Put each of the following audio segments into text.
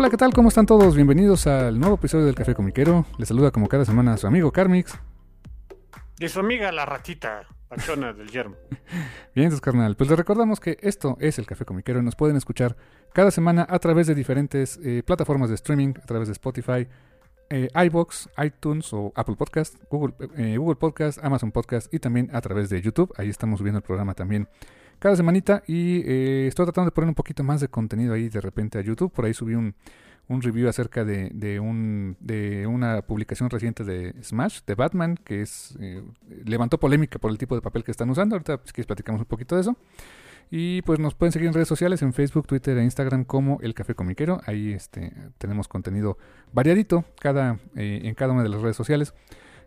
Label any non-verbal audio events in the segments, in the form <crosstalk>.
Hola, ¿qué tal? ¿Cómo están todos? Bienvenidos al nuevo episodio del Café Comiquero. Les saluda como cada semana su amigo Carmix. Y su amiga la ratita, pachona del yermo. <laughs> Bien, entonces, carnal. Pues les recordamos que esto es el Café Comiquero y nos pueden escuchar cada semana a través de diferentes eh, plataformas de streaming, a través de Spotify, eh, iBox, iTunes o Apple Podcast, Google, eh, Google Podcast, Amazon Podcast y también a través de YouTube. Ahí estamos subiendo el programa también cada semanita y eh, estoy tratando de poner un poquito más de contenido ahí de repente a YouTube. Por ahí subí un, un review acerca de, de, un, de una publicación reciente de Smash, de Batman, que es eh, levantó polémica por el tipo de papel que están usando. Ahorita pues, platicamos un poquito de eso. Y pues nos pueden seguir en redes sociales, en Facebook, Twitter e Instagram como El Café Comiquero. Ahí este, tenemos contenido variadito cada, eh, en cada una de las redes sociales.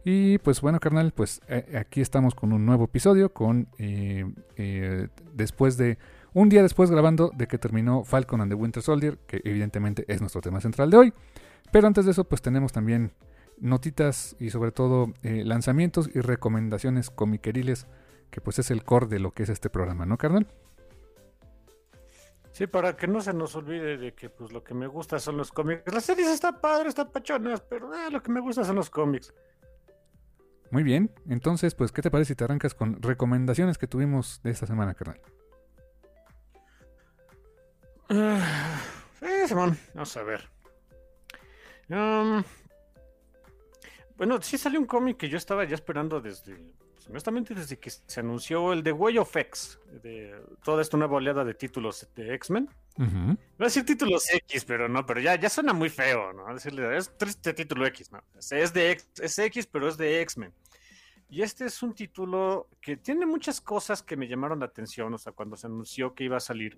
Y pues bueno, carnal, pues eh, aquí estamos con un nuevo episodio, con eh, eh, después de un día después grabando de que terminó Falcon and the Winter Soldier, que evidentemente es nuestro tema central de hoy. Pero antes de eso, pues tenemos también notitas y sobre todo lanzamientos y recomendaciones comiqueriles, que pues es el core de lo que es este programa, ¿no, carnal? Sí, para que no se nos olvide de que pues lo que me gusta son los cómics. Las series están padres, están pachonas, pero lo que me gusta son los cómics. Muy bien, entonces, pues, ¿qué te parece si te arrancas con recomendaciones que tuvimos de esta semana, carnal? sí, Simón, vamos a ver. Um, bueno, sí salió un cómic que yo estaba ya esperando desde, pues, honestamente, desde que se anunció el de Way of X, de toda esta nueva oleada de títulos de X-Men. Voy a decir títulos X, pero no, pero ya, ya suena muy feo, ¿no? Decirle, es triste título X, ¿no? Es de es X, pero es de X-Men. Y este es un título que tiene muchas cosas que me llamaron la atención, o sea, cuando se anunció que iba a salir,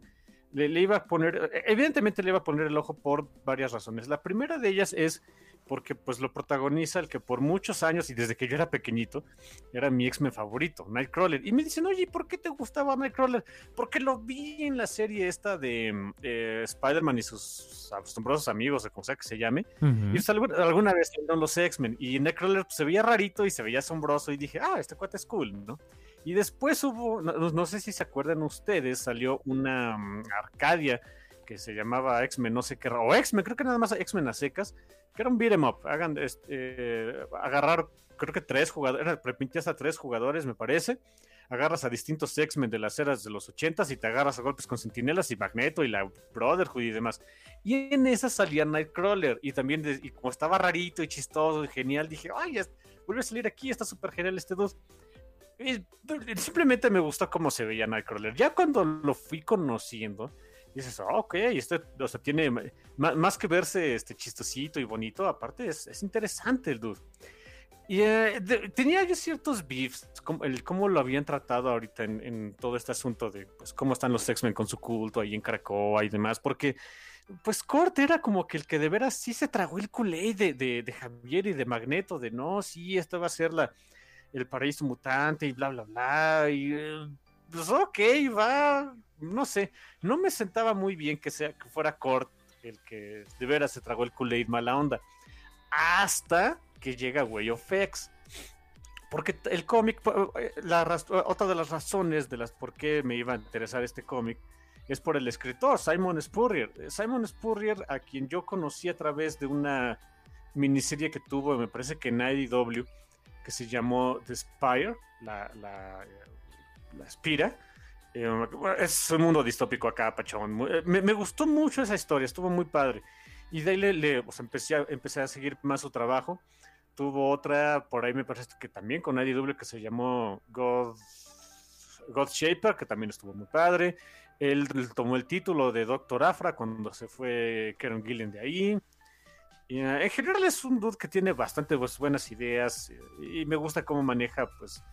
le, iba a poner, evidentemente le iba a poner el ojo por varias razones. La primera de ellas es porque pues lo protagoniza el que por muchos años y desde que yo era pequeñito era mi X-Men favorito, Nightcrawler. Y me dicen, oye, ¿por qué te gustaba Nightcrawler? Porque lo vi en la serie esta de eh, Spider-Man y sus asombrosos amigos, o como sea que se llame. Y pues, alguna, vez vez los X-Men y Nightcrawler pues, se veía rarito y se veía asombroso y dije, ah, este cuate es cool, ¿no? Y después hubo, no, sé si se acuerdan ustedes, salió una um, Arcadia que se llamaba X-Men, no sé qué, o X-Men, creo que nada más X-Men a secas, que era un beat'em up. Hagan, este, agarrar, creo que tres jugadores, permitías a tres jugadores, me parece. Agarras a distintos X-Men de las eras de los ochentas y te agarras a golpes con Sentinelas y Magneto y la Brotherhood y demás. Y en esa salía Nightcrawler. Y también, y como estaba rarito y chistoso y genial, dije, ay, vuelve a salir aquí, está súper genial este dos. simplemente me gustó cómo se veía Nightcrawler. Ya cuando lo fui conociendo, dices, oh, ok, este, o sea, tiene más, que verse este chistosito y bonito, aparte es, interesante el dude. Y eh, tenía yo ciertos beefs, como, el cómo lo habían tratado ahorita en, todo este asunto de pues cómo están los X-Men con su culto ahí en Caracoa y demás, porque pues Kurt era como que el que de veras sí se tragó el culé de, de, Javier y de Magneto, de no, sí, esto va a ser la, el paraíso mutante y bla, bla, bla, y eh, pues ok, va, no sé, no me sentaba muy bien que, sea, que fuera Kurt el que de veras se tragó el Kool-Aid mala onda. Hasta que llega Way of X. Porque el cómic, eh, otra de las razones de las por qué me iba a interesar este cómic es por el escritor, Simon Spurrier. Simon Spurrier, a quien yo conocí a través de una miniserie que tuvo, me parece que en IDW, que se llamó The Spire, la, la, la Spira Eh, es un mundo distópico acá, Pachón. Me, me, gustó mucho esa historia, estuvo muy padre. Y de ahí le, le empecé, a, empecé a seguir más su trabajo. Tuvo otra, por ahí me parece que también con IDW que se llamó God, God Shaper, que también estuvo muy padre. Él tomó el título de Doctor Afra cuando se fue Karen Gillen de ahí. Y, en general es un dude que tiene bastante buenas ideas eh, y me gusta cómo maneja pues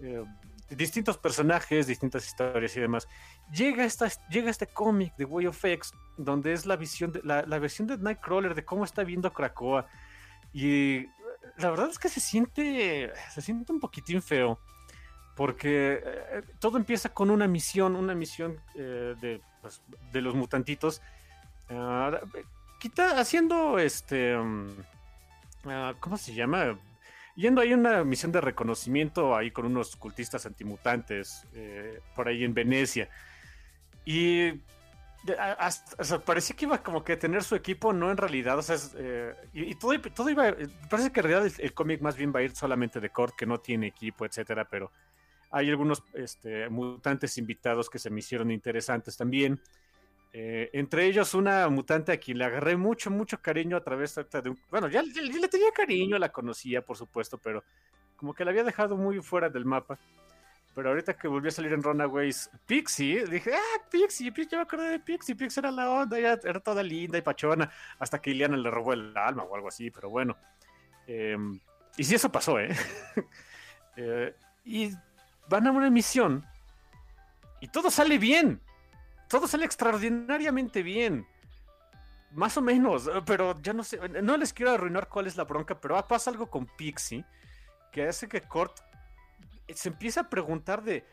eh, distintos personajes, distintas historias y demás. Llega, esta, llega este cómic de Way of X, donde es la visión de, la, la, versión de Nightcrawler de cómo está viendo Krakoa. Y la verdad es que se siente, se siente un poquitín feo. Porque eh, todo empieza con una misión, una misión eh, de, pues, de, los mutantitos. Uh, quita, haciendo este. Um, uh, ¿Cómo se llama? Yendo ahí una misión de reconocimiento ahí con unos cultistas antimutantes eh, por ahí en Venecia. Y hasta, parecía que iba como que a tener su equipo, no en realidad, o sea, eh, y, todo, todo, iba, parece que en realidad el, cómic más bien va a ir solamente de Kurt, que no tiene equipo, etcétera, pero hay algunos este, mutantes invitados que se me hicieron interesantes también. Eh, entre ellos una mutante a quien le agarré mucho, mucho cariño a través de un... Bueno, ya, le tenía cariño, la conocía, por supuesto, pero como que la había dejado muy fuera del mapa. Pero ahorita que volvió a salir en Runaways Pixie, dije, ah, Pixie, Pixie, yo me acordé de Pixie, Pixie era la onda, era toda linda y pachona, hasta que Ileana le robó el alma o algo así, pero bueno. Em, y sí, eso pasó, ¿eh? <laughs> ¿eh? Y van a una misión y todo sale bien todo sale extraordinariamente bien. Más o menos, eh, pero ya no sé, no les quiero arruinar cuál es la bronca, pero pasa algo con Pixie que hace que Kurt se empieza a preguntar de,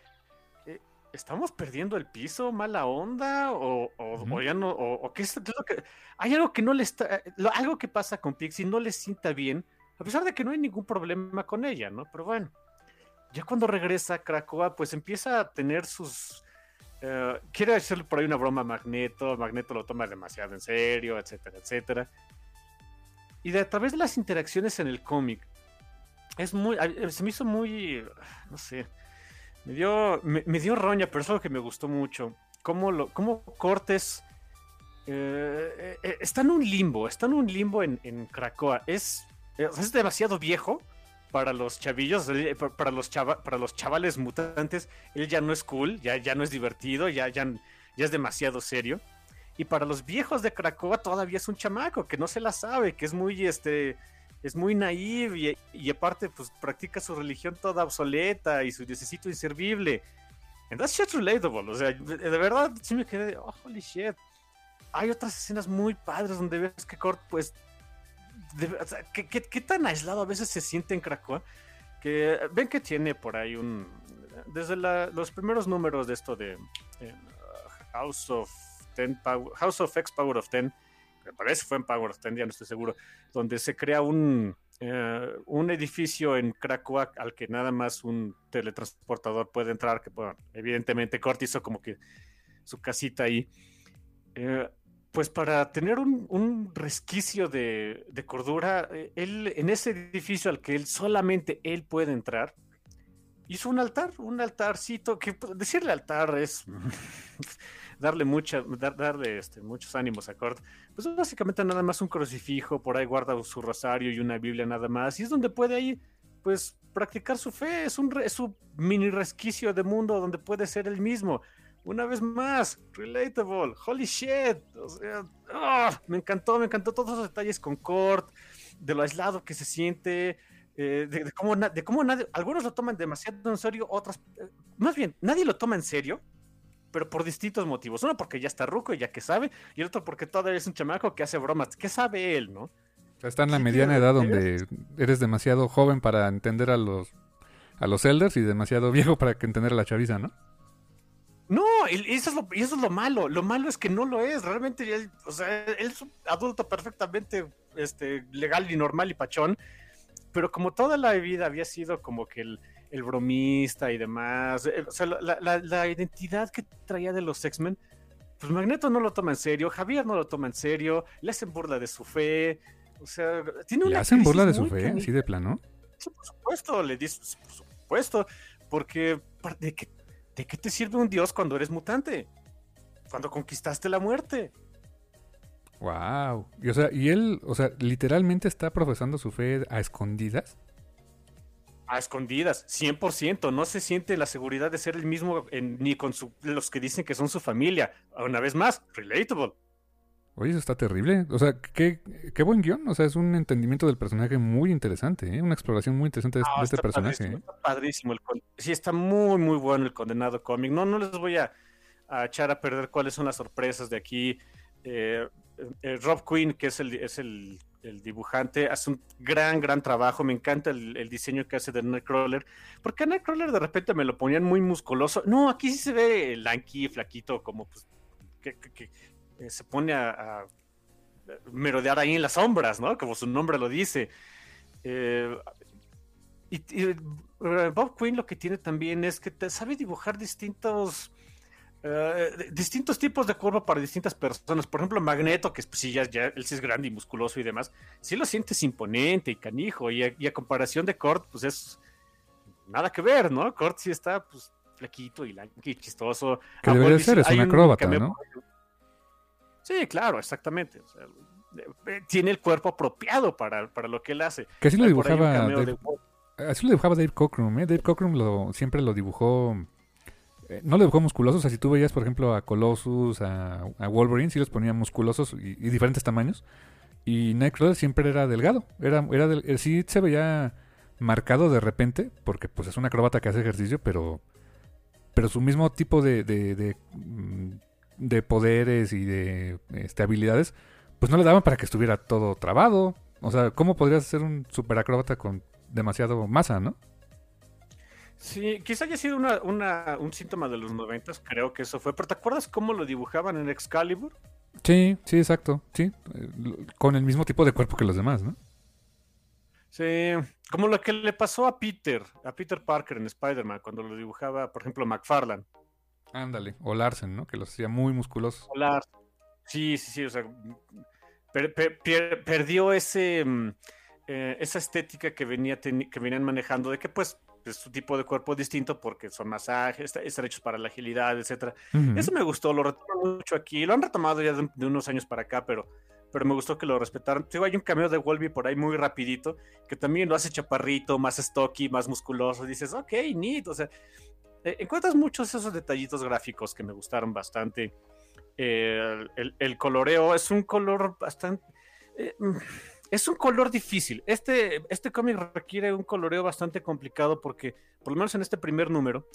eh, ¿estamos perdiendo el piso? ¿Mala onda? ¿O, ya no? O, qué es, lo que...? Hay algo que no le está... algo que pasa con Pixie no le sienta bien, a pesar de que no hay ningún problema con ella, ¿no? Pero bueno, ya cuando regresa a Krakoa, pues empieza a tener sus eh, quiere hacerle por ahí una broma a Magneto, Magneto lo toma demasiado en serio, etcétera, etcétera. Y de, a través de las interacciones en el cómic, es muy, se me hizo muy, no sé, me dio, me, dio roña, pero es algo que me gustó mucho. Cómo, lo, cómo Cortes eh, eh, está en un limbo, está en un limbo en, en Krakoa. Es, es demasiado viejo para los chavillos, para los, para los chavales mutantes, él ya no es cool, ya, ya no es divertido, ya, ya, ya es demasiado serio. Y para los viejos de Krakoa todavía es un chamaco que no se la sabe, que es muy, este, es muy naive y, aparte, pues practica su religión toda obsoleta y su necesito inservible. And that's shit relatable. O sea, de verdad sí me quedé, oh, holy shit. Hay otras escenas muy padres donde ves que Kurt, pues, ¿qué, tan aislado a veces se siente en Krakoa? Que ven que tiene por ahí un. Desde los primeros números de esto de eh, House of Ten House of X Power of Ten, me parece fue en Power of Ten, ya no estoy seguro, donde se crea un, eh, un edificio en Krakoa al que nada más un teletransportador puede entrar, que bueno, evidentemente Cort hizo como que su casita ahí. Eh, pues para tener un, resquicio de, cordura, eh, él en ese edificio al que él solamente él puede entrar, hizo un altar, un altarcito, que pues, decirle altar es <laughs> darle mucha, darle este, muchos ánimos a Kurt. Pues básicamente nada más un crucifijo, por ahí guarda su rosario y una Biblia nada más, y es donde puede ahí, pues, practicar su fe, es un, es un mini resquicio de mundo donde puede ser él mismo una vez más, relatable, holy shit. O sea, ah, me encantó, me encantó todos los detalles con Kurt, de lo aislado que se siente, eh, de, cómo, de cómo nadie, algunos lo toman demasiado en serio, otras, eh, más bien, nadie lo toma en serio, pero por distintos motivos. Uno porque ya está ruco y ya que sabe, y el otro porque todavía es un chamaco que hace bromas. ¿Qué sabe él, no? Está en la mediana edad donde eres demasiado joven para entender a los a los elders y demasiado <laughs> viejo para entender a la chaviza, ¿no? No, eso es, lo, eso es lo malo. Lo malo es que no lo es. Realmente, él, o sea, él es un adulto perfectamente este, legal y normal y pachón. Pero como toda la vida había sido como que el, el bromista y demás, eh, o sea, la, la, identidad que traía de los X-Men, pues Magneto no lo toma en serio, Javier no lo toma en serio, le hacen burla de su fe. O sea, tiene una. ¿Le hacen burla de su fe? ¿Sí de plano? Sí, por supuesto, le dice, por supuesto, porque de que ¿de qué te sirve un dios cuando eres mutante? Cuando conquistaste la muerte. Wow. Y, o sea, y él, o sea, literalmente está profesando su fe a escondidas. A escondidas, 100%. No se siente la seguridad de ser el mismo ni con los que dicen que son su familia. Una vez más, relatable. Oye, eso está terrible. O sea, qué, qué buen guion. O sea, es un entendimiento del personaje muy interesante, ¿eh? Una exploración muy interesante de, ah, este personaje. ¿eh? Está padrísimo. El sí, está muy, muy bueno el condenado cómic. No, no les voy a, echar a perder cuáles son las sorpresas de aquí. Eh, eh, Rob Quinn, que es el, es el, dibujante, hace un gran, gran trabajo. Me encanta el, diseño que hace de Nightcrawler. Porque a Nightcrawler de repente me lo ponían muy musculoso. No, aquí sí se ve lanky, flaquito, como pues, que, eh, se pone a, merodear ahí en las sombras, ¿no? Como su nombre lo dice. Eh, y, Bob Quinn lo que tiene también es que te sabe dibujar distintos eh, distintos tipos de cuerpo para distintas personas. Por ejemplo, Magneto, que pues, sí, ya, él sí es grande y musculoso y demás, sí lo sientes imponente y canijo. Y a, comparación de Kurt, pues es nada que ver, ¿no? Kurt sí está, pues, flaquito y, y chistoso. Que debería ser, es un acróbata, ¿no? Sí, claro, exactamente. Eh, tiene el cuerpo apropiado para, lo que él hace. Que así lo dibujaba Dave, así lo dibujaba Dave Cockrum, ¿eh? Dave Cockrum lo, siempre lo dibujó eh, no le dibujó musculosos, así tú veías, por ejemplo, a Colossus, a, Wolverine, sí los ponía musculosos y, diferentes tamaños. Y Nightcrawler siempre era delgado, era, era del, eh, sí se veía marcado de repente, porque pues es una acróbata que hace ejercicio, pero, pero su mismo tipo de, de, de, mm, de poderes y de este, habilidades, pues no le daban para que estuviera todo trabado. O sea, ¿cómo podrías ser un super acróbata con demasiado masa, no? Sí, quizá haya sido un síntoma de los noventas, creo que eso fue. Pero ¿te acuerdas cómo lo dibujaban en Excalibur? Sí, sí, exacto, sí. Con el mismo tipo de cuerpo que los demás, ¿no? Sí, como lo que le pasó a Peter, a Peter Parker en Spider-Man, cuando lo dibujaba, por ejemplo, McFarlane. Ándale, o Larsen, ¿no? Que los hacía muy musculosos. O Larsen. Sí, sí, sí, o sea, perdió ese, mm, eh, esa estética que, venía que venían manejando de que pues es su tipo de cuerpo distinto porque son masajes, están hechos para la agilidad, etcétera. Eso me gustó, lo retoman mucho aquí, lo han retomado ya de, unos años para acá, pero, pero me gustó que lo respetaran. hay un cameo de Wolby por ahí muy rapidito, que también lo hace chaparrito, más stocky, más musculoso, dices, ok, neat, o sea, eh, encuentras muchos esos detallitos gráficos que me gustaron bastante. el, coloreo es un color bastante... Eh, mm, es un color difícil. Este, este cómic requiere un coloreo bastante complicado porque, por lo menos en este primer número,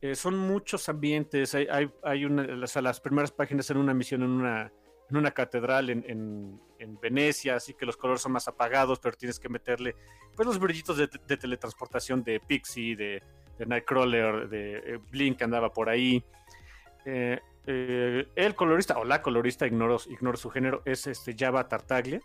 eh, son muchos ambientes. Hay, hay, una, las, primeras páginas en una misión en una, en una catedral en, Venecia, así que los colores son más apagados, pero tienes que meterle pues los brillitos de, teletransportación de Pixie, de, Nightcrawler, de eh, Blink andaba por ahí. Eh, el colorista, o la colorista, ignoro, su género, es este Java Tartaglia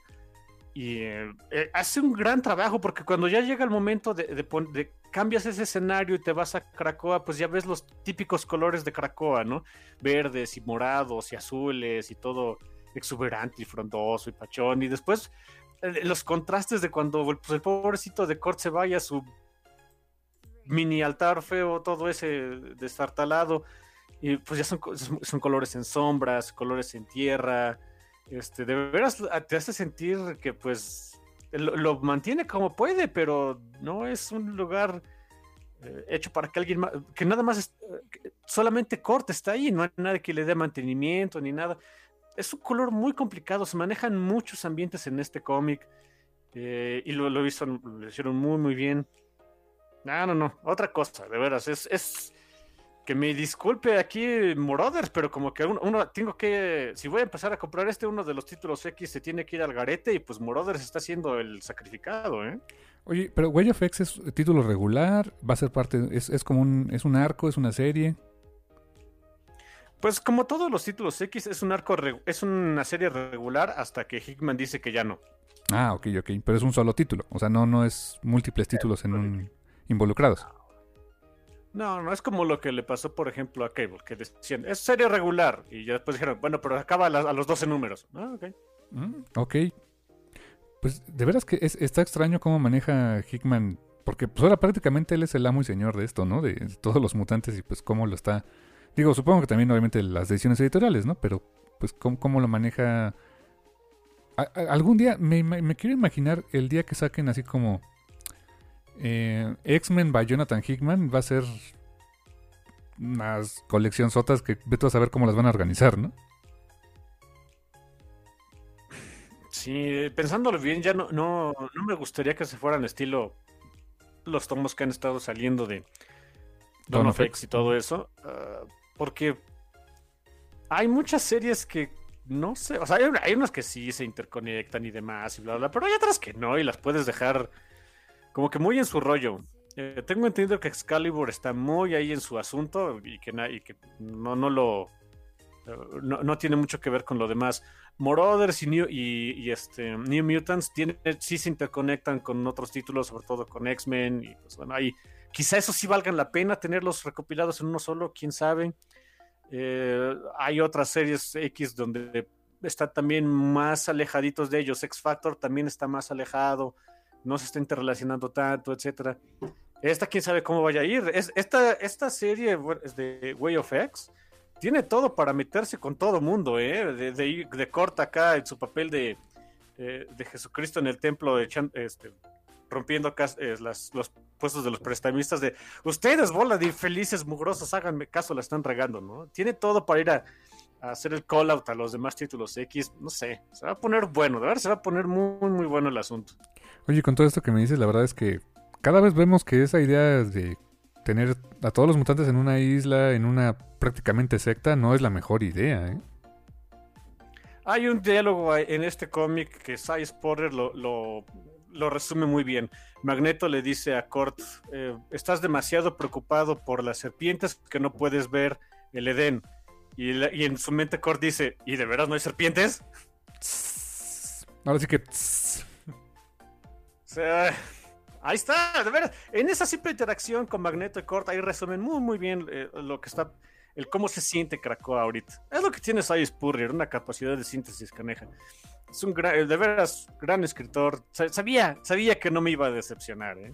y eh, hace un gran trabajo porque cuando ya llega el momento de, de, cambias ese escenario y te vas a Cracoa, pues ya ves los típicos colores de Cracoa, ¿no? Verdes y morados y azules y todo exuberante y frondoso y pachón. Y después eh, los contrastes de cuando pues, el pobrecito de Cort se vaya a su mini altar feo, todo ese destartalado. Y pues ya son, son colores en sombras, colores en tierra este, de veras te hace sentir que pues lo, mantiene como puede, pero no es un lugar eh, hecho para que alguien más, que nada más eh, solamente corte está ahí, no hay nadie que le dé mantenimiento ni nada. Es un color muy complicado, se manejan muchos ambientes en este cómic eh, y lo, lo, hizo, lo hicieron muy muy bien. No, no, no, otra cosa, de veras, es, es que me disculpe aquí Moroders, pero como que uno, tengo que, si voy a empezar a comprar este, uno de los títulos X se tiene que ir al garete y pues Moroders está siendo el sacrificado, ¿eh? Oye, pero Way of X es título regular, va a ser parte, es, es como un, es un arco, es una serie. Pues como todos los títulos X, es un arco, es una serie regular hasta que Hickman dice que ya no. Ah, ok, ok, pero es un solo título, o sea, no, no es múltiples títulos en un, involucrados. No, no es como lo que le pasó, por ejemplo, a Cable, que decían, es serie regular. Y ya después dijeron, bueno, pero acaba a, los 12 números. Ah, ok. Mm, ok. Pues de veras que es, está extraño cómo maneja Hickman porque pues ahora prácticamente él es el amo y señor de esto, ¿no? De, todos los mutantes y pues cómo lo está... Digo, supongo que también obviamente las decisiones editoriales, ¿no? Pero pues cómo, cómo lo maneja... algún día me, me, quiero imaginar el día que saquen así como... Eh, X-Men by Jonathan Hickman va a ser unas colección sotas que vete a saber cómo las van a organizar, ¿no? Sí, pensándolo bien, ya no, no, no me gustaría que se fueran estilo los tomos que han estado saliendo de Don of X y todo eso. Ah, porque hay muchas series que no sé, o sea, hay, unas que sí se interconectan y demás y bla, bla, pero hay otras que no y las puedes dejar como que muy en su rollo. Eh, tengo entendido que Excalibur está muy ahí en su asunto y que, no, no lo. Eh, no, tiene mucho que ver con lo demás. Marauders y New, y, este, New Mutants tiene, sí se interconectan con otros títulos, sobre todo con X-Men. Y pues bueno, ahí quizá eso sí valgan la pena tenerlos recopilados en uno solo, quién sabe. Eh, hay otras series X donde está también más alejaditos de ellos. X Factor también está más alejado no se está interrelacionando tanto, etcétera. Esta, quién sabe cómo vaya a ir. Es, esta, esta serie de Way of X tiene todo para meterse con todo mundo, ¿eh? De, de, corta acá en su papel de, eh, de Jesucristo en el templo, este, rompiendo eh, las, los puestos de los prestamistas. De ustedes, bola de infelices mugrosos, háganme caso, la están regando, ¿no? Tiene todo para ir a, hacer el call out a los demás títulos X. No sé, se va a poner bueno, de verdad se va a poner muy, muy bueno el asunto. Oye, con todo esto que me dices, la verdad es que cada vez vemos que esa idea de tener a todos los mutantes en una isla, en una prácticamente secta, no es la mejor idea. ¿eh? Hay un diálogo en este cómic que Cy Porter lo, lo, resume muy bien. Magneto le dice a Kurt, eh, estás demasiado preocupado por las serpientes que no puedes ver el Edén. Y, y en su mente Kurt dice, ¿y de veras no hay serpientes? Ahora sí que... sea, ahí está, de verdad. En esa simple interacción con Magneto y Corta, ahí resumen muy, muy bien eh, lo que está, el cómo se siente Krakoa ahorita. Es lo que tiene Cy Spurrier, una capacidad de síntesis caneja. Es un gran, de veras, gran escritor. Sabía, sabía que no me iba a decepcionar, ¿eh?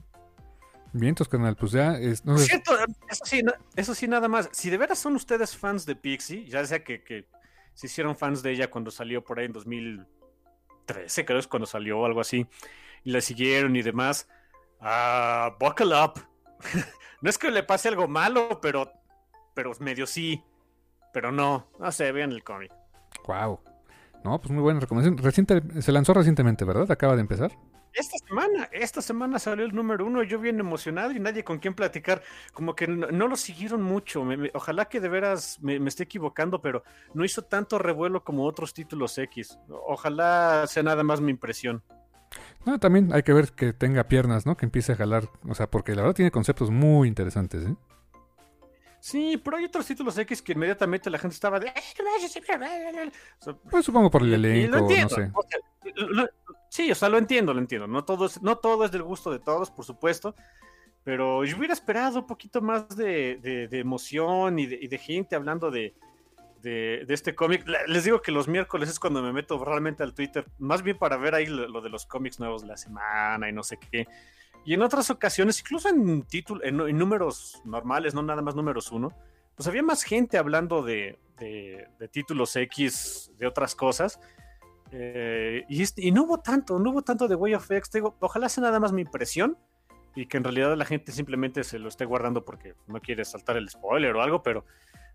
Vientos, canal, pues ya es. No Cierto, eso sí, eso sí, nada más. Si de veras son ustedes fans de Pixie, ya sea que, que se hicieron fans de ella cuando salió por ahí en 2013, creo es cuando salió o algo así y la siguieron y demás. Ah, buckle up. <laughs> no es que le pase algo malo, pero, pero medio sí. Pero no, no sé, vean el cómic. Wow. No, pues muy buena recomendación. Reciente, se lanzó recientemente, ¿verdad? Acaba de empezar. Esta semana, esta semana salió el número uno, yo bien emocionado y nadie con quien platicar. Como que no, lo siguieron mucho. ojalá que de veras me, me, esté equivocando, pero no hizo tanto revuelo como otros títulos X. Ojalá sea nada más mi impresión. No, también hay que ver que tenga piernas, ¿no? Que empiece a jalar. O sea, porque la verdad tiene conceptos muy interesantes, ¿eh? Sí, pero hay otros títulos X que inmediatamente la gente estaba de. pues supongo por el elenco, no sé. sí, o sea, lo entiendo, lo entiendo. No todo, es, no todo es del gusto de todos, por supuesto. Pero yo hubiera esperado un poquito más de, emoción y de, gente hablando de, de, este cómic. Les digo que los miércoles es cuando me meto realmente al Twitter, más bien para ver ahí lo, de los cómics nuevos de la semana y no sé qué. Y en otras ocasiones, incluso en, título, en, números normales, no nada más números uno, pues había más gente hablando de, títulos X, de otras cosas. Eh, y, y, no hubo tanto, no hubo tanto de Way of X. Digo, ojalá sea nada más mi impresión y que en realidad la gente simplemente se lo esté guardando porque no quiere saltar el spoiler o algo, pero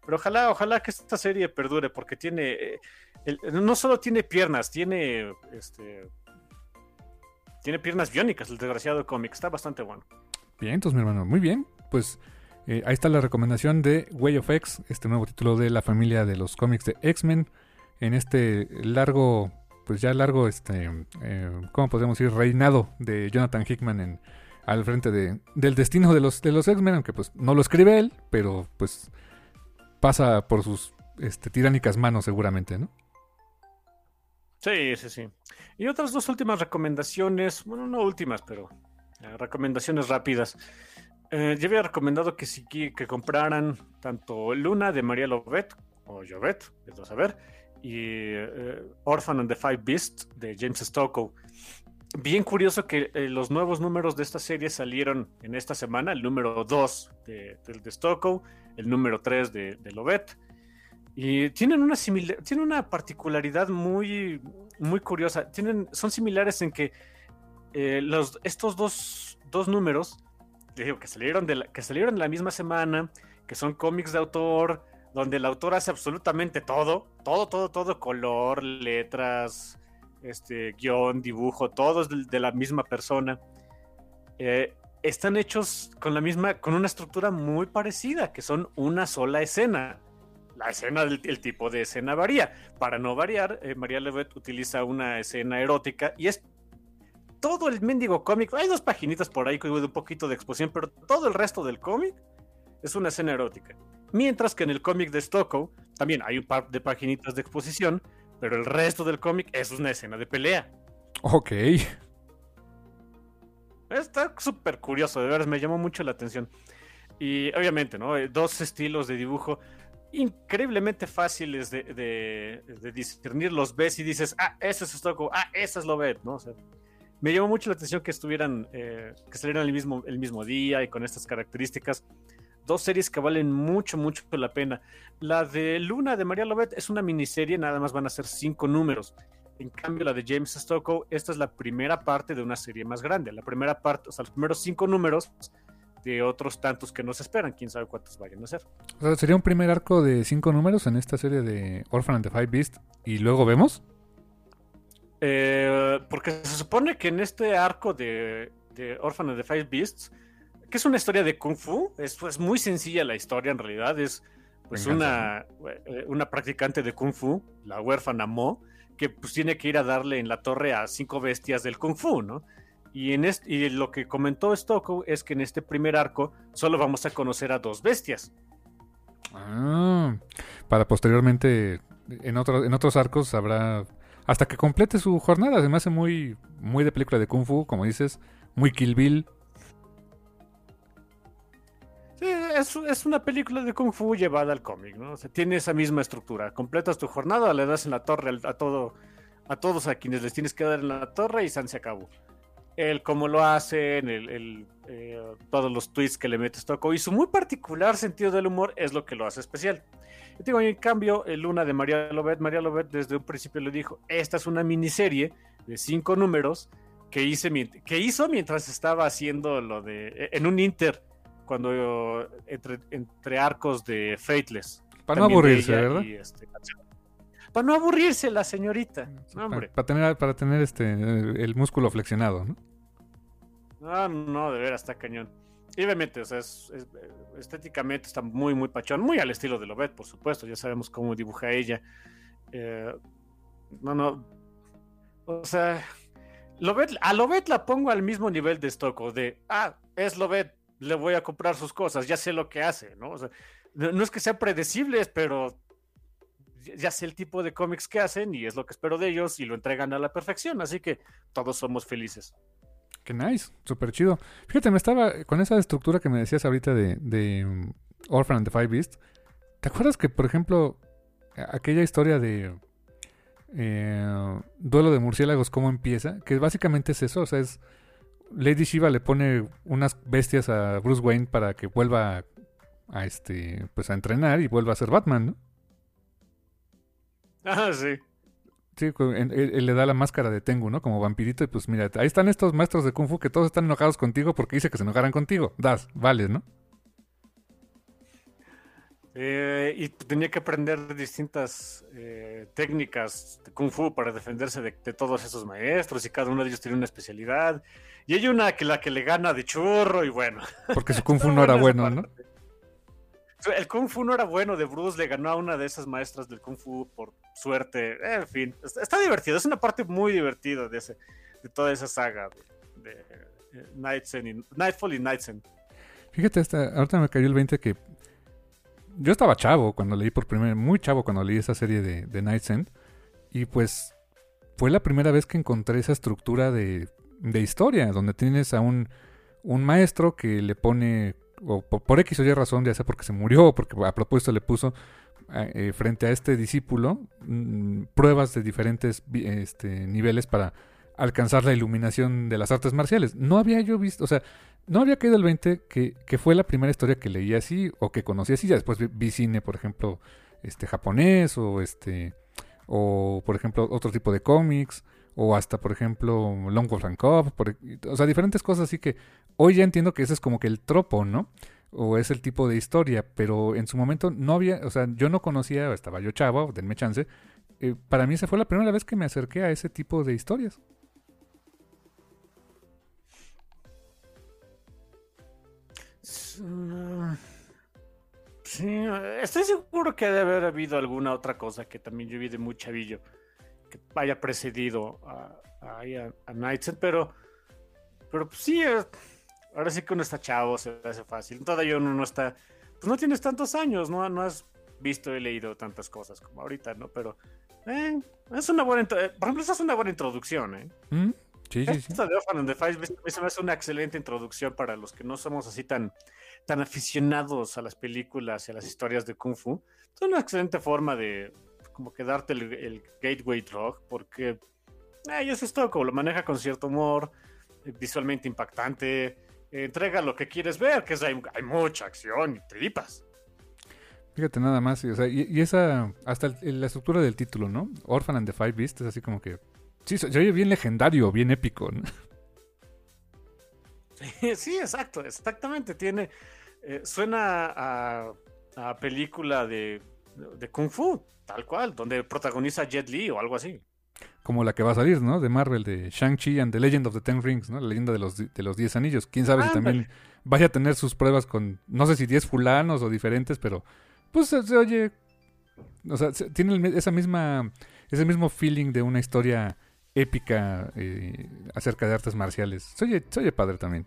pero ojalá, ojalá que esta serie perdure, porque tiene. Eh, no solo tiene piernas, tiene. Este, tiene piernas biónicas, el desgraciado cómic. Está bastante bueno. Bien, entonces, mi hermano, muy bien. Pues eh, ahí está la recomendación de Way of X, este nuevo título de la familia de los cómics de X-Men. En este largo, pues ya largo, este, eh, ¿cómo podemos decir? Reinado de Jonathan Hickman en, al frente de, del destino de los, de los X-Men, aunque pues no lo escribe él, pero pues pasa por sus este, tiránicas manos seguramente, ¿no? Sí, sí, sí. Y otras dos últimas recomendaciones, bueno, no últimas, pero eh, recomendaciones rápidas. Eh, yo había recomendado que, si, que compraran tanto Luna de María Lovet, o Jovet, es a saber, y eh, Orphan and the Five Beasts de James Stokoe. Bien curioso que eh, los nuevos números de esta serie salieron en esta semana, el número 2 de, de, Stocko, el número 3 de, de Lobet. Y tienen una, tienen una particularidad muy, muy curiosa. Tienen, son similares en que eh, los, estos dos, dos números, que salieron, de la, que salieron la misma semana, que son cómics de autor, donde el autor hace absolutamente todo, todo, todo, todo, color, letras, este, guion, dibujo, todos de, de la misma persona. Eh, están hechos con la misma, con una estructura muy parecida, que son una sola escena. La escena el tipo de escena varía. Para no variar, eh, María Levet utiliza una escena erótica y es todo el mendigo cómic. Hay dos paginitas por ahí con un poquito de exposición, pero todo el resto del cómic es una escena erótica. Mientras que en el cómic de Stocko también hay un par de paginitas de exposición, pero el resto del cómic es una escena de pelea. Ok. Está súper curioso, de verdad, me llamó mucho la atención. Y obviamente, ¿no? Eh, dos estilos de dibujo increíblemente fáciles de, de, discernir. Los ves y dices, ah, ese es Stocko, ah, ese es Lobet, ¿no? O sea, me llamó mucho la atención que estuvieran, eh, que salieran el mismo, el mismo día y con estas características. Dos series que valen mucho, mucho la pena. La de Luna de María Lobet es una miniserie, nada más van a ser cinco números. En cambio, la de James Stockow, esta es la primera parte de una serie más grande. La primera parte, o sea, los primeros cinco números de otros tantos que nos esperan. Quién sabe cuántos vayan a ser. O sea, sería un primer arco de cinco números en esta serie de Orphan and the Five Beasts y luego vemos. Eh, porque se supone que en este arco de, de Orphan and the Five Beasts, que es una historia de Kung Fu, es, es muy sencilla la historia en realidad, es pues una, eh, una practicante de Kung Fu, la huérfana Mo, que pues tiene que ir a darle en la torre a cinco bestias del Kung Fu, ¿no? Y, en este, y lo que comentó Stocko es que en este primer arco solo vamos a conocer a dos bestias. Ah, para posteriormente en, otro, en otros arcos habrá hasta que complete su jornada. Se me hace muy, muy de película de Kung Fu, como dices, muy Kill Bill. Sí, es, una película de Kung Fu llevada al cómic, ¿no? O sea, tiene esa misma estructura. Completas tu jornada, le das en la torre a, todo, a todos a quienes les tienes que dar en la torre y San se acabó. El cómo lo hacen, el, eh, todos los tweets que le metes Toco y su muy particular sentido del humor es lo que lo hace especial. Yo digo, en cambio, el Luna de María Lobet, María Lobet desde un principio le dijo, esta es una miniserie de cinco números que, hice, que hizo mientras estaba haciendo lo de, en un inter, cuando entre, entre arcos de Fateless. Para no aburrirse, ¿verdad? Este, para no aburrirse la señorita. para, tener, para tener este, el músculo flexionado, ¿no? No, no, de veras está cañón. Y obviamente, o sea, es, estéticamente está muy, muy pachón, muy al estilo de Lobet, por supuesto, ya sabemos cómo dibuja ella. Eh, no, no, o sea, Lobet, a Lobet la pongo al mismo nivel de Stocko, de, ah, es Lobet, le voy a comprar sus cosas, ya sé lo que hace, ¿no? O sea, no es que sean predecibles, pero ya sé el tipo de cómics que hacen y es lo que espero de ellos y lo entregan a la perfección, así que todos somos felices. Qué nice, súper chido. Fíjate, me estaba con esa estructura que me decías ahorita de, de um, Orphan and the Five Beasts. ¿Te acuerdas que, por ejemplo, aquella historia de eh, Duelo de Murciélagos, cómo empieza? Que básicamente es eso, o sea, es Lady Shiva le pone unas bestias a Bruce Wayne para que vuelva a, este, pues a entrenar y vuelva a ser Batman, ¿no? Ah, sí. Sí, él, le da la máscara de Tengu, ¿no? Como vampirito. Y pues mira, ahí están estos maestros de Kung Fu que todos están enojados contigo porque dice que se enojaran contigo. Das, vale, ¿no? Eh, y tenía que aprender distintas eh, técnicas de Kung Fu para defenderse de, todos esos maestros y cada uno de ellos tiene una especialidad. Y hay una que la que le gana de churro y bueno. Porque su <laughs> Kung Fu no era bueno, ¿no? El Kung Fu no era bueno de Bruce, le ganó a una de esas maestras del Kung Fu por suerte. En fin, está, divertido. Es una parte muy divertida de, ese, de toda esa saga de, de y, Nightfall y Nightsen. Fíjate, ahorita me cayó el 20 que yo estaba chavo cuando leí por primera muy chavo cuando leí esa serie de, de Night's Y pues fue la primera vez que encontré esa estructura de, de historia, donde tienes a un, un maestro que le pone o por, X o Y razón, ya sea porque se murió o porque a propósito le puso eh, frente a este discípulo mm, pruebas de diferentes este, niveles para alcanzar la iluminación de las artes marciales. No había yo visto, o sea, no había caído el 20 que, que fue la primera historia que leí así o que conocí así. Ya después vi, cine, por ejemplo, este japonés o este o por ejemplo otro tipo de cómics o hasta por ejemplo Long Wolf and Cub, o sea, diferentes cosas así que hoy ya entiendo que ese es como que el tropo, ¿no? O es el tipo de historia, pero en su momento no había, o sea, yo no conocía, estaba yo chavo, denme chance. Eh, para mí esa fue la primera vez que me acerqué a ese tipo de historias. Sí, estoy seguro que debe haber habido alguna otra cosa que también yo vi de muy chavillo que haya precedido a, a, a, pero, pero pues sí, eh, ahora sí que uno está chavo, se hace fácil. Todavía uno no está, pues no tienes tantos años, no, no has visto y leído tantas cosas como ahorita, ¿no? Pero eh, es una buena, por ejemplo, esa es una buena introducción, ¿eh? Mm, sí, sí, sí. Esta de Orphan and the Five me hace una excelente introducción para los que no somos así tan tan aficionados a las películas y a las historias de Kung Fu, es una excelente forma de como que darte el, gateway drug, porque ellos es todo como lo maneja con cierto humor, eh, visualmente impactante, eh, entrega lo que quieres ver, que es hay, mucha acción y tripas. Fíjate nada más, y, esa, hasta la estructura del título, ¿no? Orphan and the Five Beasts es así como que, sí, se oye bien legendario, bien épico, ¿no? <laughs> Sí, exacto, exactamente. Tiene. Eh, suena a, a película de, de, Kung Fu, tal cual, donde protagoniza Jet Li o algo así. Como la que va a salir, ¿no? De Marvel, de Shang-Chi and the Legend of the Ten Rings, ¿no? La leyenda de los, de los Diez Anillos. Quién sabe si también vaya a tener sus pruebas con, no sé si diez fulanos o diferentes, pero pues se, oye. O sea, tiene esa misma, ese mismo feeling de una historia épica eh, acerca de artes marciales. Soy, soy padre también.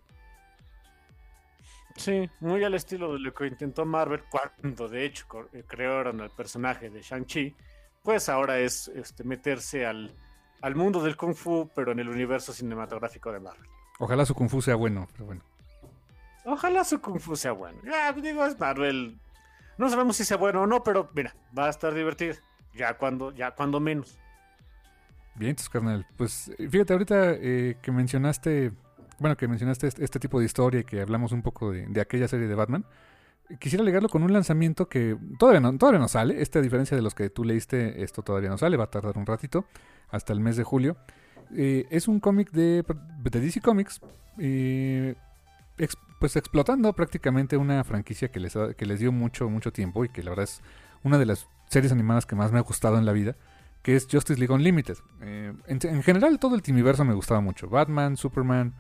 Sí, muy al estilo de lo que intentó Marvel cuando de hecho eh, crearon el personaje de Shang-Chi, pues ahora es este, meterse al, al mundo del Kung Fu, pero en el universo cinematográfico de Marvel. Ojalá su Kung Fu sea bueno, pero bueno. Ojalá su Kung Fu sea bueno. Ya, digo, es Marvel. No sabemos si sea bueno o no, pero mira, va a estar divertido. Ya cuando, ya cuando menos. Bien, tus carnal. Pues fíjate, ahorita eh, que mencionaste, bueno, que mencionaste este, tipo de historia y que hablamos un poco de, aquella serie de Batman, quisiera ligarlo con un lanzamiento que todavía no, todavía no sale. Este, a diferencia de los que tú leíste, esto todavía no sale, va a tardar un ratito, hasta el mes de julio. Eh, es un cómic de, de, DC Comics, eh, pues explotando prácticamente una franquicia que les, que les dio mucho, mucho tiempo y que la verdad es una de las series animadas que más me ha gustado en la vida que es Justice League Unlimited. Eh, en, general, todo el Timiverso me gustaba mucho. Batman, Superman,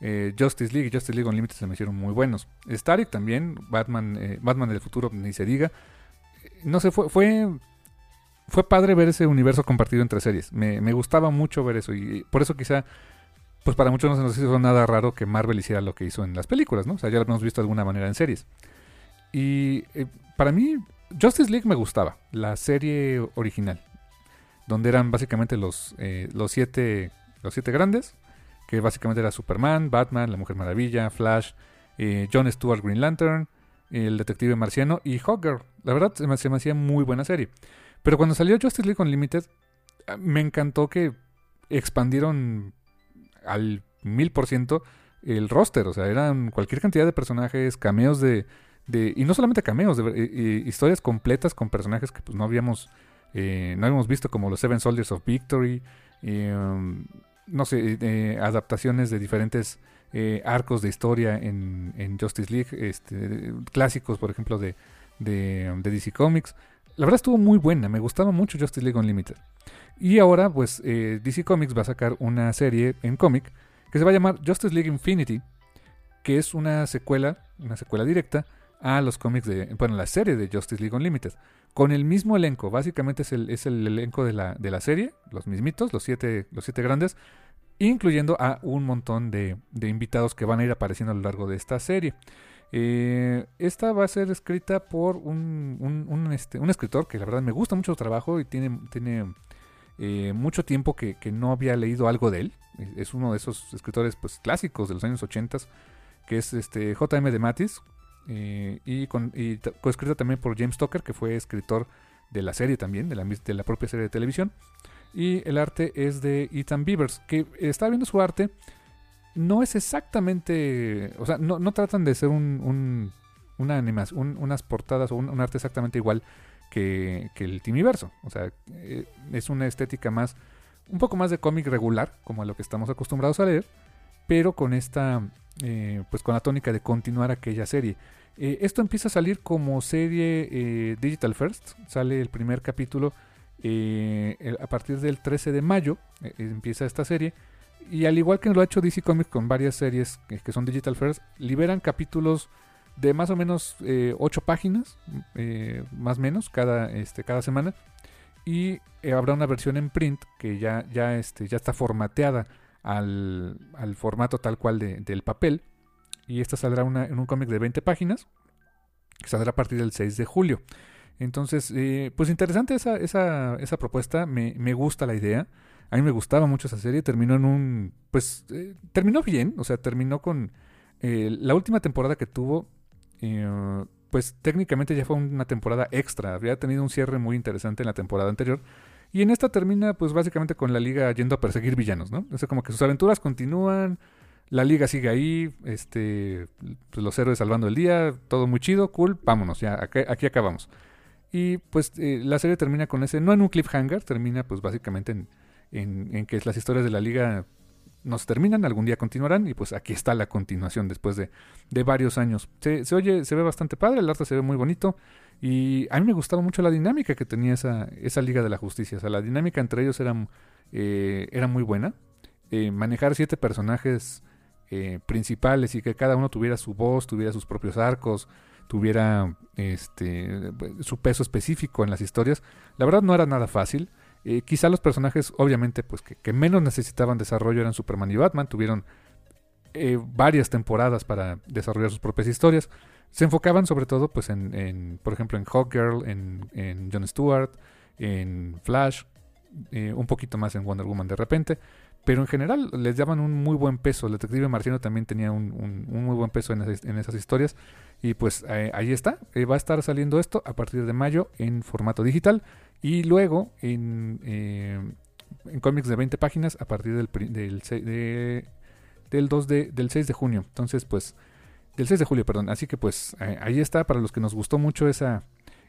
eh, Justice League y Justice League Unlimited se me hicieron muy buenos. Static también, Batman, eh, Batman del futuro, ni se diga. No sé, fue, fue, fue padre ver ese universo compartido entre series. Me, gustaba mucho ver eso y por eso quizá, pues para muchos no se nos hizo nada raro que Marvel hiciera lo que hizo en las películas, ¿no? O sea, ya lo hemos visto de alguna manera en series. Y para mí, Justice League me gustaba, la serie original donde eran básicamente los, eh, los, siete, los siete grandes, que básicamente era Superman, Batman, la Mujer Maravilla, Flash, eh, John Stewart Green Lantern, el detective marciano y Hawker. La verdad se me, hacía muy buena serie. Pero cuando salió Justice League Unlimited, ah, me encantó que expandieron al mil por ciento el roster. O sea, eran cualquier cantidad de personajes, cameos de... de y no solamente cameos, de, eh, historias completas con personajes que pues no habíamos eh, no hemos visto como los Seven Soldiers of Victory, um, no sé, eh, adaptaciones de diferentes eh, arcos de historia en, Justice League, este, clásicos, por ejemplo, de, de, DC Comics. La verdad estuvo muy buena, me gustaba mucho Justice League Unlimited. Y ahora, pues, DC Comics va a sacar una serie en cómic que se va a llamar Justice League Infinity, que es una secuela, una secuela directa a los cómics de, bueno, la serie de Justice League Unlimited con el mismo elenco. Básicamente es el, es el elenco de la, de la, serie, los mismitos, los siete, los siete grandes, incluyendo a un montón de, de, invitados que van a ir apareciendo a lo largo de esta serie. Eh, esta va a ser escrita por un, un, este, un, escritor que la verdad me gusta mucho su trabajo y tiene, tiene eh, mucho tiempo que, que, no había leído algo de él. Es uno de esos escritores pues, clásicos de los años 80, que es este J.M. de Matis, eh, y, con, y coescrita también por James Tucker, que fue escritor de la serie también, de la, propia serie de televisión. Y el arte es de Ethan Beavers, que está viendo su arte. No es exactamente. O sea, no, tratan de ser un, una animación, unas portadas o un, arte exactamente igual que, que el Timiverso. O sea, eh, es una estética más. Un poco más de cómic regular, como a lo que estamos acostumbrados a leer. Pero con esta. Eh, pues con la tónica de continuar aquella serie. Eh, esto empieza a salir como serie Digital First. Sale el primer capítulo eh, a partir del 13 de mayo eh, empieza esta serie. Y al igual que lo ha hecho DC Comics con varias series que, son Digital First, liberan capítulos de más o menos 8 eh, páginas, más o menos, cada, este, cada semana. Y habrá una versión en print que ya, ya, este, ya está formateada al, al formato tal cual del papel. Y esta saldrá una, en un cómic de 20 páginas, que saldrá a partir del 6 de julio. Entonces, eh, pues interesante esa, esa, esa propuesta, me, me, gusta la idea. A mí me gustaba mucho esa serie, terminó en un... Pues eh, terminó bien, o sea, terminó con... Eh, la última temporada que tuvo, pues técnicamente ya fue una temporada extra, había tenido un cierre muy interesante en la temporada anterior. Y en esta termina, pues básicamente con la liga yendo a perseguir villanos, ¿no? O sea, como que sus aventuras continúan, la liga sigue ahí, este, pues los héroes salvando el día, todo muy chido, cool, vámonos, ya, aquí acabamos. Y pues eh, la serie termina con ese, no en un cliffhanger, termina pues básicamente en, en, que las historias de la liga no se terminan, algún día continuarán y pues aquí está la continuación después de, de varios años. Se, oye, se ve bastante padre, el arte se ve muy bonito y a mí me gustaba mucho la dinámica que tenía esa, esa Liga de la Justicia. O sea, la dinámica entre ellos era, eh, era muy buena. Eh, manejar siete personajes principales y que cada uno tuviera su voz, tuviera sus propios arcos, tuviera este su peso específico en las historias. La verdad no era nada fácil. Eh, quizá los personajes, obviamente, pues que, menos necesitaban desarrollo eran Superman y Batman. Tuvieron eh, varias temporadas para desarrollar sus propias historias. Se enfocaban sobre todo, pues, en, por ejemplo, en Hawkgirl, en, en Jon Stewart, en Flash, eh, un poquito más en Wonder Woman de repente. Pero en general les daban un muy buen peso. El detective marciano también tenía un, muy buen peso en esas, historias. Y pues ahí está. Va a estar saliendo esto a partir de mayo en formato digital. Y luego en, eh, en cómics de 20 páginas a partir del, del, del, 2 de, del 6 de junio. Entonces pues... Del 6 de julio, perdón. Así que pues ahí está. Para los que nos gustó mucho esa,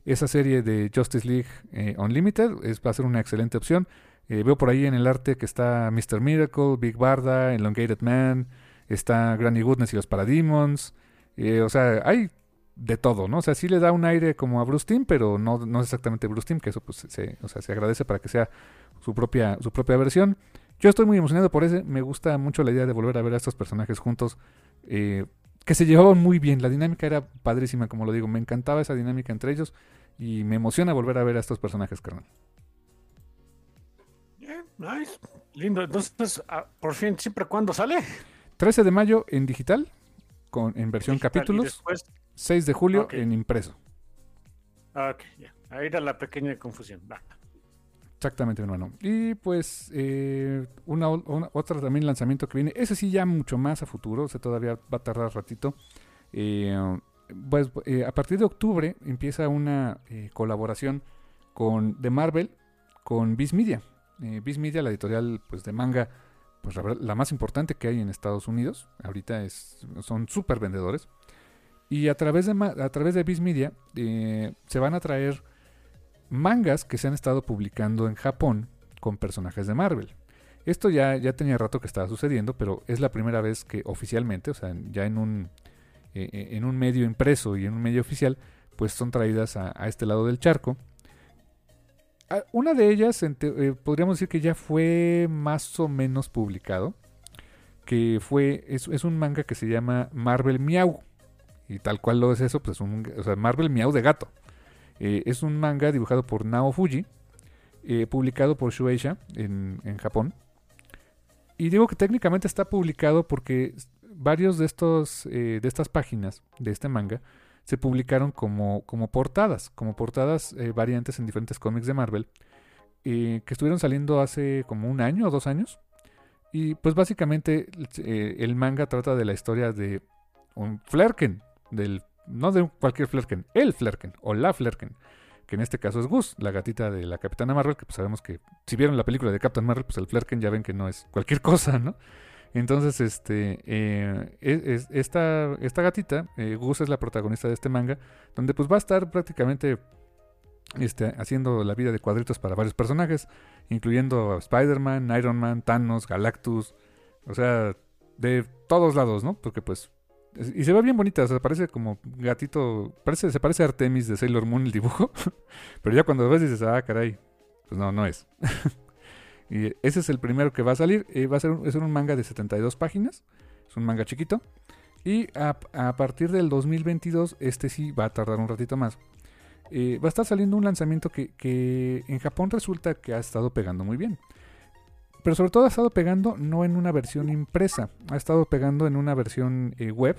esa serie de Justice League Unlimited. Es, va a ser una excelente opción. Eh, veo por ahí en el arte que está Mr. Miracle, Big Barda, Elongated Man, está Granny Goodness y los Parademons. Eh, o sea, hay de todo, ¿no? O sea, sí le da un aire como a Bruce Timm, pero no, no es exactamente Bruce Timm, que eso pues se, o sea, se agradece para que sea su propia, su propia versión. Yo estoy muy emocionado por ese, me gusta mucho la idea de volver a ver a estos personajes juntos, eh, que se llevaban muy bien, la dinámica era padrísima, como lo digo, me encantaba esa dinámica entre ellos y me emociona volver a ver a estos personajes, carnal. Nice. Lindo. Entonces, ah, por fin, ¿siempre cuándo sale? 13 de mayo en digital, con, en versión capítulos. 6 de julio en impreso. Ok, ya. Ahí era la pequeña confusión. Exactamente, hermano. Y pues, eh, una, otra también lanzamiento que viene. Ese sí, ya mucho más a futuro. O sea, todavía va a tardar ratito. Eh, pues eh, a partir de octubre empieza una colaboración con de Marvel con Viz Media. Eh, Media, la editorial pues, de manga, pues la, más importante que hay en Estados Unidos. Ahorita es, son súper vendedores. Y a través de, a través de Media eh, se van a traer mangas que se han estado publicando en Japón con personajes de Marvel. Esto ya, ya tenía rato que estaba sucediendo, pero es la primera vez que oficialmente, o sea, ya en un, eh, eh, en un medio impreso y en un medio oficial, pues son traídas a este lado del charco. Una de ellas, podríamos decir que ya fue más o menos publicado. Que fue, es, un manga que se llama Marvel Miau. Y tal cual lo es eso, pues un, o sea, Marvel Miau de gato. Eh, es un manga dibujado por Nao Fuji, eh, publicado por Shueisha en, en, Japón. Y digo que técnicamente está publicado porque varios de estos de estas páginas de este manga se publicaron como, como portadas, como portadas eh, variantes en diferentes cómics de Marvel, eh, que estuvieron saliendo hace como un año o dos años. Y pues básicamente eh, el manga trata de la historia de un Flerken, del, no de cualquier Flerken, el Flerken o la Flerken, que en este caso es Gus, la gatita de la Capitana Marvel, que pues sabemos que si vieron la película de Captain Marvel, pues el Flerken ya ven que no es cualquier <laughs> cosa, ¿no? Entonces, este, eh, es, esta, esta gatita, eh, Gus es la protagonista de este manga, donde pues va a estar prácticamente este, haciendo la vida de cuadritos para varios personajes, incluyendo Spider-Man, Iron Man, Thanos, Galactus, o sea, de todos lados, ¿no? Porque pues y se ve bien bonita, o sea, parece como gatito, parece, se parece a Artemis de Sailor Moon el dibujo, <laughs> pero ya cuando lo ves dices, ah, caray, pues no, no es. <laughs> y ese es el primero que va a salir, eh, va a ser es un manga de 72 páginas, es un manga chiquito, y a, partir del 2022, este sí va a tardar un ratito más. Eh, va a estar saliendo un lanzamiento que, que en Japón resulta que ha estado pegando muy bien. Pero sobre todo ha estado pegando no en una versión impresa, ha estado pegando en una versión eh, web.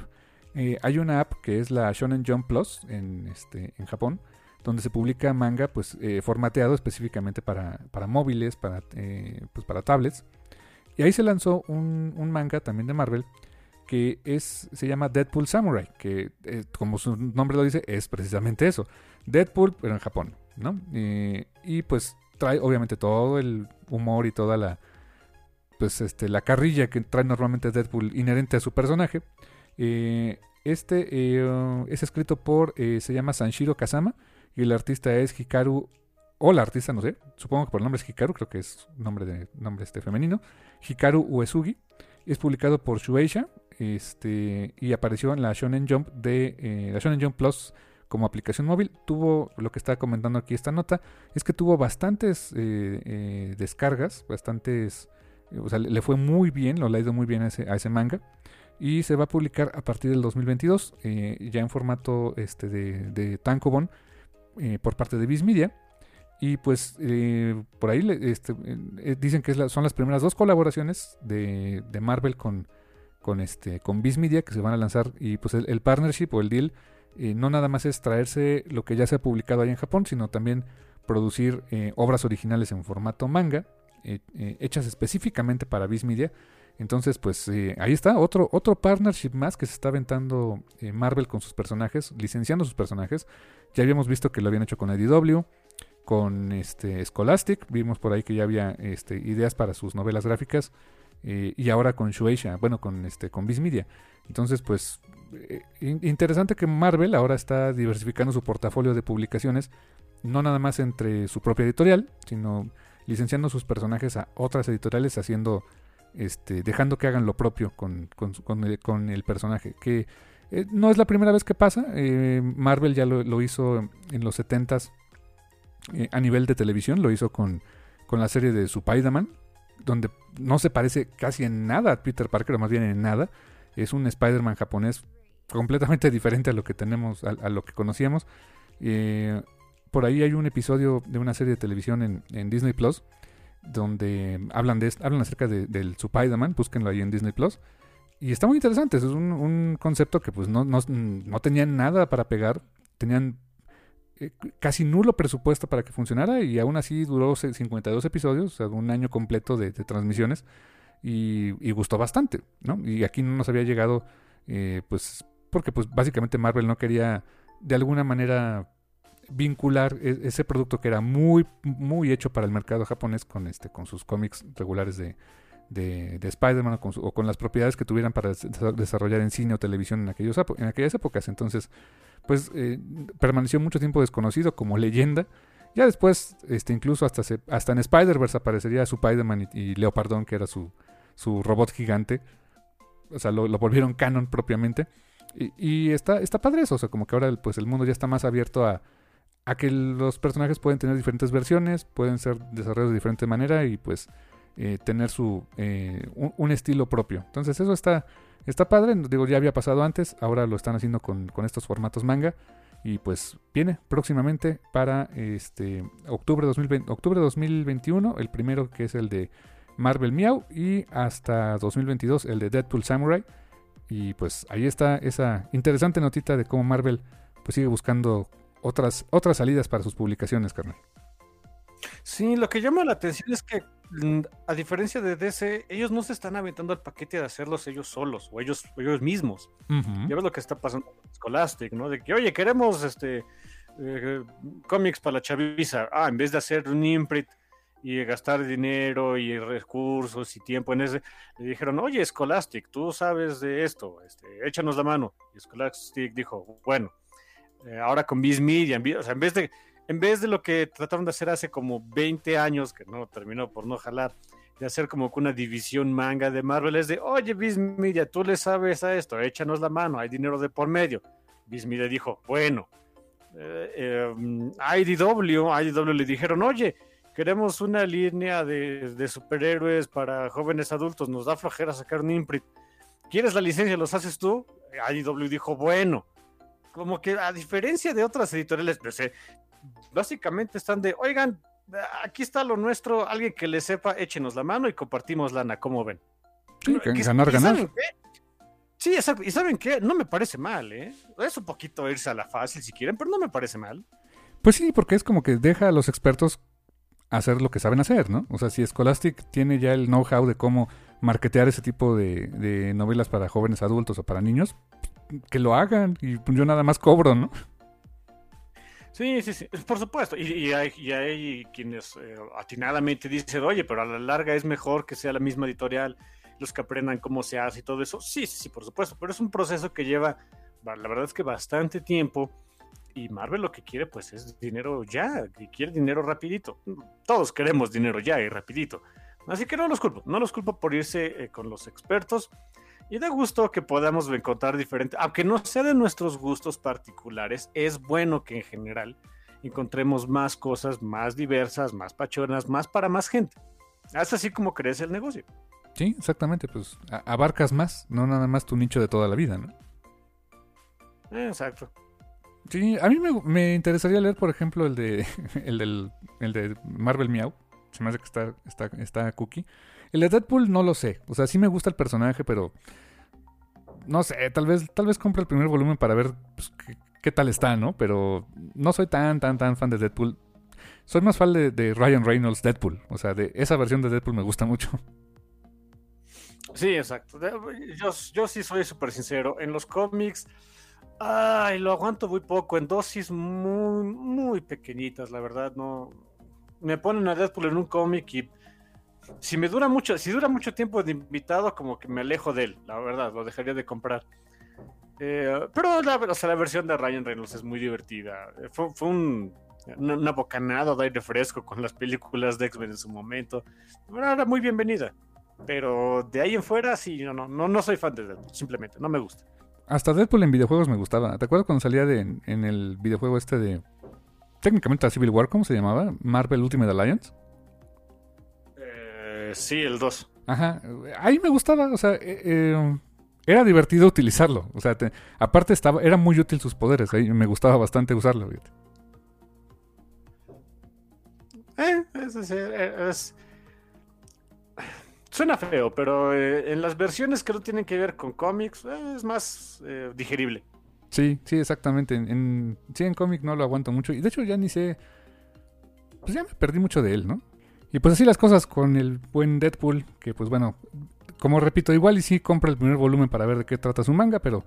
Eh, hay una app que es la Shonen Jump Plus en, este, en Japón, donde se publica manga pues, eh, formateado específicamente para, para móviles, para, pues, para tablets. Y ahí se lanzó un, un, manga también de Marvel que es, se llama Deadpool Samurai, que como su nombre lo dice es precisamente eso. Deadpool, pero en Japón, ¿no? y pues trae obviamente todo el humor y toda la, pues este, la carrilla que trae normalmente Deadpool inherente a su personaje. Eh, este eh, es escrito por, eh, se llama Sanshiro Kazama y el artista es Hikaru, o la artista, no sé, supongo que por el nombre es Hikaru, creo que es nombre, nombre este femenino, Hikaru Uesugi. Es publicado por Shueisha este, y apareció en la Shonen Jump de la Shonen Jump Plus como aplicación móvil. Tuvo, lo que está comentando aquí esta nota, es que tuvo bastantes descargas, bastantes o sea, le fue muy bien, lo ha ido muy bien a ese, manga. Y se va a publicar a partir del 2022, eh, ya en formato este, de, de Tankobon, eh, por parte de Viz Media. Y pues eh, por ahí este, dicen que son las primeras dos colaboraciones de, Marvel con, con, este, con Viz Media que se van a lanzar. Y pues el, partnership o el deal no nada más es traerse lo que ya se ha publicado ahí en Japón, sino también producir obras originales en formato manga hechas específicamente para Viz Media. Entonces, pues eh, ahí está, otro, otro partnership más que se está aventando Marvel con sus personajes, licenciando sus personajes. Ya habíamos visto que lo habían hecho con IDW, con este Scholastic, vimos por ahí que ya había este, ideas para sus novelas gráficas, y ahora con Shueisha, bueno, con este con Viz Media. Entonces, pues interesante que Marvel ahora está diversificando su portafolio de publicaciones, no nada más entre su propia editorial, sino licenciando sus personajes a otras editoriales, haciendo, este, dejando que hagan lo propio con, con, el, personaje. Que eh, no es la primera vez que pasa. Eh, Marvel ya lo, hizo en los 70s eh, a nivel de televisión, lo hizo con, con la serie de Spider-Man, donde no se parece casi en nada a Peter Parker, o más bien en nada. Es un Spider-Man japonés completamente <laughs> diferente a lo que tenemos, a, lo que conocíamos. Por ahí hay un episodio de una serie de televisión en, Disney Plus donde hablan de hablan acerca del Spider-Man, búsquenlo ahí en Disney Plus. Y está muy interesante, es un, concepto que pues no, no, tenían nada para pegar, tenían eh, casi nulo presupuesto para que funcionara y aún así duró 52 episodios, o sea, un año completo de, transmisiones y, gustó bastante, ¿no? Y aquí no nos había llegado, eh, pues, porque pues básicamente Marvel no quería de alguna manera vincular e-, ese producto que era muy, muy hecho para el mercado japonés con, este, con sus cómics regulares de, de, Spider-Man o, con las propiedades que tuvieran para desarrollar en cine o televisión en, aquellos, en aquellas épocas. Entonces, pues eh, permaneció mucho tiempo desconocido como leyenda. Ya después, este, incluso hasta, hasta en Spider-Verse aparecería su Spider-Man y, Leopardón, que era su, su robot gigante. O sea, lo, volvieron canon propiamente. Y, y, está, está padre eso, o sea, como que ahora pues, el mundo ya está más abierto a, a que los personajes pueden tener diferentes versiones, pueden ser desarrollados de diferente manera y pues eh, tener su eh, un, estilo propio. Entonces eso está, está padre, digo, ya había pasado antes, ahora lo están haciendo con, estos formatos manga y pues viene próximamente para este octubre, 2020, octubre 2021, el primero que es el de Marvel Meow y hasta 2022 el de Deadpool Samurai. Y pues ahí está esa interesante notita de cómo Marvel pues sigue buscando otras, otras salidas para sus publicaciones, carnal. Sí, lo que llama la atención es que, mm, a diferencia de DC, ellos no se están aventando el paquete de hacerlos ellos solos o ellos, ellos mismos. Ya ves lo que está pasando con Scholastic, ¿no? De que, oye, queremos este eh, cómics para la chaviza. Ah, en vez de hacer un imprint y gastar dinero y recursos y tiempo en ese, le dijeron, oye, Scholastic, tú sabes de esto, este, échanos la mano. Y Scholastic dijo, bueno, eh, ahora con Viz Media, en vez de en vez de lo que trataron de hacer hace como 20 años, que no terminó por no jalar, de hacer como una división manga de Marvel, es de, oye, Viz Media, tú le sabes a esto, échanos la mano, hay dinero de por medio. Viz Media dijo, bueno, eh, eh, IDW, IDW le dijeron, oye, queremos una línea de, superhéroes para jóvenes adultos, nos da flojera sacar un imprint. ¿Quieres la licencia? ¿Los haces tú? IDW dijo, bueno, como que a diferencia de otras editoriales, pues, eh, básicamente están de, oigan, aquí está lo nuestro, alguien que le sepa, échenos la mano y compartimos lana, ¿cómo ven? Sí, ganar, ganar. Sí, exacto. ¿Y saben qué? No me parece mal, ¿eh? Es un poquito irse a la fácil si quieren, pero no me parece mal. Pues sí, porque es como que deja a los expertos hacer lo que saben hacer, ¿no? O sea, si Scholastic tiene ya el know-how de cómo marketear ese tipo de, de, novelas para jóvenes adultos o para niños, que lo hagan y yo nada más cobro, ¿no? Sí, sí, sí, por supuesto. Y, hay, quienes eh, atinadamente dicen, oye, pero a la larga es mejor que sea la misma editorial, los que aprendan cómo se hace y todo eso. Sí, sí, sí, por supuesto, pero es un proceso que lleva, la verdad es que bastante tiempo. Y Marvel lo que quiere, pues, es dinero ya, y quiere dinero rapidito. Todos queremos dinero ya y rapidito. Así que no los culpo, no los culpo por irse eh, con los expertos. Y da gusto que podamos encontrar diferentes, aunque no sea de nuestros gustos particulares, es bueno que en general encontremos más cosas más diversas, más pachonas, más para más gente. Es así como crece el negocio. Sí, exactamente, pues abarcas más, no nada más tu nicho de toda la vida, ¿no? Exacto. Sí, a mí me, interesaría leer, por ejemplo, el de <laughs> el, del, el de Marvel Meow. Se me hace que está, está, está cookie. El de Deadpool no lo sé. O sea, sí me gusta el personaje, pero. No sé, tal vez, tal vez compre el primer volumen para ver pues, qué, tal está, ¿no? Pero no soy tan, tan, tan fan de Deadpool. Soy más fan de, Ryan Reynolds Deadpool. O sea, de esa versión de Deadpool me gusta mucho. <laughs> Sí, exacto. Yo, yo sí soy súper sincero. En los cómics, ay, lo aguanto muy poco, en dosis muy, muy pequeñitas, la verdad. No, me ponen a Deadpool en un cómic y si me dura mucho, si dura mucho tiempo de invitado, como que me alejo de él, la verdad, lo dejaría de comprar. Eh, pero la, la versión de Ryan Reynolds es muy divertida. Eh, fue, un, una, bocanada de aire fresco con las películas de X-Men en su momento. Era muy bienvenida. Pero de ahí en fuera, sí, no, no, no, soy fan de Deadpool, simplemente, no me gusta. Hasta Deadpool en videojuegos me gustaba. ¿Te acuerdas cuando salía en el videojuego este de. Técnicamente a Civil War, ¿cómo se llamaba? Marvel Ultimate Alliance sí, el 2. Ajá, ahí me gustaba, o sea, eh, eh, era divertido utilizarlo. O sea, aparte estaba, era muy útil sus poderes, ahí me gustaba bastante usarlo. Eh, es, Suena feo, pero en las versiones que no tienen que ver con cómics es más digerible. Sí, sí, exactamente. En, sí, en cómic no lo aguanto mucho. Y de hecho ya ni sé... Pues ya me perdí mucho de él, ¿no? Y pues así las cosas con el buen Deadpool, que pues bueno, como repito, igual y sí compra el primer volumen para ver de qué trata su manga, pero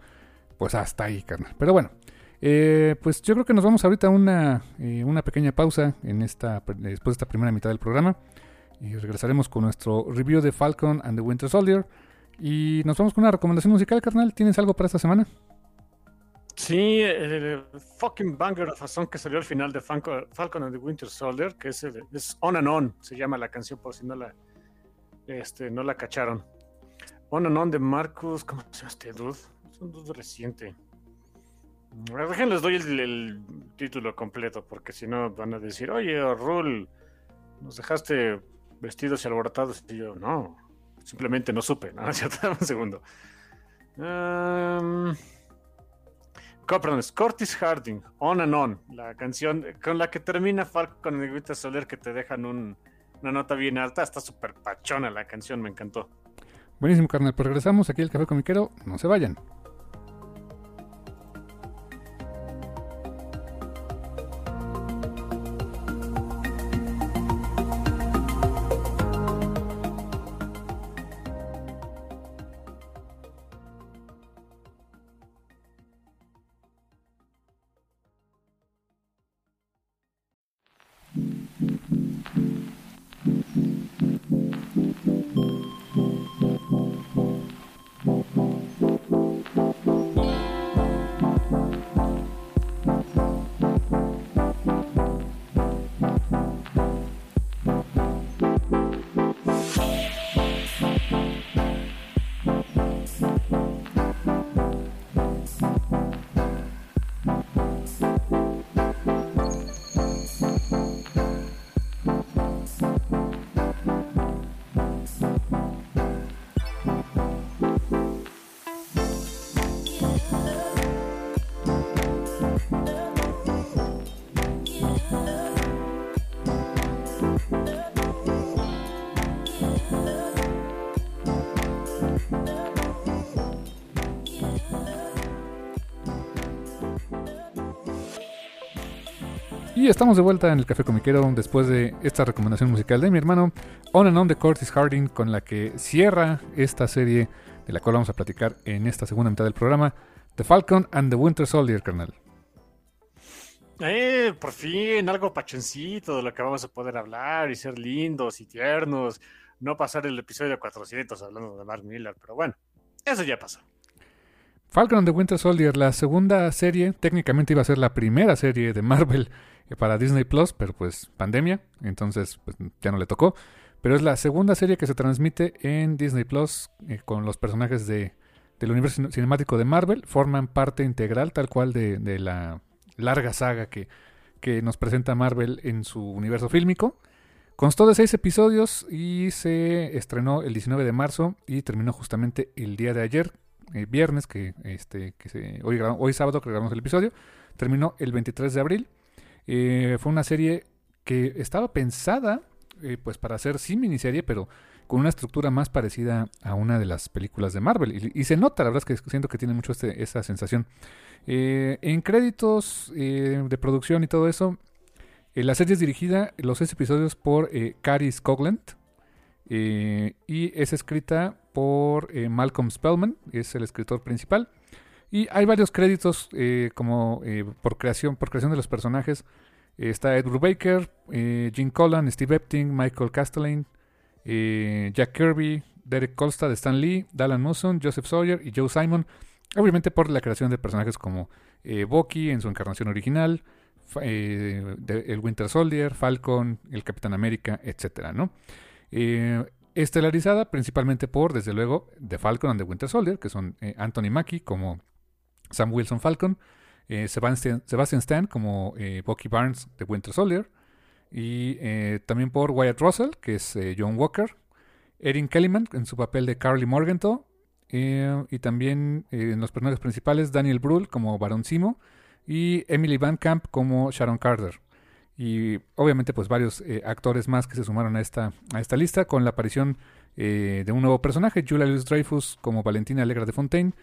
pues hasta ahí, carnal. Pero bueno, eh, pues yo creo que nos vamos ahorita a una, eh, una pequeña pausa en esta, después de esta primera mitad del programa. Y regresaremos con nuestro review de Falcon and the Winter Soldier. Y nos vamos con una recomendación musical, carnal. ¿Tienes algo para esta semana? Sí, el fucking banger of a que salió al final de Falcon and the Winter Soldier, que es, es On and On, se llama la canción por si no la, este, no la cacharon. On and On de Marcus, ¿cómo se llama este dude? Es un dude reciente. Déjenles doy el, título completo, porque si no van a decir, oye, Rul, nos dejaste vestidos y alborotados. Y yo, no, simplemente no supe, ¿no? <laughs> Un segundo. Um, perdón, Curtis Harding, On and On, la canción con la que termina Falcon y Winter Soler que te dejan una nota bien alta, está súper pachona la canción, me encantó. Buenísimo, carnal, pues regresamos aquí al Café Comiquero, no se vayan. Y estamos de vuelta en el Café Comiquero después de esta recomendación musical de mi hermano On and On de Curtis Harding, con la que cierra esta serie de la cual vamos a platicar en esta segunda mitad del programa, The Falcon and the Winter Soldier, carnal. Eh, por fin, algo pachoncito de lo que vamos a poder hablar y ser lindos y tiernos. No pasar el episodio 400 hablando de Mark Miller, pero bueno, eso ya pasó. Falcon and the Winter Soldier, la segunda serie, técnicamente iba a ser la primera serie de Marvel para Disney Plus, pero pues pandemia, entonces pues, ya no le tocó. Pero es la segunda serie que se transmite en Disney Plus eh, con los personajes de, del universo cinemático de Marvel. Forman parte integral, tal cual, de, de la larga saga que, que nos presenta Marvel en su universo fílmico. Constó de seis episodios y se estrenó el 19 de marzo y terminó justamente el día de ayer, eh, viernes, que, este, que se, hoy, hoy sábado que grabamos el episodio, terminó el 23 de abril. Eh, fue una serie que estaba pensada eh, pues para hacer sí miniserie, pero con una estructura más parecida a una de las películas de Marvel. Y, se nota, la verdad es que siento que tiene mucho este, esa sensación. Eh, en créditos de producción y todo eso, la serie es dirigida, los seis episodios, por Cary Scogland. y es escrita por Malcolm Spellman, es el escritor principal. Y hay varios créditos como por creación, por creación de los personajes está Ed Brubaker, eh, Jim Collan, Steve Epting, Michael Castellane, eh, Jack Kirby, Derek Kolstad, Stan Lee, Dallan Musson, Joseph Sawyer y Joe Simon. Obviamente por la creación de personajes como eh, Bucky en su encarnación original, el Winter Soldier, Falcon, el Capitán América, etc. ¿no? estelarizada principalmente por, desde luego, The Falcon and the Winter Soldier, que son Anthony Mackie como Sam Wilson Falcon, eh, Sebastian, Stan como eh, Bucky Barnes de Winter Soldier, y eh, también por Wyatt Russell, que es John Walker, Erin Kellyman en su papel de Carly Morgenthau, y también en los personajes principales Daniel Brühl como Baron Simo y Emily Van Camp como Sharon Carter. Y obviamente pues varios actores más que se sumaron a esta, a esta lista con la aparición de un nuevo personaje, Julia Louis Dreyfus como Valentina Alegra de Fontaine,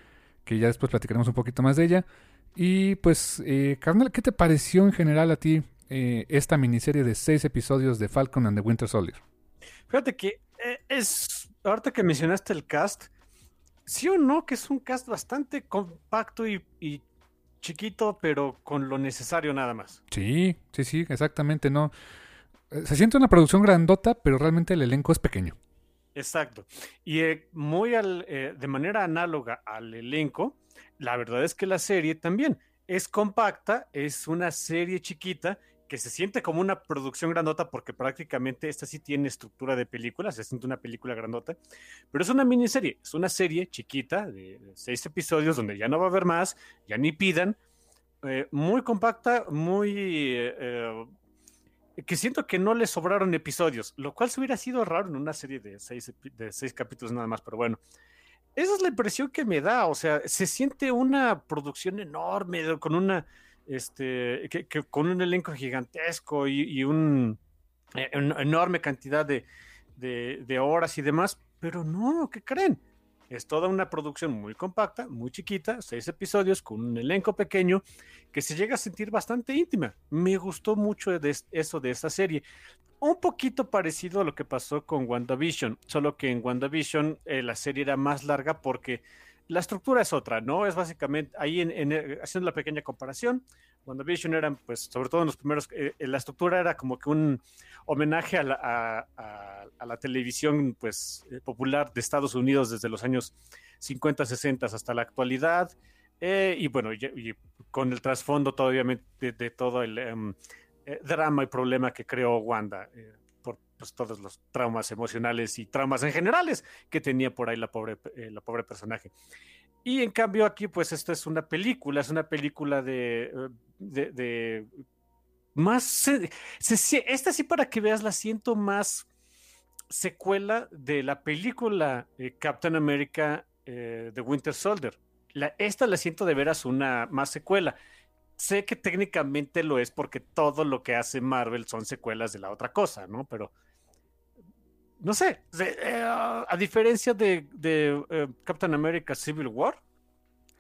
que ya después platicaremos un poquito más de ella. Y pues, eh, carnal, ¿qué te pareció en general a ti eh, esta miniserie de seis episodios de Falcon and the Winter Soldier? Fíjate que eh, es, ahorita que mencionaste el cast, sí o no, que es un cast bastante compacto y, chiquito, pero con lo necesario nada más. Sí, sí, sí, exactamente, no. Eh, se siente una producción grandota, pero realmente el elenco es pequeño. Exacto. Y muy al, de manera análoga al elenco, la verdad es que la serie también es compacta, es una serie chiquita que se siente como una producción grandota porque prácticamente esta sí tiene estructura de película, se siente una película grandota, pero es una miniserie, es una serie chiquita de seis episodios donde ya no va a haber más, ya ni pidan, eh, muy compacta, muy... Que siento que no le sobraron episodios, lo cual se hubiera sido raro en una serie de seis, de seis capítulos nada más, pero bueno. Esa es la impresión que me da, o sea, se siente una producción enorme, con una, este, que, con un elenco gigantesco y, un, eh, una enorme cantidad de, de, horas y demás, pero no, ¿qué creen? Es toda una producción muy compacta, muy chiquita, seis episodios con un elenco pequeño que se llega a sentir bastante íntima. Me gustó mucho de eso de esta serie un poquito parecido a lo que pasó con WandaVision, solo que en WandaVision eh, la serie era más larga porque la estructura es otra, ¿no? Es básicamente, ahí eh, haciendo la pequeña comparación, WandaVision eran, pues, sobre todo en los primeros, eh, la estructura era como que un homenaje a la, televisión, pues, popular de Estados Unidos desde los años 50, 60 hasta la actualidad, y bueno, con el trasfondo todavía de, todo el... Eh, drama y problema que creó Wanda eh, por pues, todos los traumas emocionales y traumas en generales que tenía por ahí la pobre, eh, la pobre personaje. Y en cambio aquí, pues esta es una película, es una película de, de, más... esta sí para que veas la siento más secuela de la película Captain America de Winter Soldier. La, esta la siento de veras una más secuela sé que técnicamente lo es porque todo lo que hace Marvel son secuelas de la otra cosa, ¿no? Pero no sé, eh, a diferencia de, eh, Captain America Civil War,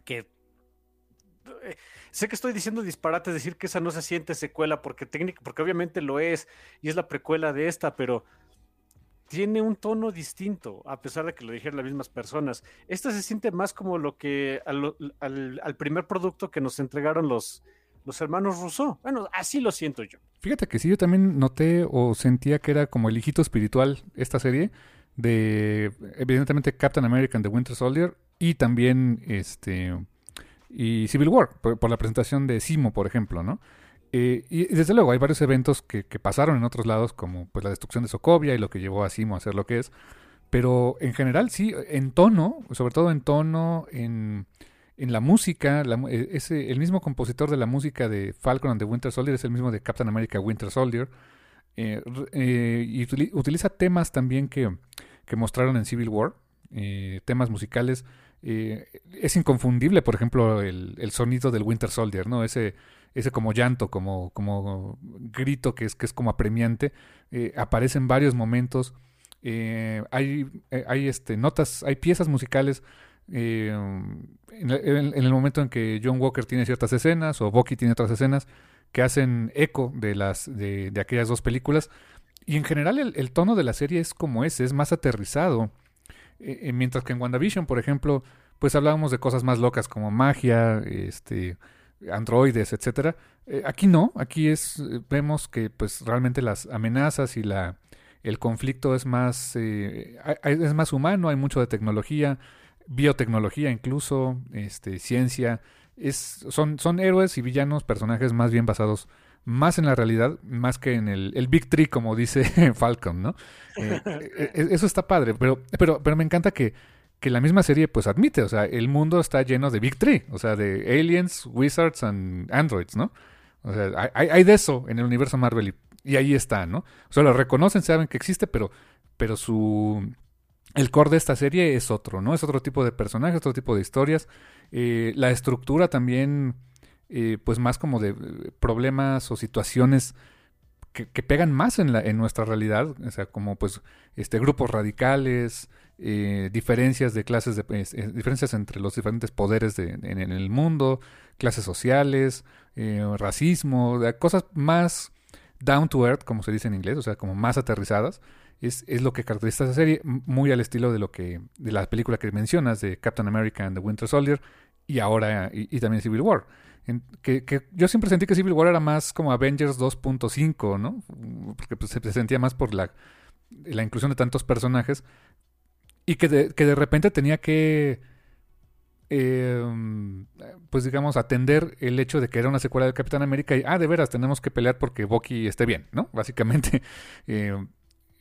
que eh, sé que estoy diciendo disparates, decir que esa no se siente secuela, porque técnica, porque obviamente lo es, y es la precuela de esta, pero tiene un tono distinto, a pesar de que lo dijeron las mismas personas. Esta se siente más como lo que al, al primer producto que nos entregaron los, los hermanos Rousseau. Bueno, así lo siento yo. Fíjate que sí, yo también noté o sentía que era como el hijito espiritual esta serie de, evidentemente, Captain America and the Winter Soldier y también este y Civil War, por, la presentación de Simo, por ejemplo, ¿no? Eh, y desde luego hay varios eventos que, pasaron en otros lados, como pues la destrucción de Sokovia y lo que llevó a Simo a hacer lo que es. Pero en general sí, en tono, sobre todo en tono, en en la música, e, el mismo compositor de la música de Falcon and the Winter Soldier es el mismo de Captain America Winter Soldier. Eh, eh, y utiliza temas también que, que, mostraron en Civil War, eh, temas musicales. es inconfundible, por ejemplo, el, sonido del Winter Soldier, ¿no? Ese, ese como llanto, como, como grito que es, que es como apremiante. aparece en varios momentos. hay hay este, notas, hay piezas musicales en, el momento en que John Walker tiene ciertas escenas o Bucky tiene otras escenas que hacen eco de las de, aquellas dos películas y en general el, tono de la serie es como ese, es más aterrizado. Eh, eh, mientras que en WandaVision, por ejemplo, pues hablábamos de cosas más locas como magia, este, androides, etcétera. aquí no, aquí es vemos que pues realmente las amenazas y la el conflicto es más es más humano, hay mucho de tecnología, biotecnología incluso, este, ciencia. Es, son, son héroes y villanos, personajes más bien basados más en la realidad, más que en el, Big Tree, como dice <laughs> Falcon, ¿no? Eh, eh, eh, eso está padre, pero, pero, pero me encanta que, que la misma serie pues admite, o sea, el mundo está lleno de Big Tree, o sea, de aliens, wizards and androids, ¿no? O sea, hay, hay de eso en el universo Marvel y, y, ahí está, ¿no? O sea, lo reconocen, saben que existe, pero, pero su, el core de esta serie es otro, ¿no? Es otro tipo de personajes, otro tipo de historias. Eh, la estructura también, eh, pues más como de eh, problemas o situaciones que, pegan más en, la, en nuestra realidad, o sea, como pues este, grupos radicales, diferencias de clases, de, diferencias entre los diferentes poderes de, en, en, el mundo, clases sociales, racismo, cosas más down to earth, como se dice en inglés, o sea, como más aterrizadas es, es, lo que caracteriza esta serie, muy al estilo de lo que de la película que mencionas de Captain America and the Winter Soldier y ahora y, también Civil War. que, que, yo siempre sentí que Civil War era más como Avengers 2.5, ¿no? Porque pues, se sentía más por la, la inclusión de tantos personajes y que de, que de repente tenía que em, pues digamos, atender el hecho de que era una secuela de Capitán América y, ah, de veras, tenemos que pelear porque Bucky esté bien, ¿no? Básicamente, <laughs> eh,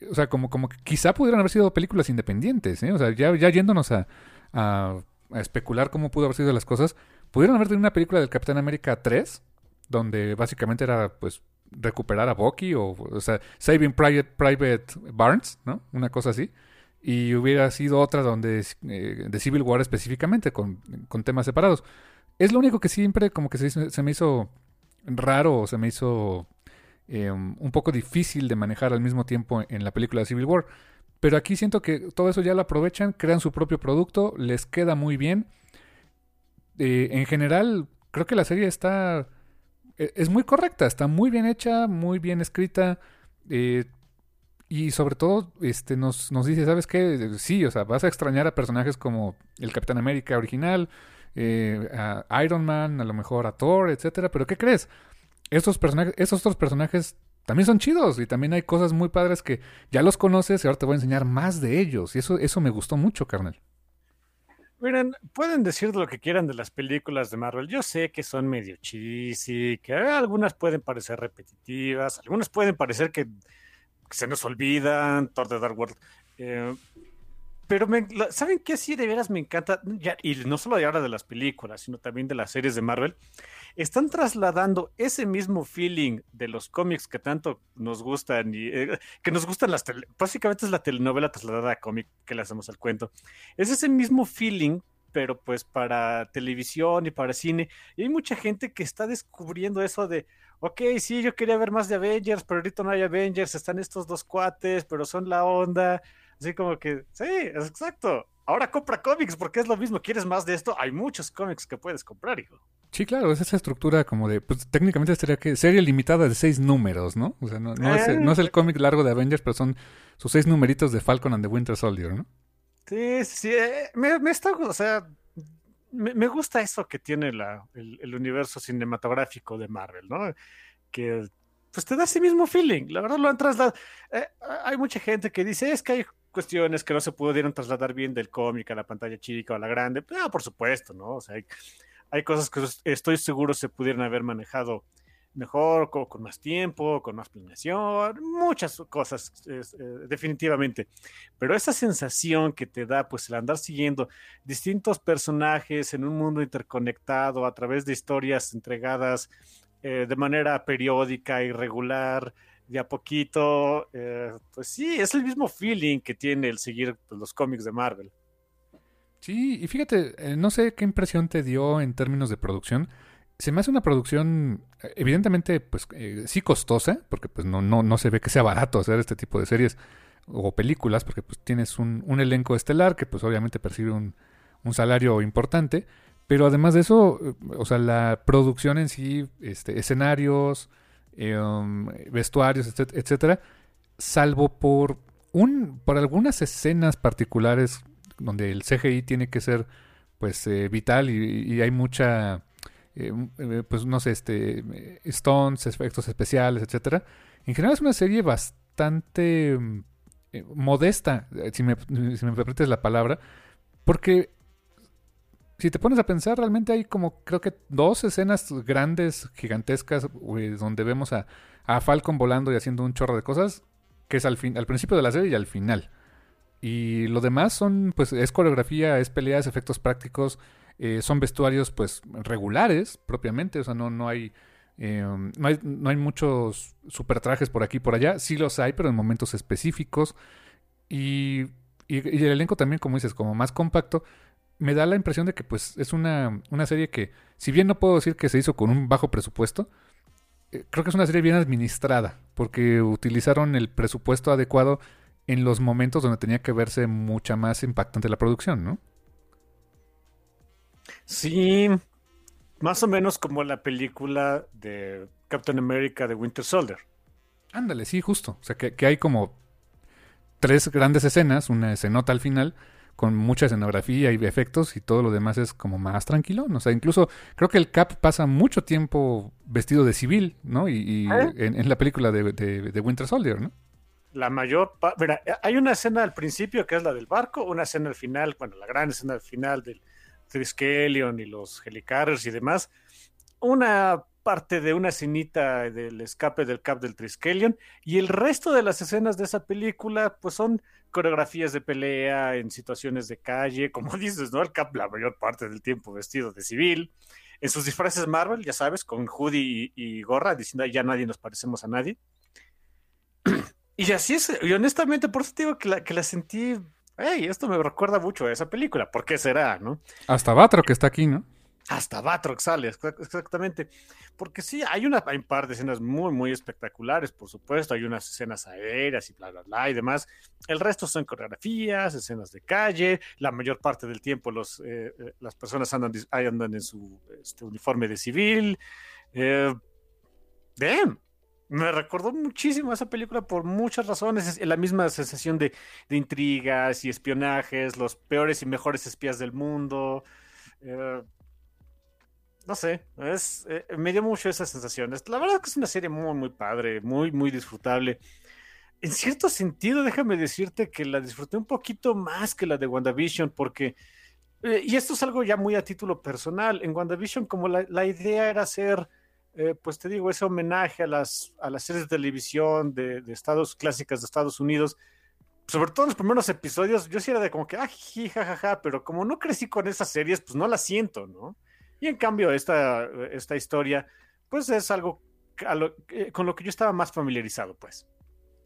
o sea, como, como que quizá pudieran haber sido películas independientes, ¿eh? O sea, ya, ya yéndonos a, a, especular cómo pudo haber sido las cosas, pudieron haber tenido una película del Capitán América 3, donde básicamente era, pues, recuperar a Bucky o, o sea, Saving Private, Private Barnes, ¿no? Una cosa así. Y hubiera sido otra donde, eh, de Civil War específicamente, con, con, temas separados. Es lo único que siempre como que se, se me hizo raro o se me hizo Em, un poco difícil de manejar al mismo tiempo en la película de Civil War. Pero aquí siento que todo eso ya lo aprovechan, crean su propio producto, les queda muy bien. Eh, en general, creo que la serie está. E, es muy correcta, está muy bien hecha, muy bien escrita. Eh, y sobre todo, este, nos, dice, ¿sabes qué? Sí, o sea, vas a extrañar a personajes como el Capitán América original, eh, a Iron Man, a lo mejor a Thor, etcétera. Pero ¿qué crees? Estos personajes, otros personajes también son chidos y también hay cosas muy padres que ya los conoces y ahora te voy a enseñar más de ellos. Y eso, eso me gustó mucho, carnal. Miren, pueden decir lo que quieran de las películas de Marvel. Yo sé que son medio cheesy, que algunas pueden parecer repetitivas, algunas pueden parecer que, se nos olvidan, Thor de Dark World. Eh, pero ¿saben qué? Sí, de veras me encanta, y no solo de ahora de las películas, sino también de las series de Marvel, están trasladando ese mismo feeling de los cómics que tanto nos gustan y eh, que nos gustan las básicamente es la telenovela trasladada a cómic que le hacemos al cuento. Es ese mismo feeling pero pues para televisión y para cine. Y hay mucha gente que está descubriendo eso de, ok, sí, yo quería ver más de Avengers, pero ahorita no hay Avengers, están estos dos cuates, pero son la onda. Así como que, sí, exacto. Ahora compra cómics porque es lo mismo. ¿Quieres más de esto? Hay muchos cómics que puedes comprar, hijo. Sí, claro, es esa estructura como de, pues técnicamente sería que serie limitada de seis números, ¿no? O sea, no, no, es, no es el cómic largo de Avengers, pero son sus seis numeritos de Falcon and the Winter Soldier, ¿no? Sí, sí, eh, me, me está, o sea, me, me gusta eso que tiene la, el, el universo cinematográfico de Marvel, ¿no? Que pues te da ese mismo feeling. La verdad lo han trasladado. Eh, hay mucha gente que dice, es que hay cuestiones que no se pudieron trasladar bien del cómic a la pantalla chica o a la grande. No, por supuesto, ¿no? O sea, hay, hay cosas que estoy seguro se pudieran haber manejado mejor, con, más tiempo, con más planeación, muchas cosas, eh, definitivamente. Pero esa sensación que te da, pues, el andar siguiendo distintos personajes en un mundo interconectado a través de historias entregadas eh, de manera periódica, irregular, de a poquito, eh, pues sí, es el mismo feeling que tiene el seguir pues, los cómics de Marvel. Sí, y fíjate, eh, no sé qué impresión te dio en términos de producción. Se me hace una producción, eh, evidentemente, pues eh, sí costosa, porque pues no, no, no se ve que sea barato hacer este tipo de series o películas, porque pues tienes un, un elenco estelar que pues obviamente percibe un, un salario importante, pero además de eso, eh, o sea, la producción en sí, este, escenarios, eh, um, vestuarios, etcétera, etcétera, salvo por un, por algunas escenas particulares donde el CGI tiene que ser pues eh, vital y, hay mucha eh, eh, pues no sé este stones efectos especiales etcétera. En general es una serie bastante eh, modesta si me, si me permites la palabra porque si te pones a pensar realmente hay como creo que dos escenas grandes gigantescas donde vemos a, a Falcon volando y haciendo un chorro de cosas que es al fin al principio de la serie y al final y lo demás son, pues, es coreografía, es peleas, efectos prácticos, eh, son vestuarios, pues, regulares, propiamente, o sea, no, no hay... Eh, no, hay, no hay muchos super trajes por aquí y por allá, sí los hay, pero en momentos específicos. Y, y, el elenco también, como dices, como más compacto, me da la impresión de que pues es una, una serie que, si bien no puedo decir que se hizo con un bajo presupuesto, eh, creo que es una serie bien administrada, porque utilizaron el presupuesto adecuado en los momentos donde tenía que verse mucha más impactante la producción, ¿no? Sí, más o menos como la película de Captain America de Winter Soldier. Ándale, sí, justo. O sea, que, que hay como tres grandes escenas, una escenota al final, con mucha escenografía y efectos, y todo lo demás es como más tranquilo. O sea, incluso creo que el Cap pasa mucho tiempo vestido de civil, ¿no? Y, y ¿Eh? en, en, la película de, de, de Winter Soldier, ¿no? La mayor Mira, hay una escena al principio que es la del barco, una escena al final, bueno, la gran escena al final del Triskelion y los Helicarriers y demás, una parte de una escenita del escape del Cap del Triskelion y el resto de las escenas de esa película pues son coreografías de pelea en situaciones de calle, <laughs> como dices, ¿no? El Cap la mayor parte del tiempo vestido de civil, en sus disfraces Marvel, ya sabes, con hoodie y, y gorra, diciendo ya nadie nos parecemos a nadie. Y así es, y honestamente, por eso te digo que la, que la sentí. Hey, esto me recuerda mucho a esa película. ¿Por qué será, no? Hasta Batroc está aquí, ¿no? Hasta Batroc sale, exactamente. Porque sí, hay, una, hay un par de escenas muy, muy espectaculares, por supuesto. Hay unas escenas aéreas y bla, bla, bla y demás. El resto son coreografías, escenas de calle. La mayor parte del tiempo los, eh, las personas andan, andan en su este, uniforme de civil. Eh, damn, me recordó muchísimo esa película por muchas razones. Es la misma sensación de, intrigas y espionajes, los peores y mejores espías del mundo. Eh, no sé, es, eh, me dio mucho esa sensación. La verdad es que es una serie muy, muy padre, muy, muy disfrutable. En cierto sentido, déjame decirte que la disfruté un poquito más que la de WandaVision, porque, eh, y esto es algo ya muy a título personal, en WandaVision como la, idea era hacer eh, pues te digo, ese homenaje a las, a las series de televisión de, de, Estados clásicas de Estados Unidos, sobre todo en los primeros episodios, yo sí era de como que, ah, jajaja, ja, pero como no crecí con esas series, pues no las siento, ¿no? Y en cambio, esta, esta historia, pues es algo eh, con lo que yo estaba más familiarizado, pues.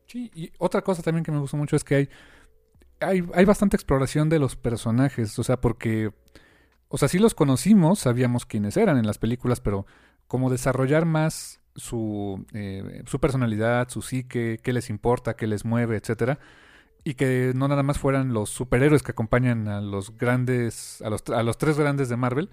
Sí, y otra cosa también que me gustó mucho es que hay, hay, hay bastante exploración de los personajes, o sea, porque, o sea, sí los conocimos, sabíamos quiénes eran en las películas, pero como desarrollar más su, eh, su personalidad, su psique, qué les importa, qué les mueve, etcétera. Y que no nada más fueran los superhéroes que acompañan a los grandes, a los, a los tres grandes de Marvel.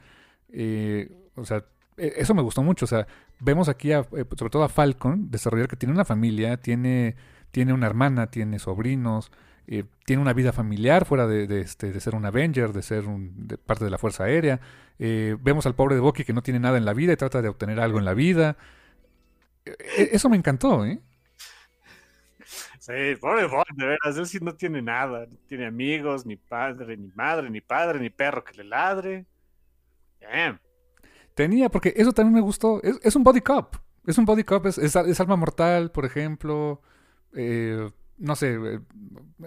Eh, o sea, e, eso me gustó mucho. O sea, vemos aquí, a, eh, sobre todo a Falcon, desarrollar que tiene una familia, tiene, tiene una hermana, tiene sobrinos, eh, tiene una vida familiar fuera de, este, de ser un Avenger, de ser un, parte de la Fuerza Aérea. Eh, vemos al pobre de Bucky que no tiene nada en la vida y trata de obtener algo en la vida. E, eso me encantó, ¿eh? Sí, pobre Bucky, de veras, él sí no tiene nada, no tiene amigos, ni padre, ni madre, ni padre, ni perro que le ladre. Tenía, porque eso también me gustó. Es, un body cop. Es un body cop, es, es, alma mortal, por ejemplo. Eh, no sé, eh,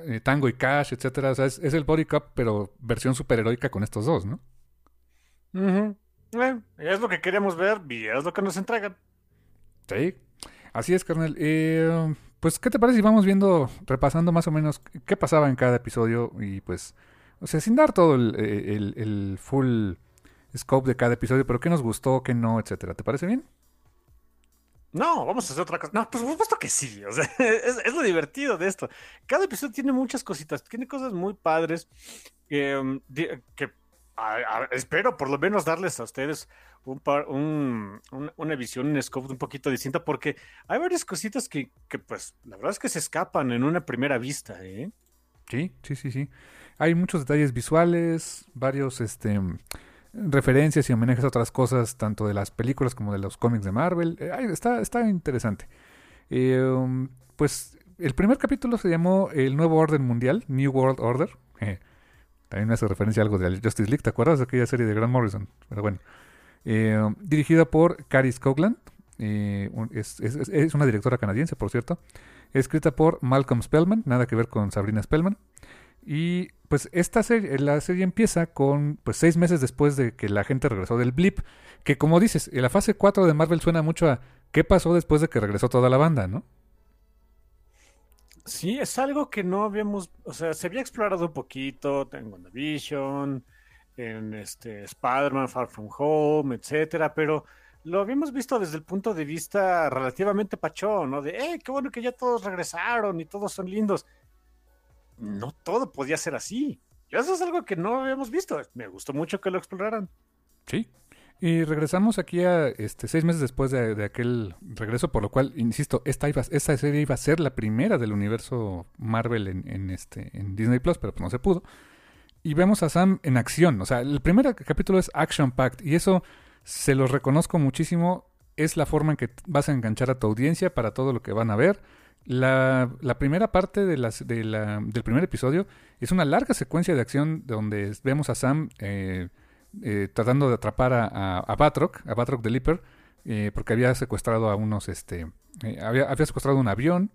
eh, Tango y Cash, etcétera. O sea, es, el body cop, pero versión superheroica con estos dos, ¿no? Es lo que queríamos ver y es lo que nos entregan. Sí, así es, carnal. pues, ¿qué te parece si vamos viendo, repasando más o menos qué pasaba en cada episodio? Y pues, o sea, sin dar todo el, el full scope de cada episodio, pero qué nos gustó, qué no, etcétera. ¿Te parece bien? No, vamos a hacer otra cosa. No, pues por supuesto que sí. O sea, <laughs> es, lo divertido de esto. Cada episodio tiene muchas cositas, tiene cosas muy padres que, espero por lo menos darles a ustedes un par, una visión, un scope un poquito distinta, porque hay varias cositas que, que, pues, la verdad es que se escapan en una primera vista, ¿eh? Sí, sí, sí, sí. Hay muchos detalles visuales, varios, este referencias y homenajes a otras cosas, tanto de las películas como de los cómics de Marvel. Eh, está, está interesante. Eh, um, pues el primer capítulo se llamó El Nuevo Orden Mundial, New World Order. Eh, también me hace referencia a algo de Justice League, ¿te acuerdas de aquella serie de Grant Morrison? Pero bueno. Um, dirigida por Caris Coughlin. Es, es, una directora canadiense, por cierto. Escrita por Malcolm Spellman, nada que ver con Sabrina Spellman. Y pues esta serie, la serie empieza con pues seis meses después de que la gente regresó del blip, que como dices, en la fase 4 de Marvel suena mucho a qué pasó después de que regresó toda la banda, ¿no? Sí, es algo que no habíamos, o sea, se había explorado un poquito en WandaVision, en este Spider-Man Far From Home, etcétera, pero lo habíamos visto desde el punto de vista relativamente pachón, ¿no? De, eh, qué bueno que ya todos regresaron y todos son lindos no todo podía ser así. Eso es algo que no habíamos visto. Me gustó mucho que lo exploraran. Sí. Y regresamos aquí a este seis meses después de, aquel regreso, por lo cual, insisto, esta, iba, esta serie iba a ser la primera del universo Marvel en, este, en Disney Plus, pero pues no se pudo. Y vemos a Sam en acción. O sea, el primer capítulo es Action Packed. Y eso se lo reconozco muchísimo. Es la forma en que vas a enganchar a tu audiencia para todo lo que van a ver. La, primera parte de la, del primer episodio es una larga secuencia de acción donde vemos a Sam eh, eh, tratando de atrapar a, a, Batroc, a Batroc de Lipper, eh, porque había secuestrado a unos, este, había, había, secuestrado un avión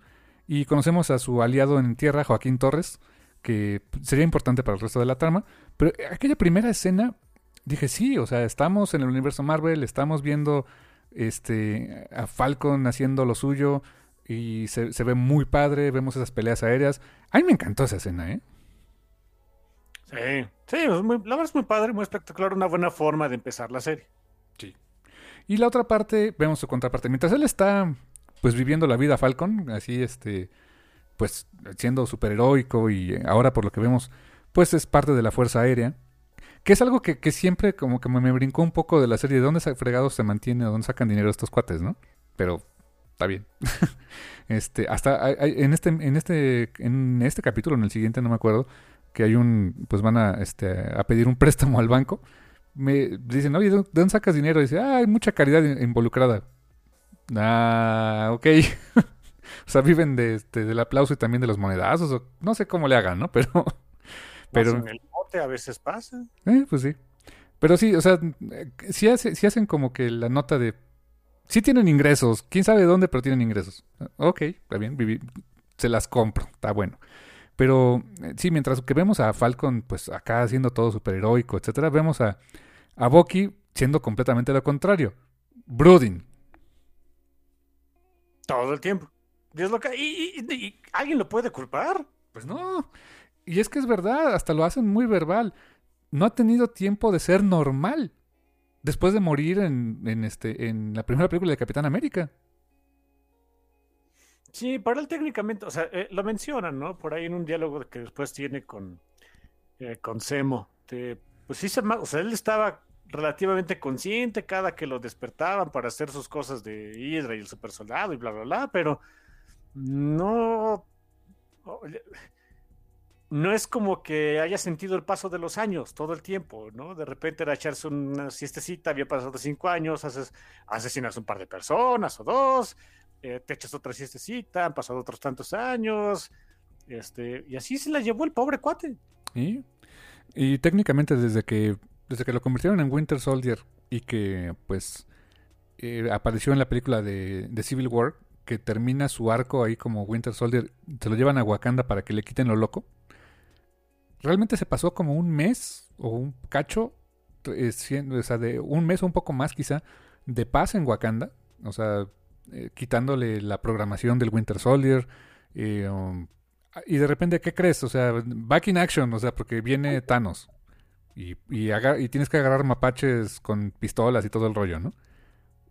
y conocemos a su aliado en tierra, Joaquín Torres, que sería importante para el resto de la trama, pero aquella primera escena dije sí, o sea, estamos en el universo Marvel, estamos viendo este a Falcon haciendo lo suyo, y se, ve muy padre, vemos esas peleas aéreas. A mí me encantó esa escena, ¿eh? Sí, sí, la verdad es muy padre, muy espectacular, una buena forma de empezar la serie. Sí. Y la otra parte, vemos su contraparte. Mientras él está, pues, viviendo la vida Falcon, así, este, pues, siendo superheroico y ahora, por lo que vemos, pues, es parte de la Fuerza Aérea. Que es algo que, que siempre como que me, me, brincó un poco de la serie, de dónde fregados se mantiene, de dónde sacan dinero estos cuates, ¿no? Pero está bien. <laughs> este, hasta en este, en este, en este capítulo, en el siguiente, no me acuerdo, que hay un, pues van a, este, a pedir un préstamo al banco. Me dicen, oye, ¿de dónde sacas dinero? dice, ah, hay mucha caridad involucrada. Ah, ok. <laughs> o sea, viven de, este, del aplauso y también de los monedazos. O, no sé cómo le hagan, ¿no? <laughs> Pero. pero en el bote a veces pasa. Eh, pues sí. Pero sí, o sea, si sí hacen como que la nota de Sí tienen ingresos, quién sabe de dónde, pero tienen ingresos. Ok, está bien, se las compro, está bueno. Pero eh, sí, mientras que vemos a Falcon, pues acá haciendo todo superheroico, etcétera, vemos a, a Bucky siendo completamente lo contrario. Brooding. Todo el tiempo. ¿Y, alguien lo puede culpar? Pues no. Y es que es verdad, hasta lo hacen muy verbal. No ha tenido tiempo de ser normal después de morir en, en, este, en la primera película de Capitán América. Sí, para él técnicamente, o sea, eh, lo mencionan, ¿no? Por ahí en un diálogo que después tiene con, eh, con Semo. pues sí, se, o sea, él estaba relativamente consciente cada que lo despertaban para hacer sus cosas de Hydra y el super soldado y bla, bla, bla, pero no no es como que haya sentido el paso de los años todo el tiempo, ¿no? De repente era echarse una siestecita, había pasado cinco años, haces, asesinas un par de personas o dos, eh, te echas otra siestecita, han pasado otros tantos años, este, y así se la llevó el pobre cuate. ¿Y? técnicamente desde que, desde que lo convirtieron en Winter Soldier y que pues eh, apareció en la película de, Civil War, que termina su arco ahí como Winter Soldier, se lo llevan a Wakanda para que le quiten lo loco realmente se pasó como un mes o un cacho, eh, o sea, de un mes o un poco más quizá, de paz en Wakanda, o sea, eh, quitándole la programación del Winter Soldier. Eh, um, y de repente, ¿qué crees? O sea, back in action, o sea, porque viene Thanos. Y, y, y tienes que agarrar mapaches con pistolas y todo el rollo, ¿no?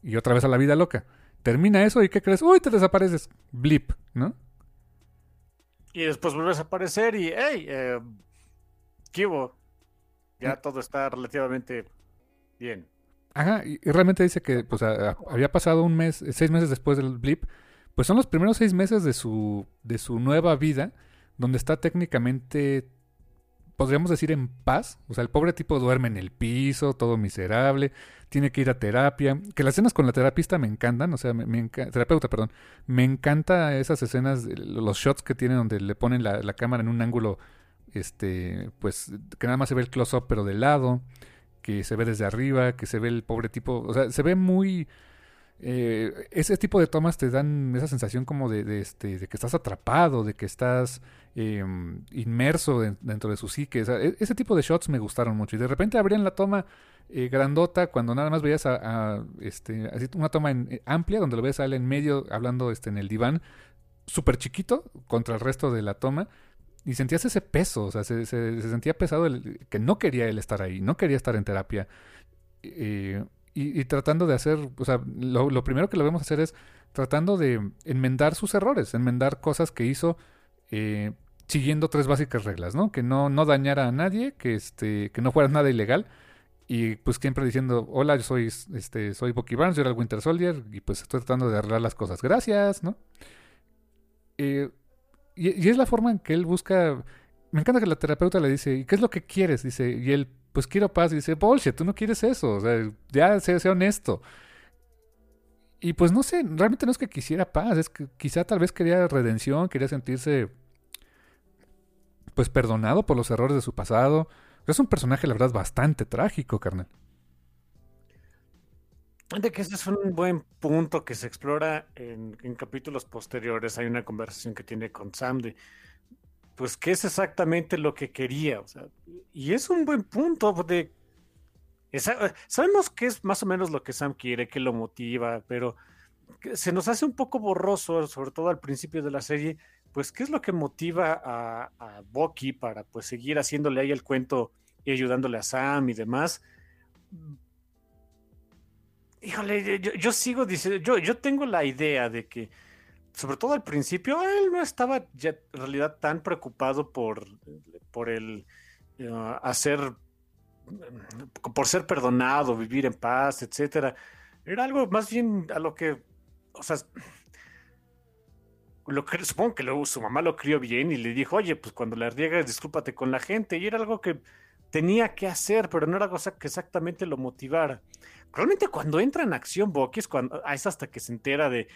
Y otra vez a la vida loca. Termina eso y ¿qué crees? Uy, te desapareces. Blip, ¿no? Y después vuelves a aparecer y, hey, eh, ¿Qué Ya mm. todo está relativamente bien. Ajá, y, realmente dice que pues había pasado un mes, seis meses después del blip, pues son los primeros seis meses de su, de su nueva vida, donde está técnicamente, podríamos decir, en paz. O sea, el pobre tipo duerme en el piso, todo miserable, tiene que ir a terapia. Que las escenas con la terapista me encantan, o sea, me, terapeuta, perdón, me encanta esas escenas, los shots que tiene donde le ponen la, la cámara en un ángulo este, pues que nada más se ve el close-up pero de lado, que se ve desde arriba, que se ve el pobre tipo, o sea, se ve muy... Eh, ese tipo de tomas te dan esa sensación como de, este, de que estás atrapado, de que estás em, inmerso dentro de su psique. E, ese tipo de shots me gustaron mucho. Y de repente abrían la toma eh, grandota cuando nada más veías a, este, una toma eh, amplia donde lo ves a él en medio hablando este, en el diván, súper chiquito contra el resto de la toma y sentías ese peso, o sea, se, sentía pesado el, que no quería él estar ahí, no quería estar en terapia. y, tratando de hacer, o sea, lo, primero que lo vemos hacer es tratando de enmendar sus errores, enmendar cosas que hizo eh, siguiendo tres básicas reglas, ¿no? Que no, no dañara a nadie, que, este, que no fuera nada ilegal. Y pues siempre diciendo, hola, yo soy, este, soy Bucky Barnes, yo era el Winter Soldier, y pues estoy tratando de arreglar las cosas. Gracias, ¿no? Eh, y, es la forma en que él busca. Me encanta que la terapeuta le dice, ¿y qué es lo que quieres? Dice, y él, pues quiero paz. Y dice, bullshit, tú no quieres eso. O sea, ya sé, sé honesto. Y pues no sé, realmente no es que quisiera paz, es que quizá tal vez quería redención, quería sentirse pues perdonado por los errores de su pasado. Es un personaje, la verdad, bastante trágico, carnal. De que ese es un buen punto que se explora en, capítulos posteriores. Hay una conversación que tiene con Sam de, pues, ¿qué es exactamente lo que quería? O sea, y es un buen punto de... sabemos que es más o menos lo que Sam quiere, que lo motiva, pero se nos hace un poco borroso, sobre todo al principio de la serie, pues, ¿qué es lo que motiva a, a Bucky para, pues, seguir haciéndole ahí el cuento y ayudándole a Sam y demás? Híjole, yo, sigo diciendo, yo, tengo la idea de que, sobre todo al principio, él no estaba ya en realidad tan preocupado por, por el uh, hacer, por ser perdonado, vivir en paz, etcétera. Era algo más bien a lo que, o sea, lo supongo que su mamá lo crió bien y le dijo, oye, pues cuando la riegas, discúlpate con la gente. Y era algo que tenía que hacer, pero no era algo que exactamente lo motivara realmente cuando entra en acción Bucky es, cuando, ah, es hasta que se entera de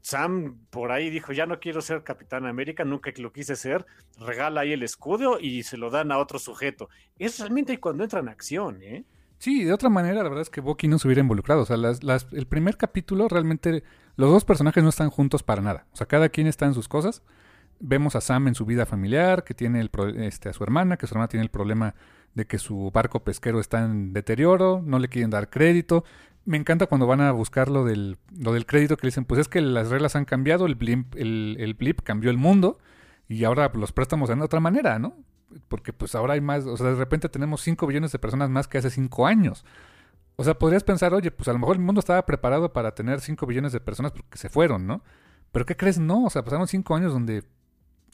Sam por ahí dijo, ya no quiero ser Capitán América, nunca lo quise ser, regala ahí el escudo y se lo dan a otro sujeto. Es realmente cuando entra en acción, ¿eh? Sí, de otra manera, la verdad es que Bucky no se hubiera involucrado. O sea, el primer capítulo realmente los dos personajes no están juntos para nada. O sea, cada quien está en sus cosas. Vemos a Sam en su vida familiar, que tiene el, este, a su hermana, que su hermana tiene el problema de que su barco pesquero está en deterioro, no le quieren dar crédito. Me encanta cuando van a buscar lo del, lo del crédito que dicen, pues es que las reglas han cambiado, el blip, el, blip cambió el mundo y ahora los préstamos de otra manera, ¿no? Porque pues ahora hay más, o sea, de repente tenemos 5 billones de personas más que hace 5 años. O sea, podrías pensar, oye, pues a lo mejor el mundo estaba preparado para tener 5 billones de personas porque se fueron, ¿no? Pero ¿qué crees? No, o sea, pasaron 5 años donde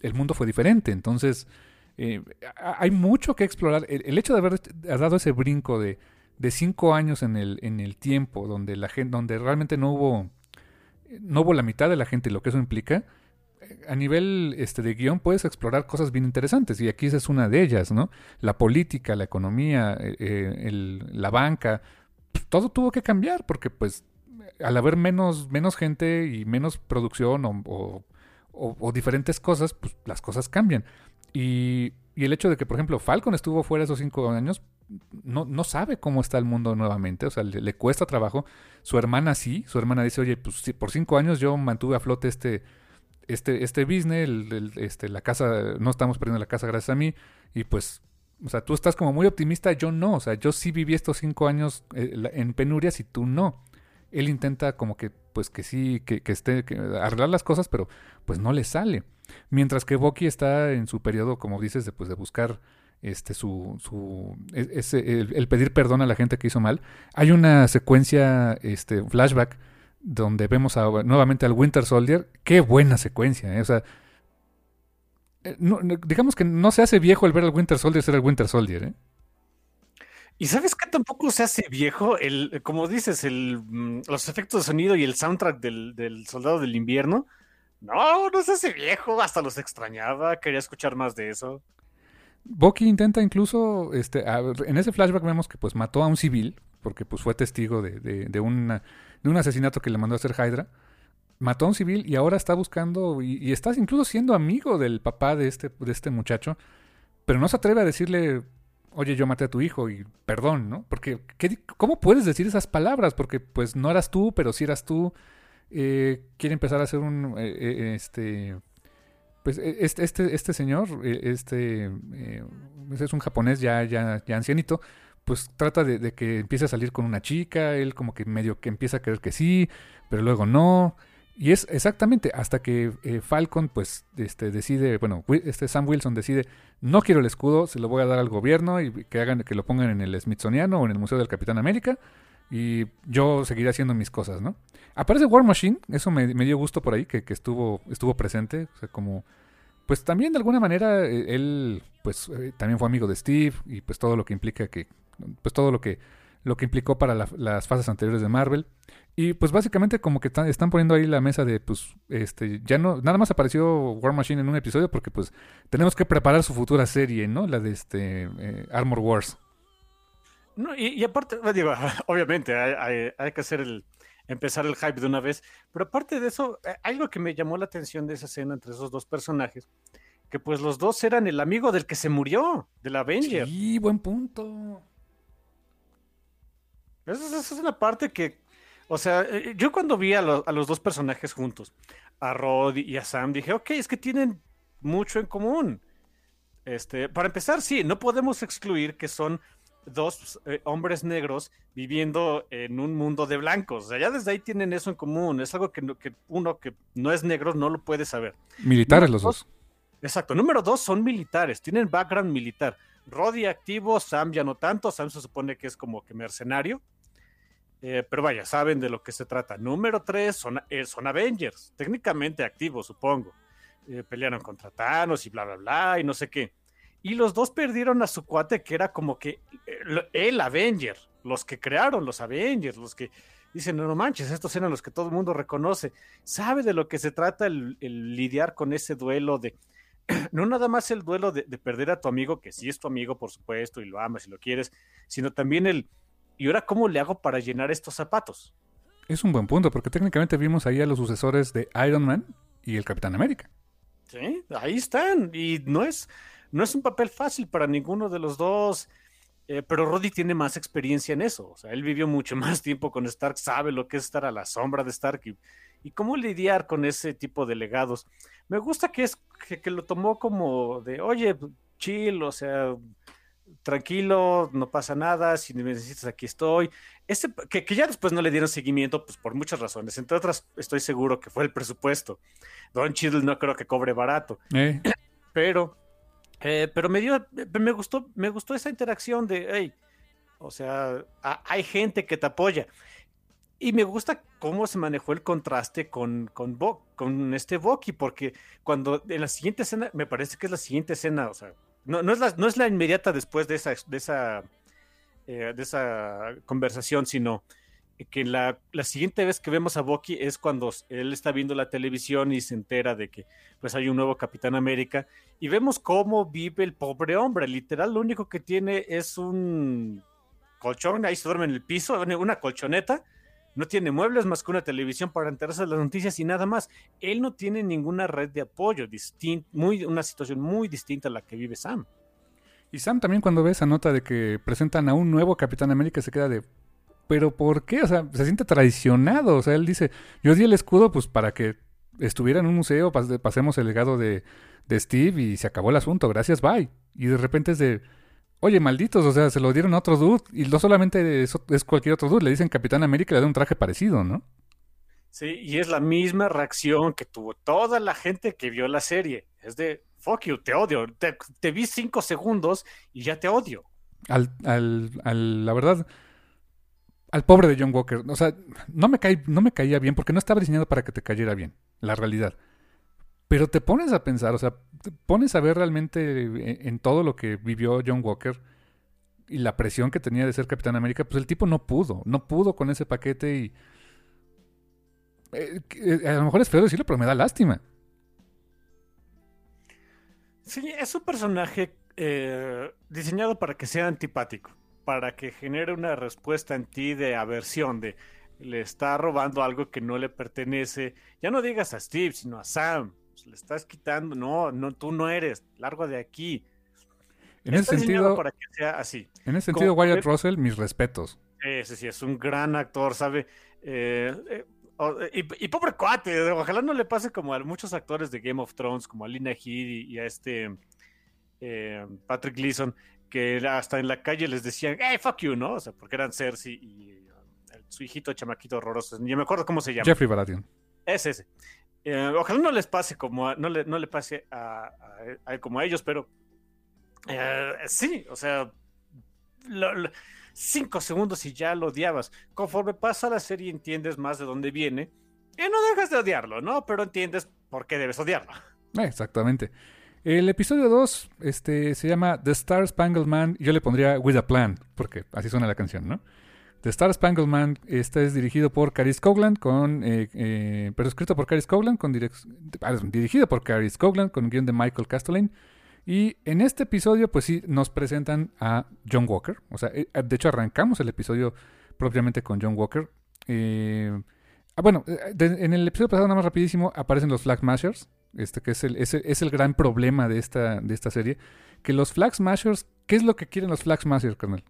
el mundo fue diferente. Entonces, eh, hay mucho que explorar. El, hecho de haber dado ese brinco de, cinco años en el, en el tiempo, donde la gente, donde realmente no hubo, no hubo la mitad de la gente y lo que eso implica, a nivel este, de guion puedes explorar cosas bien interesantes y aquí esa es una de ellas, ¿no? La política, la economía, eh, eh, la banca, pues, todo tuvo que cambiar porque pues al haber menos, menos gente y menos producción o, o, diferentes cosas, pues las cosas cambian. Y, y, el hecho de que, por ejemplo, Falcon estuvo fuera esos cinco años, no, no sabe cómo está el mundo nuevamente, o sea, le, cuesta trabajo. Su hermana sí, su hermana dice, oye, pues por cinco años yo mantuve a flote este este, este business, este, la casa, no estamos perdiendo la casa gracias a mí, y pues, o sea, tú estás como muy optimista, yo no, o sea, yo sí viví estos cinco años eh, en penurias y tú no. Él intenta como que, pues que sí, que, que esté, que arreglar las cosas, pero pues no le sale. Mientras que Bucky está en su periodo, como dices, de, pues, de buscar este su, su e, ese, el, pedir perdón a la gente que hizo mal. Hay una secuencia, este, flashback, donde vemos nuevamente al Winter Soldier. Qué buena secuencia, ¿eh? o sea, eh, digamos que no se hace viejo el ver al Winter Soldier ser el Winter Soldier, ¿eh? Y sabes que tampoco se hace viejo, el, como dices, el, mm, los efectos de sonido y el soundtrack del, del, Soldado del Invierno. No, no se hace viejo, hasta los extrañaba, quería escuchar más de eso. Bucky intenta incluso, este, en ese flashback vemos que pues mató a un civil, porque pues fue testigo de, de, de, un asesinato que le mandó a hacer Hydra. Mató a un civil y ahora está buscando y, y, está incluso siendo amigo del papá de este, de este muchacho, pero no se atreve a decirle, oye, yo maté a tu hijo y perdón, ¿no? Porque, ¿qué, ¿cómo puedes decir esas palabras? Porque pues no eras tú, pero sí eras tú. Eh, quiere empezar a hacer un, eh, eh, este, pues e, este, este, este señor, este, es un japonés ya, ya, ya ancianito, pues trata de, de, que empiece a salir con una chica, él como que medio que empieza a creer que sí, pero luego no. Y es exactamente hasta que eh, Falcon pues este decide, bueno, este Sam Wilson decide, no quiero el escudo, se lo voy a dar al gobierno y que hagan que lo pongan en el Smithsoniano o en el Museo del Capitán América y yo seguiré haciendo mis cosas, ¿no? Aparece War Machine, eso me, dio gusto por ahí, que, que, estuvo, estuvo presente, o sea, como, pues también de alguna manera eh, él, pues eh, también fue amigo de Steve y pues todo lo que implica que, pues todo lo que, lo que implicó para la, las fases anteriores de Marvel. Y pues básicamente como que están poniendo ahí la mesa de, pues, este, ya no, nada más apareció War Machine en un episodio porque pues tenemos que preparar su futura serie, ¿no? La de este eh, Armor Wars. No, y, y, aparte, <laughs> digo, obviamente hay, hay, hay, que hacer el empezar el hype de una vez, pero aparte de eso, eh, algo que me llamó la atención de esa escena entre esos dos personajes, que pues los dos eran el amigo del que se murió, del Avenger. Sí, buen punto. Esa, es una parte que, o sea, eh, yo cuando vi a, lo, a los dos personajes juntos, a Rod y a Sam, dije, ok, es que tienen mucho en común. Este, para empezar, sí, no podemos excluir que son dos eh, hombres negros viviendo en un mundo de blancos. O sea, ya desde ahí tienen eso en común. Es algo que, que uno que no es negro no lo puede saber. Militares Número los dos. dos. Exacto. Número dos, son militares, tienen background militar. Roddy activo, Sam ya no tanto. Sam se supone que es como que mercenario. Eh, pero vaya, saben de lo que se trata. Número tres, son, eh, son Avengers, técnicamente activos, supongo. Eh, pelearon contra Thanos y bla, bla, bla, y no sé qué y los dos perdieron a su cuate que era como que el Avenger, los que crearon los Avengers, los que dicen, no, manches, estos eran los que todo el mundo reconoce. Sabe de lo que se trata el, el lidiar con ese duelo de, <clears throat> no nada más el duelo de, de, perder a tu amigo, que sí es tu amigo, por supuesto, y lo amas y lo quieres, sino también el, ¿y ahora cómo le hago para llenar estos zapatos? Es un buen punto, porque técnicamente vimos ahí a los sucesores de Iron Man y el Capitán América. Sí, ahí están, y no es no es un papel fácil para ninguno de los dos, eh, pero Roddy tiene más experiencia en eso. O sea, él vivió mucho <laughs> más tiempo con Stark, sabe lo que es estar a la sombra de Stark y, y cómo lidiar con ese tipo de legados. Me gusta que, es, que, que lo tomó como de, oye, chill, o sea, tranquilo, no pasa nada, si me necesitas aquí estoy. Ese, que, que, ya después no le dieron seguimiento, pues por muchas razones. Entre otras, estoy seguro que fue el presupuesto. Don Chill no creo que cobre barato. Eh. Pero eh, pero me dio, me gustó, me gustó esa interacción de, hey, o sea, a, hay gente que te apoya. Y me gusta cómo se manejó el contraste con, con, Bo, con este Bucky, porque cuando en la siguiente escena, me parece que es la siguiente escena, o sea, no, no, es, la, no es la inmediata después de esa, de esa eh, de esa conversación, sino que la, la, siguiente vez que vemos a Bucky es cuando él está viendo la televisión y se entera de que pues hay un nuevo Capitán América y vemos cómo vive el pobre hombre, literal lo único que tiene es un colchón, ahí se duerme en el piso, una colchoneta, no tiene muebles más que una televisión para enterarse de las noticias y nada más. Él no tiene ninguna red de apoyo, muy, una situación muy distinta a la que vive Sam. Y Sam también cuando ve esa nota de que presentan a un nuevo Capitán América se queda de, pero ¿por qué? O sea, se siente traicionado. O sea, él dice, yo di el escudo pues para que estuviera en un museo, pasemos el legado de, de Steve y se acabó el asunto, gracias, bye. Y de repente es de, oye, malditos, o sea, se lo dieron a otro dude y no solamente es, es cualquier otro dude, le dicen Capitán América y le da un traje parecido, ¿no? Sí, y es la misma reacción que tuvo toda la gente que vio la serie. Es de, fuck you, te odio. Te, vi cinco segundos y ya te odio. Al, al, al, la verdad, al pobre de John Walker. O sea, no me, caí, no me caía bien porque no estaba diseñado para que te cayera bien, la realidad. Pero te pones a pensar, o sea, te pones a ver realmente en, en todo lo que vivió John Walker y la presión que tenía de ser Capitán América, pues el tipo no pudo, no pudo con ese paquete y... Eh, eh, a lo mejor es feo decirlo, pero me da lástima. Sí, es un personaje eh, diseñado para que sea antipático para que genere una respuesta en ti de aversión, de le está robando algo que no le pertenece. Ya no digas a Steve, sino a Sam. Pues, le estás quitando, no, no, tú no eres, largo de aquí. En ese sentido, para que sea así. En ese sentido, Wyatt Russell, mis respetos. Ese sí, es un gran actor, ¿sabe? Eh, eh, y, pobre cuate, ojalá no le pase como a muchos actores de Game of Thrones, como a Lina Headey y, a este eh, Patrick Gleason, que hasta en la calle les decían, hey, fuck you, ¿no? O sea, porque eran Cersei y uh, su hijito chamaquito horroroso. Yo me acuerdo cómo se llama. Jeffrey Baratheon. Es ese. Eh, ojalá no les pase como no, le, no le pase a, como a ellos, pero eh, sí, o sea, cinco segundos y ya lo odiabas. Conforme pasa la serie entiendes más de dónde viene y no dejas de odiarlo, ¿no? Pero entiendes por qué debes odiarlo. Exactamente. El episodio 2 este, se llama The Star Spangled Man. Yo le pondría With a Plan, porque así suena la canción, ¿no? The Star Spangled Man este es dirigido por Caris Cogland, con, eh, eh, pero escrito por Caris Cogland, con dirigido por Caris Cogland, con guion de Michael Castellane. Y en este episodio, pues sí, nos presentan a John Walker. O sea, eh, de hecho arrancamos el episodio propiamente con John Walker. Ah, bueno, en el episodio pasado, nada más rapidísimo, aparecen los Flag Mashers, este que es el, es, gran problema de esta, de esta serie, que los Flag Smashers, ¿qué es lo que quieren los Flag Smashers, carnal?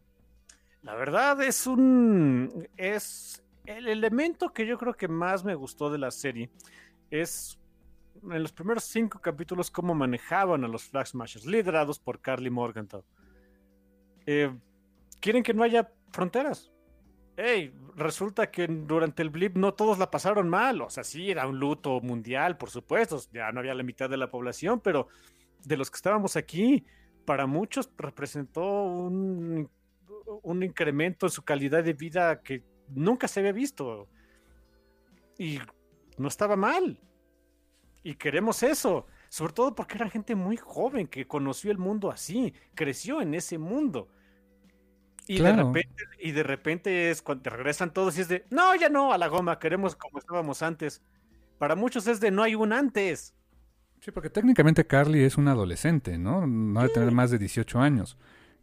La verdad es un... es el elemento que yo creo que más me gustó de la serie, es en los primeros cinco capítulos cómo manejaban a los Flag Smashers, liderados por Carly Morgenthau. Eh, quieren que no haya fronteras hey, resulta que durante el blip no todos la pasaron mal. O sea, sí, era un luto mundial, por supuesto. Ya no había la mitad de la población, pero de los que estábamos aquí, para muchos representó un, un incremento en su calidad de vida que nunca se había visto. Y no estaba mal. Y queremos eso. Sobre todo porque era gente muy joven que conoció el mundo así, creció en ese mundo. Y, de repente, y de repente es cuando te regresan todos y es de, no, ya no, a la goma, queremos como estábamos antes. Para muchos es de, no hay un antes. Sí, porque técnicamente Carly es una adolescente, ¿no? No debe tener más de 18 años.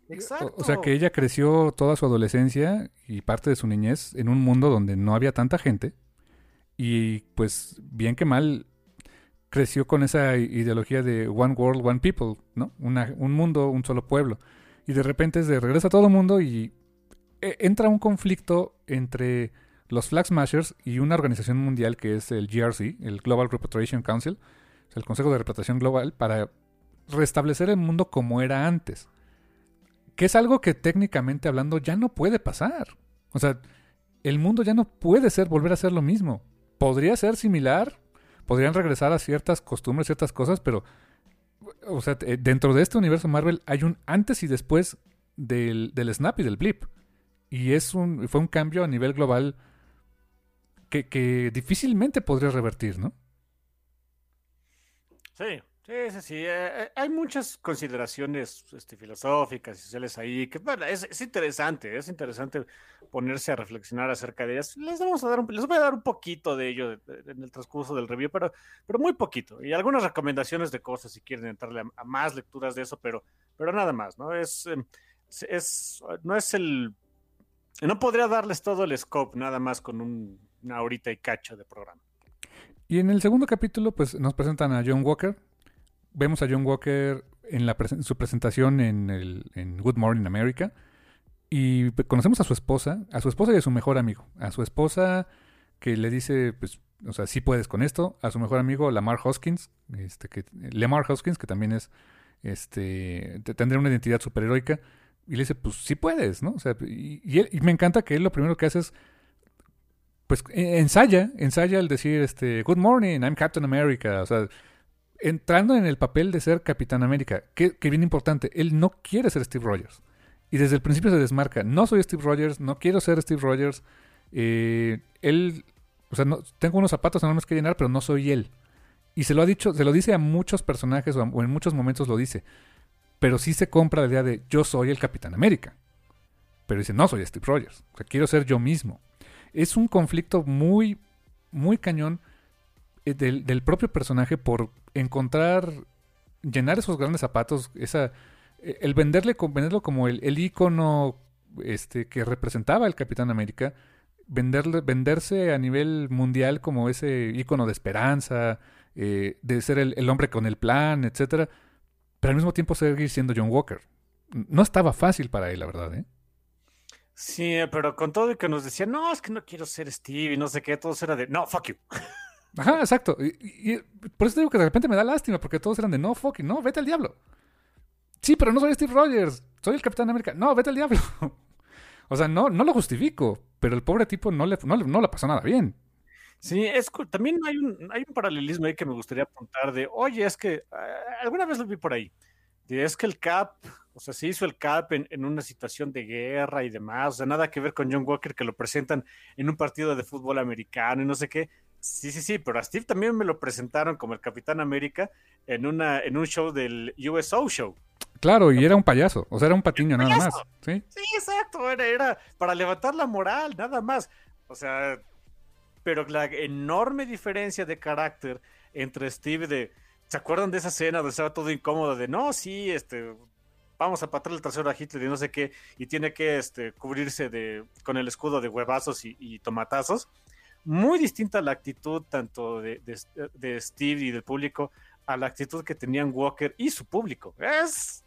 Exacto. O, sea que ella creció toda su adolescencia y parte de su niñez en un mundo donde no había tanta gente. Y pues, bien que mal, creció con esa ideología de One World, One People, ¿no? Una, un mundo, un solo pueblo. Y de repente es de regresa todo el mundo y eh, entra un conflicto entre los Flag Smashers y una organización mundial que es el GRC, el Global Repatriation Council, el Consejo de Repatriación Global, para restablecer el mundo como era antes. Que es algo que técnicamente hablando ya no puede pasar. O sea, el mundo ya no puede ser volver a ser lo mismo. Podría ser similar, podrían regresar a ciertas costumbres, ciertas cosas, pero o sea, eh, dentro de este universo Marvel hay un antes y después del, snap y del blip. Y es un, fue un cambio a nivel global que, difícilmente podría revertir, ¿no? Sí, Sí, sí. Eh, eh, hay muchas consideraciones este, filosóficas y sociales ahí, que es, es, interesante, es interesante ponerse a reflexionar acerca de ellas. Les, vamos a dar un, les voy a dar un poquito de ello en el transcurso del review, pero, pero muy poquito. Y algunas recomendaciones de cosas si quieren entrarle a, más lecturas de eso, pero, pero nada más, ¿no? Es, em, es, no es el... No podría darles todo el scope nada más con un, una horita y cacho de programa. Y en el segundo capítulo, pues nos presentan a John Walker, vemos a John Walker en, la su presentación en, el, Good Morning America y conocemos a su esposa, a su esposa y a su mejor amigo. A su esposa que le dice, pues, o sea, sí puedes con esto. A su mejor amigo, Lamar Hoskins, este, que, Lamar Hoskins, que también es, este, tendría una identidad superheroica. Y le dice, pues sí puedes, ¿no? O sea, y, y, me encanta que él lo primero que hace es, pues, e, ensaya, ensaya el decir, este, Good morning, I'm Captain America. O sea, entrando en el papel de ser Capitán América, que, bien importante, él no quiere ser Steve Rogers. Y desde el principio se desmarca, no soy Steve Rogers, no quiero ser Steve Rogers. Eh, él, o sea, no, tengo unos zapatos enormes que llenar, pero no soy él. Y se lo ha dicho, se lo dice a muchos personajes o, en muchos momentos lo dice. Pero sí se compra la idea de yo soy el Capitán América. Pero dice, no soy Steve Rogers. O sea, quiero ser yo mismo. Es un conflicto muy, muy cañón eh, del, del propio personaje por encontrar, llenar esos grandes zapatos, esa, eh, el venderle, venderlo como el, el este, que representaba el Capitán América, venderle, venderse a nivel mundial como ese ícono de esperanza, eh, de ser el, hombre con el plan, etcétera, pero al mismo tiempo seguir siendo John Walker. No estaba fácil para él, la verdad, ¿eh? Sí, pero con todo y que nos decía, no, es que no quiero ser Steve y no sé qué, todo era de, no, fuck you. <laughs> Ajá, exacto. Y, por eso digo que de repente me da lástima, porque todos eran de no, fucking, no, vete al diablo. Sí, pero no soy Steve Rogers, soy el Capitán América. No, vete al diablo. <laughs> o sea, no, no lo justifico, pero el pobre tipo no le, no, no le pasó nada bien. Sí, es también hay un, hay un paralelismo ahí que me gustaría apuntar de, oye, es que ah, alguna vez lo vi por ahí. De, es que el Cap, o sea, se hizo el Cap en, en, una situación de guerra y demás, o sea, nada que ver con John Walker que lo presentan en un partido de fútbol americano y no sé qué. Sí, sí, sí, pero a Steve también me lo presentaron como el Capitán América en, una, en un show del USO Show. Claro, y era un payaso, o sea, era un patiño nada más. ¿sí? sí, exacto, era, era para levantar la moral, nada más. O sea, pero la enorme diferencia de carácter entre Steve de... ¿Se acuerdan de esa escena donde estaba todo incómodo de, no, sí, este, vamos a patar el trasero a Hitler y no sé qué, y tiene que este, cubrirse de, con el escudo de huevazos y, y tomatazos? Muy distinta la actitud tanto de, de, Steve y del público a la actitud que tenían Walker y su público. Es,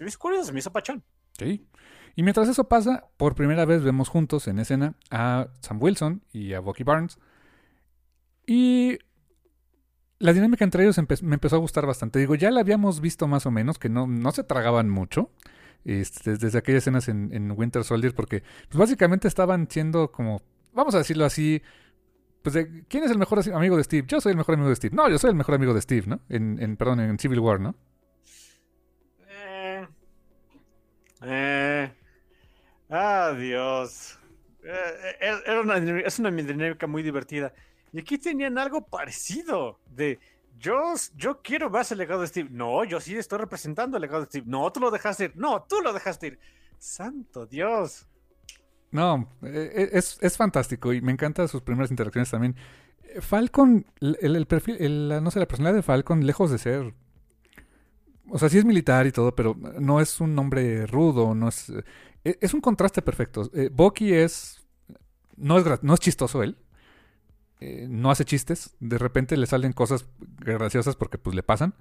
me hizo curioso, se me hizo pachón. Sí. Y mientras eso pasa, por primera vez vemos juntos en escena a Sam Wilson y a Bucky Barnes. Y la dinámica entre ellos me empezó a gustar bastante. Digo, ya la habíamos visto más o menos, que no, no se tragaban mucho. Este, desde aquellas escenas en, en Winter Soldier, porque pues, básicamente estaban siendo como, vamos a decirlo así, pues de, ¿quién es el mejor amigo de Steve? Yo soy el mejor amigo de Steve. No, yo soy el mejor amigo de Steve, ¿no? En, perdón, en Civil War, ¿no? Eh, eh, ah, Dios. Eh, era una, es una dinámica muy divertida. Y aquí tenían algo parecido de yo, yo quiero más el legado de Steve. No, yo sí estoy representando el legado de Steve. No, tú lo dejaste ir. No, tú lo dejaste ir. Santo Dios. No, e, e, es, es fantástico y me encantan sus primeras interacciones también. Falcon, el, perfil, no sé, la personalidad de Falcon, lejos de ser. O sea, sí es militar y todo, pero no es un hombre rudo, no es. E, es un contraste perfecto. Eh, Bucky es. No es, no es chistoso él. Eh, no hace chistes. De repente le salen cosas graciosas porque pues le pasan.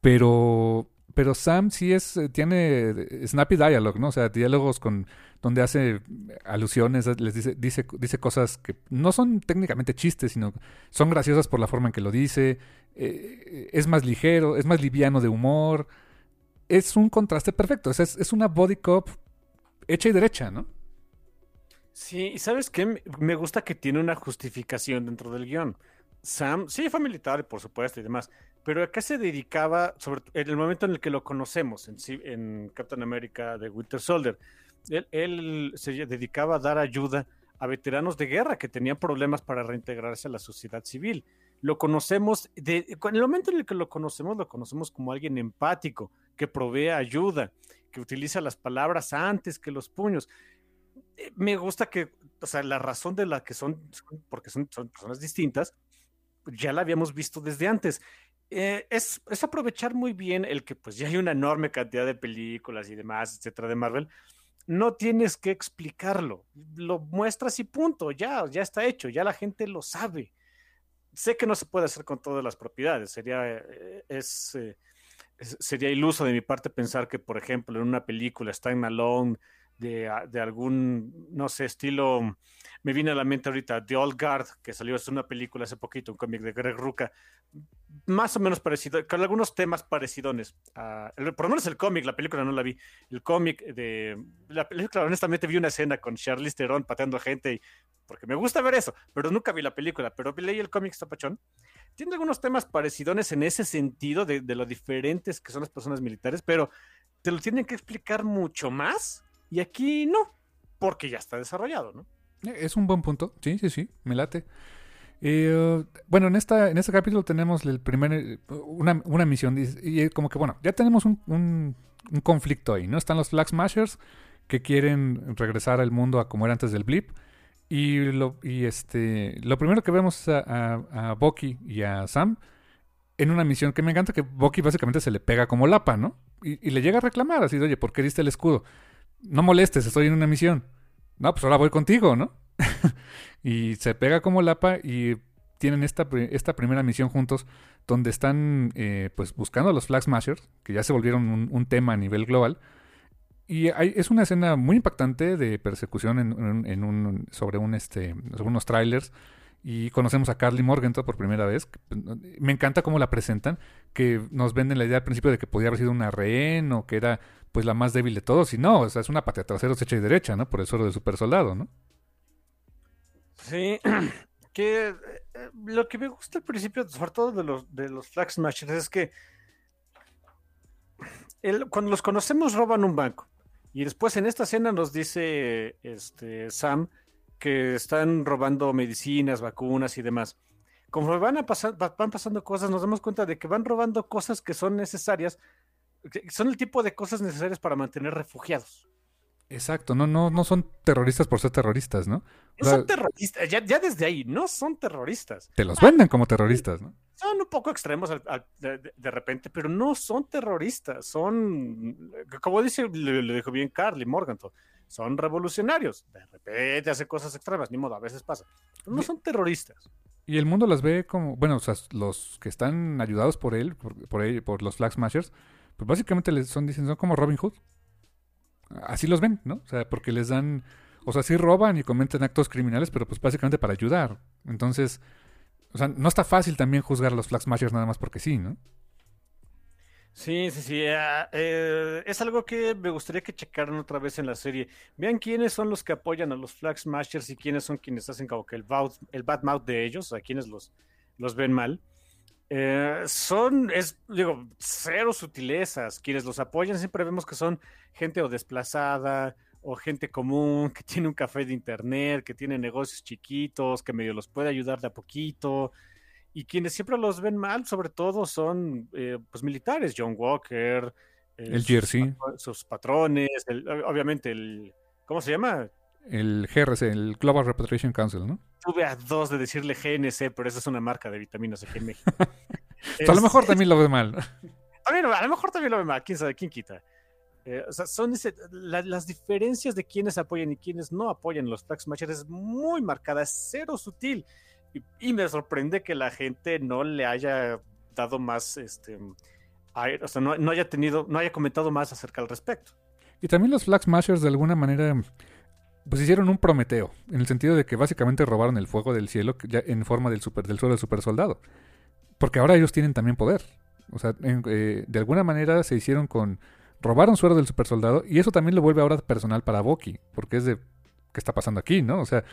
Pero pero Sam sí es, eh, tiene snappy dialogue, ¿no? O sea, diálogos con, donde hace alusiones, les dice, dice, dice cosas que no son técnicamente chistes, sino son graciosas por la forma en que lo dice, eh, es más ligero, es más liviano de humor, es un contraste perfecto, es, es una body cop hecha y derecha, ¿no? Sí, y sabes qué, me gusta que tiene una justificación dentro del guion. Sam, sí, fue militar, por supuesto, y demás, pero acá se dedicaba, en el momento en el que lo conocemos, en, en Captain America de Winter Soldier, él, se dedicaba a dar ayuda a veteranos de guerra que tenían problemas para reintegrarse a la sociedad civil. lo conocemos, de, en el momento en el que lo conocemos, lo conocemos como alguien empático, que provee ayuda, que utiliza las palabras antes que los puños. Eh, me gusta que, o sea, la razón de la que son, porque son, son personas distintas, ya la habíamos visto desde antes. Eh, es, es, aprovechar muy bien el que pues ya hay una enorme cantidad de películas y demás, etcétera, de Marvel. No tienes que explicarlo, lo muestras y punto, ya, ya está hecho, ya la gente lo sabe sé que no se puede hacer con todas las propiedades. Sería, eh, es, sería iluso de mi parte pensar que, por ejemplo, en una película Time Alone de, de algún, no sé, estilo me viene a la mente ahorita The Old Guard, que salió es una película hace poquito, un cómic de Greg Ruca, más o menos parecido, con algunos temas parecidones. por lo menos el cómic, la película no la vi. El cómic de la película, honestamente vi una escena con Charlize Theron pateando gente, porque me gusta ver eso, pero nunca vi la película, pero leí el cómic Stapachón. Tiene algunos temas parecidones en ese sentido de, de lo diferentes que son las personas militares, pero te lo tienen que explicar mucho más y aquí no, porque ya está desarrollado, ¿no? Es un buen punto, sí, sí, sí, me late. Eh, bueno, en esta en este capítulo tenemos el primer una, una misión y como que bueno, ya tenemos un, un, conflicto ahí, ¿no? Están los Flag Smashers que quieren regresar al mundo a como era antes del blip y lo y este lo primero que vemos es a, a, y a Sam en una misión que me encanta que Bucky básicamente se le pega como lapa, ¿no? Y, y le llega a reclamar así oye, ¿por qué diste el escudo? No molestes, estoy en una misión no, pues ahora voy contigo, ¿no? <laughs> y se pega como lapa y tienen esta, esta primera misión juntos donde están eh, pues buscando a los Flag Smashers, que ya se volvieron un, tema a nivel global. Y hay, es una escena muy impactante de persecución en, un, sobre, un, este, sobre unos trailers y conocemos a Carly Morgenthau por primera vez. Me encanta cómo la presentan, que nos venden la idea al principio de que podía haber sido una rehén o que era pues la más débil de todos, y no, o sea, es una patea trasera hecha y derecha, ¿no? Por el suelo de super soldado, ¿no? Sí, <clears throat> que eh, lo que me gusta al principio, sobre todo de los, de los Flag Smashers, es que cuando los conocemos roban un banco. Y después en esta escena nos dice este, Sam que están robando medicinas, vacunas y demás. Como van, a pasar, van pasando cosas, nos damos cuenta de que van robando cosas que son necesarias, son el tipo de cosas necesarias para mantener refugiados. Exacto, no, no, no son terroristas por ser terroristas, ¿no? No son terroristas, ya, desde ahí, no son terroristas. Te los venden como terroristas, ¿no? Son un poco extremos de, repente, pero no son terroristas, son, como dice, le, dijo bien Carly Morganton, son revolucionarios. De repente hace cosas extremas, ni modo, a veces pasa. Pero no son terroristas. Y el mundo las ve como, bueno, o sea, los que están ayudados por él, por, por, él, por los Flag Smashers, pues básicamente les son, dicen, son como Robin Hood. Así los ven, ¿no? O sea, porque les dan, o sea, sí roban y cometen actos criminales, pero pues básicamente para ayudar. Entonces, o sea, no está fácil también juzgar a los Flag Smashers nada más porque sí, ¿no? Sí, sí, sí. Ah, eh, es algo que me gustaría que checaran otra vez en la serie. Vean quiénes son los que apoyan a los Flag Smashers y quiénes son quienes hacen como que el, el bad mouth de ellos, a quienes los, los ven mal. Eh, son, es, digo, cero sutilezas. Quienes los apoyan siempre vemos que son gente o desplazada o gente común que <laughs> tiene un café de internet, que tiene negocios chiquitos, que medio los puede ayudar de a poquito y quienes siempre los ven mal, sobre todo, son eh, pues militares, John Walker, eh, el Jersey, sus, patrones, obviamente el, ¿cómo se llama? El GRC, el Global Repatriation Council, ¿no? Tuve a dos de decirle GNC, pero esa es una marca de vitaminas aquí en México. <laughs> a lo mejor también lo ve mal. <laughs> a lo mejor también lo ve mal, quién sabe, quién quita. Eh, o sea, son las diferencias de quienes apoyan y quienes no apoyan los Flag Smashers es muy marcada, es cero sutil. Y, me sorprende que la gente no le haya dado más, este, o sea, no, haya tenido, no haya comentado más acerca al respecto. Y también los Flag Smashers de alguna manera pues hicieron un Prometeo, en el sentido de que básicamente robaron el fuego del cielo ya en forma del super del suelo del super soldado. Porque ahora ellos tienen también poder. O sea, eh, de alguna manera se hicieron con robaron suero del super soldado y eso también lo vuelve ahora personal para Bucky, porque es de qué está pasando aquí, ¿no? O sea,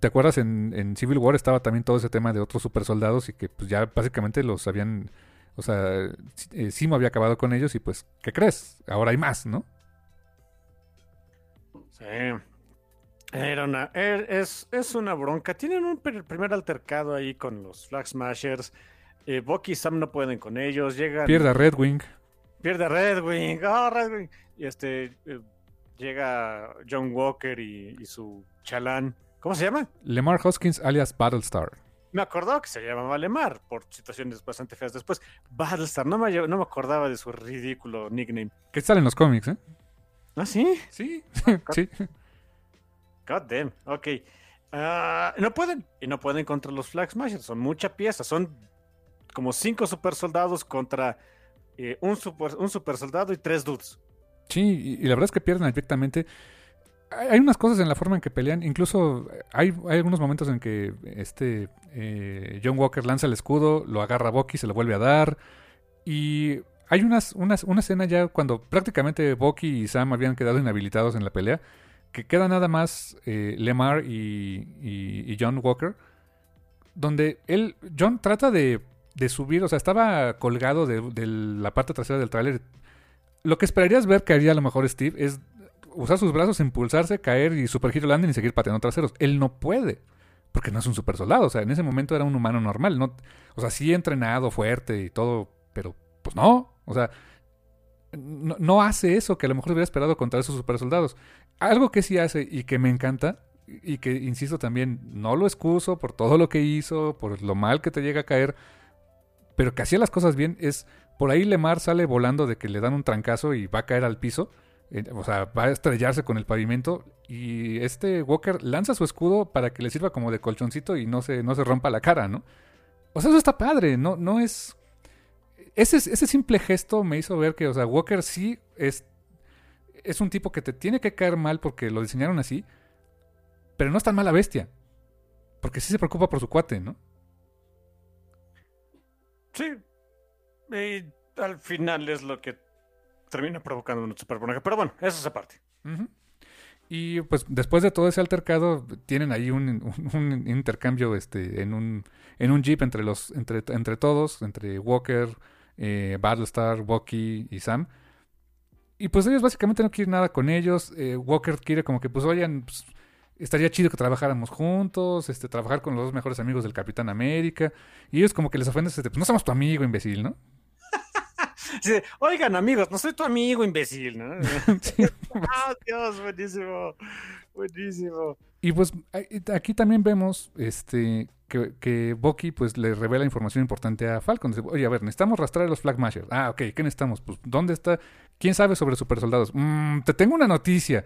¿Te acuerdas en, Civil War estaba también todo ese tema de otros super soldados y que pues ya básicamente los habían, o sea, eh, Simo había acabado con ellos y pues, ¿qué crees? Ahora hay más, ¿no? Sí. Era una, er, es, es una bronca. Tienen un primer altercado ahí con los Flag Smashers. Eh, Bucky y Sam no pueden con ellos. Llegan. Pierde a Red Wing. Pierde a Red Wing. Oh, Red Wing. Y este. Eh, llega John Walker y, su chalán. ¿Cómo se llama? Lemar Hoskins alias Battlestar. Me acordó que se llamaba Lemar por situaciones bastante feas después. Battlestar, no me, no me acordaba de su ridículo nickname. Que sale en los cómics, ¿eh? ¿Ah, sí? Sí, <laughs> sí. God damn, ok. Ah, no pueden, y no pueden contra los Flag Smashers, son mucha pieza, son como cinco super soldados contra eh, un, super, un super soldado y tres dudes. Sí, y, la verdad es que pierden directamente. Hay, unas cosas en la forma en que pelean, incluso hay, algunos momentos en que este eh, John Walker lanza el escudo, lo agarra a Bucky, se lo vuelve a dar, y hay unas, unas, una escena ya cuando prácticamente Bucky y Sam habían quedado inhabilitados en la pelea, que queda nada más eh, Lemar y, John Walker, donde él, John trata de, subir, o sea, estaba colgado de, la parte trasera del tráiler. Lo que esperarías ver que haría a lo mejor Steve es usar sus brazos, impulsarse, caer y super giro landing y seguir pateando traseros. Él no puede, porque no es un super soldado, o sea, en ese momento era un humano normal, no, o sea, sí entrenado, fuerte y todo, pero pues no, o sea, no, hace eso que a lo mejor hubiera esperado contra esos super soldados. Algo que sí hace y que me encanta, y que, insisto, también no lo excuso por todo lo que hizo, por lo mal que te llega a caer, pero que hacía las cosas bien, es por ahí Lemar sale volando de que le dan un trancazo y va a caer al piso, eh, o sea, va a estrellarse con el pavimento, y este Walker lanza su escudo para que le sirva como de colchoncito y no se, no se rompa la cara, ¿no? O sea, eso está padre, no, no es ese, ese simple gesto me hizo ver que, o sea, Walker sí es, es un tipo que te tiene que caer mal porque lo diseñaron así, pero no es tan mala bestia. Porque sí se preocupa por su cuate, ¿no? Sí. Y al final es lo que termina provocando un superponer. Pero bueno, eso es aparte. Y pues después de todo ese altercado, tienen ahí un, un, intercambio este, en, un, en un jeep entre, los, entre, entre todos, entre Walker, eh, Battlestar, Bucky y Sam. Y pues ellos básicamente no quieren nada con ellos. Eh, Walker quiere como que pues oigan, pues, estaría chido que trabajáramos juntos, este, trabajar con los dos mejores amigos del Capitán América. Y ellos como que les ofenden, este, pues no somos tu amigo, imbécil, ¿no? <laughs> oigan amigos, no soy tu amigo, imbécil, ¿no? <laughs> <laughs> Ah, Dios, buenísimo, buenísimo. Y pues aquí también vemos este que, que Bucky pues le revela información importante a Falcon. Dice, Oye, a ver, necesitamos rastrear a los Flag Mashers. Ah, ok, ¿qué necesitamos? Pues, ¿dónde está? ¿Quién sabe sobre supersoldados? Mm, te tengo una noticia.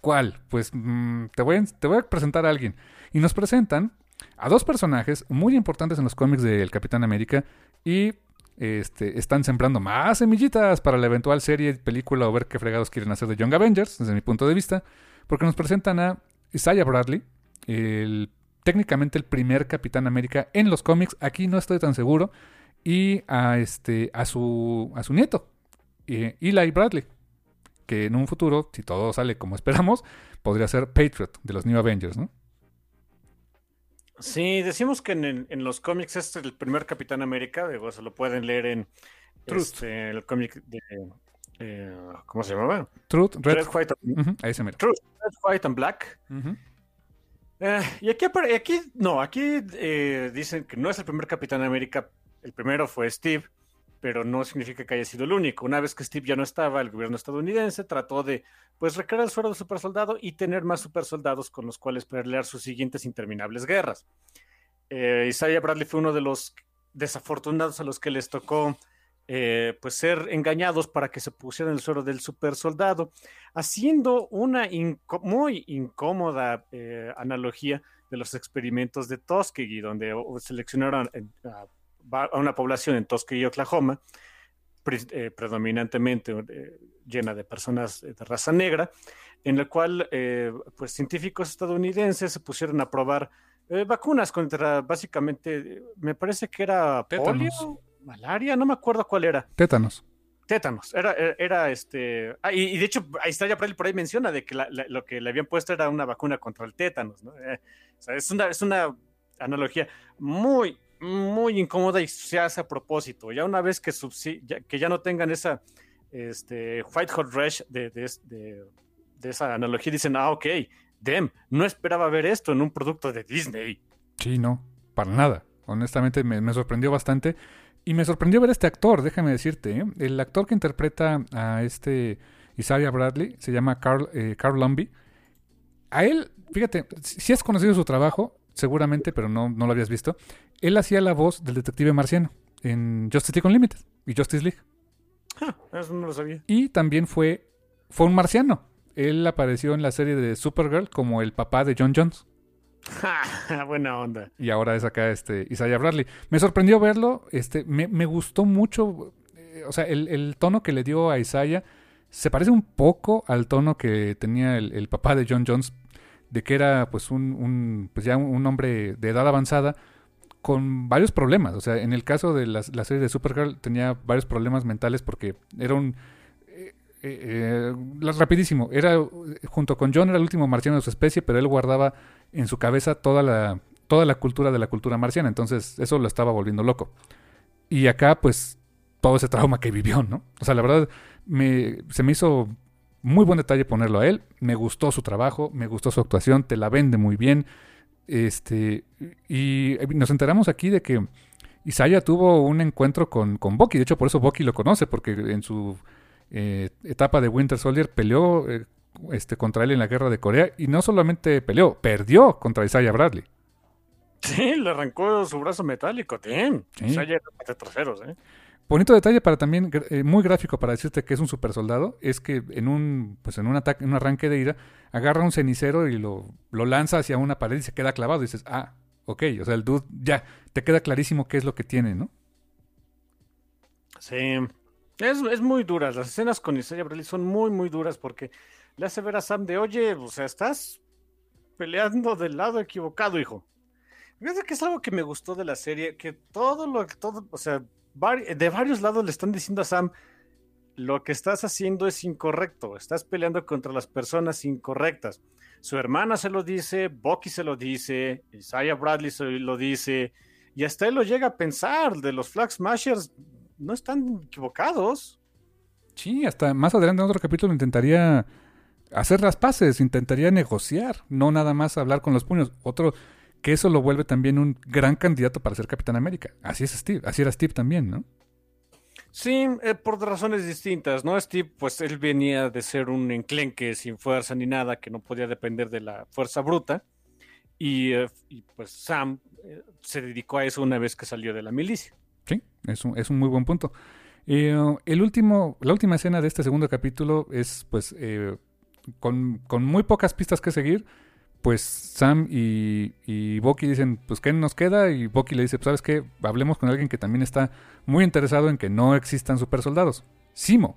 ¿Cuál? Pues mm, te, voy a, te voy a presentar a alguien. Y nos presentan a dos personajes muy importantes en los cómics del Capitán América y este, están sembrando más semillitas para la eventual serie, película o ver qué fregados quieren hacer de Young Avengers, desde mi punto de vista, porque nos presentan a Isaiah Bradley, el, técnicamente el primer Capitán América en los cómics. Aquí no estoy tan seguro. Y a, este, a, su, a su nieto, eh, Eli Bradley, que en un futuro, si todo sale como <laughs> esperamos, podría ser Patriot de los New Avengers, ¿no? Sí, decimos que en, los cómics este es el primer Capitán América, digo, se lo pueden leer en Truth, este, el cómic de... Eh, ¿Cómo se llamaba? Truth, Red, White, and, Truth, Red, White and Black. Eh, y aquí, aquí, no, aquí eh, dicen que no es el primer Capitán América, el primero fue Steve, pero no significa que haya sido el único. Una vez que Steve ya no estaba, el gobierno estadounidense trató de pues recrear el suero de supersoldado y tener más supersoldados con los cuales pelear sus siguientes interminables guerras. Eh, Isaiah Bradley fue uno de los desafortunados a los que les tocó eh, pues ser engañados para que se pusieran el suero del super soldado, haciendo una muy incómoda eh, analogía de los experimentos de Tuskegee, donde seleccionaron a, una población en Tuskegee, Oklahoma, eh, predominantemente llena de personas de raza negra, en la cual pues científicos estadounidenses se pusieron a probar vacunas contra básicamente, me parece que era polio malaria, no me acuerdo cuál era. Tétanos. Tétanos, era, era, este. Ah, y, de hecho, ahí está ya por ahí, menciona de que lo que le habían puesto era una vacuna contra el tétanos, ¿no? Eh, o sea, es una, es una analogía muy, muy incómoda y se hace a propósito. Ya una vez que, ya, que ya no tengan esa este, White Hot Rush de, de, de, esa analogía, dicen, ah, ok, Dem, no esperaba ver esto en un producto de Disney. Sí, no, para nada. Honestamente me, sorprendió bastante. Y me sorprendió ver a este actor, déjame decirte. ¿eh? El actor que interpreta a este Isaiah Bradley se llama Carl, eh, Carl Lumbly. A él, fíjate, si has conocido su trabajo, seguramente, pero no, no lo habías visto. Él hacía la voz del detective marciano en Justice League Unlimited y Justice League. Ah, eso no lo sabía. Y también fue, fue un marciano. Él apareció en la serie de Supergirl como el papá de John Jones. <laughs> Buena onda. Y ahora es acá este Isaiah Bradley. Me sorprendió verlo, este, me, gustó mucho, eh, o sea, el, tono que le dio a Isaiah se parece un poco al tono que tenía el, papá de John Jones, de que era pues un, pues ya un hombre de edad avanzada con varios problemas. O sea, en el caso de la, serie de Supergirl tenía varios problemas mentales porque era un... Eh, eh, rapidísimo, era junto con John era el último marciano de su especie, pero él guardaba en su cabeza toda la, toda la cultura de la cultura marciana, entonces eso lo estaba volviendo loco. Y acá, pues, todo ese trauma que vivió, ¿no? O sea, la verdad, se me hizo muy buen detalle ponerlo a él, me gustó su trabajo, me gustó su actuación, te la vende muy bien, este, y nos enteramos aquí de que Isaiah tuvo un encuentro con, con Bucky. De hecho, por eso Bucky lo conoce, porque en su eh, etapa de Winter Soldier peleó eh, este, contra él en la guerra de Corea. Y no solamente peleó, perdió contra Isaiah Bradley. Sí, le arrancó su brazo metálico, Isaiah Isaiah de terceros, ¿eh? Bonito detalle para también, eh, muy gráfico para decirte que es un super soldado, es que en un, pues en un ataque, en un arranque de ira, agarra un cenicero y lo, lo lanza hacia una pared y se queda clavado. Y dices, ah, ok, o sea, el dude ya, te queda clarísimo qué es lo que tiene, ¿no? Sí, es, es muy duras. Las escenas con Isaiah Bradley son muy, muy duras porque le hace ver a Sam de, oye, o sea, estás peleando del lado equivocado, hijo. Fíjate que es algo que me gustó de la serie, que todo lo que, todo, o sea, de varios lados le están diciendo a Sam, lo que estás haciendo es incorrecto, estás peleando contra las personas incorrectas. Su hermana se lo dice, Bucky se lo dice, Isaiah Bradley se lo dice, y hasta él lo llega a pensar, de los Flag Smashers no están equivocados. Sí, hasta más adelante en otro capítulo intentaría hacer las paces, intentaría negociar, no nada más hablar con los puños. Otro, que eso lo vuelve también un gran candidato para ser Capitán América. Así es Steve, así era Steve también, ¿no? Sí, eh, por razones distintas, ¿no? Steve, pues él venía de ser un enclenque sin fuerza ni nada, que no podía depender de la fuerza bruta. Y, eh, pues Sam eh, se dedicó a eso una vez que salió de la milicia. Sí, es un, es un muy buen punto. el último, la última escena de este segundo capítulo es, pues, con, muy pocas pistas que seguir pues Sam y, y Bucky dicen, pues ¿qué nos queda? Y Bucky le dice, pues sabes qué, hablemos con alguien que también está muy interesado en que no existan super soldados. Simo.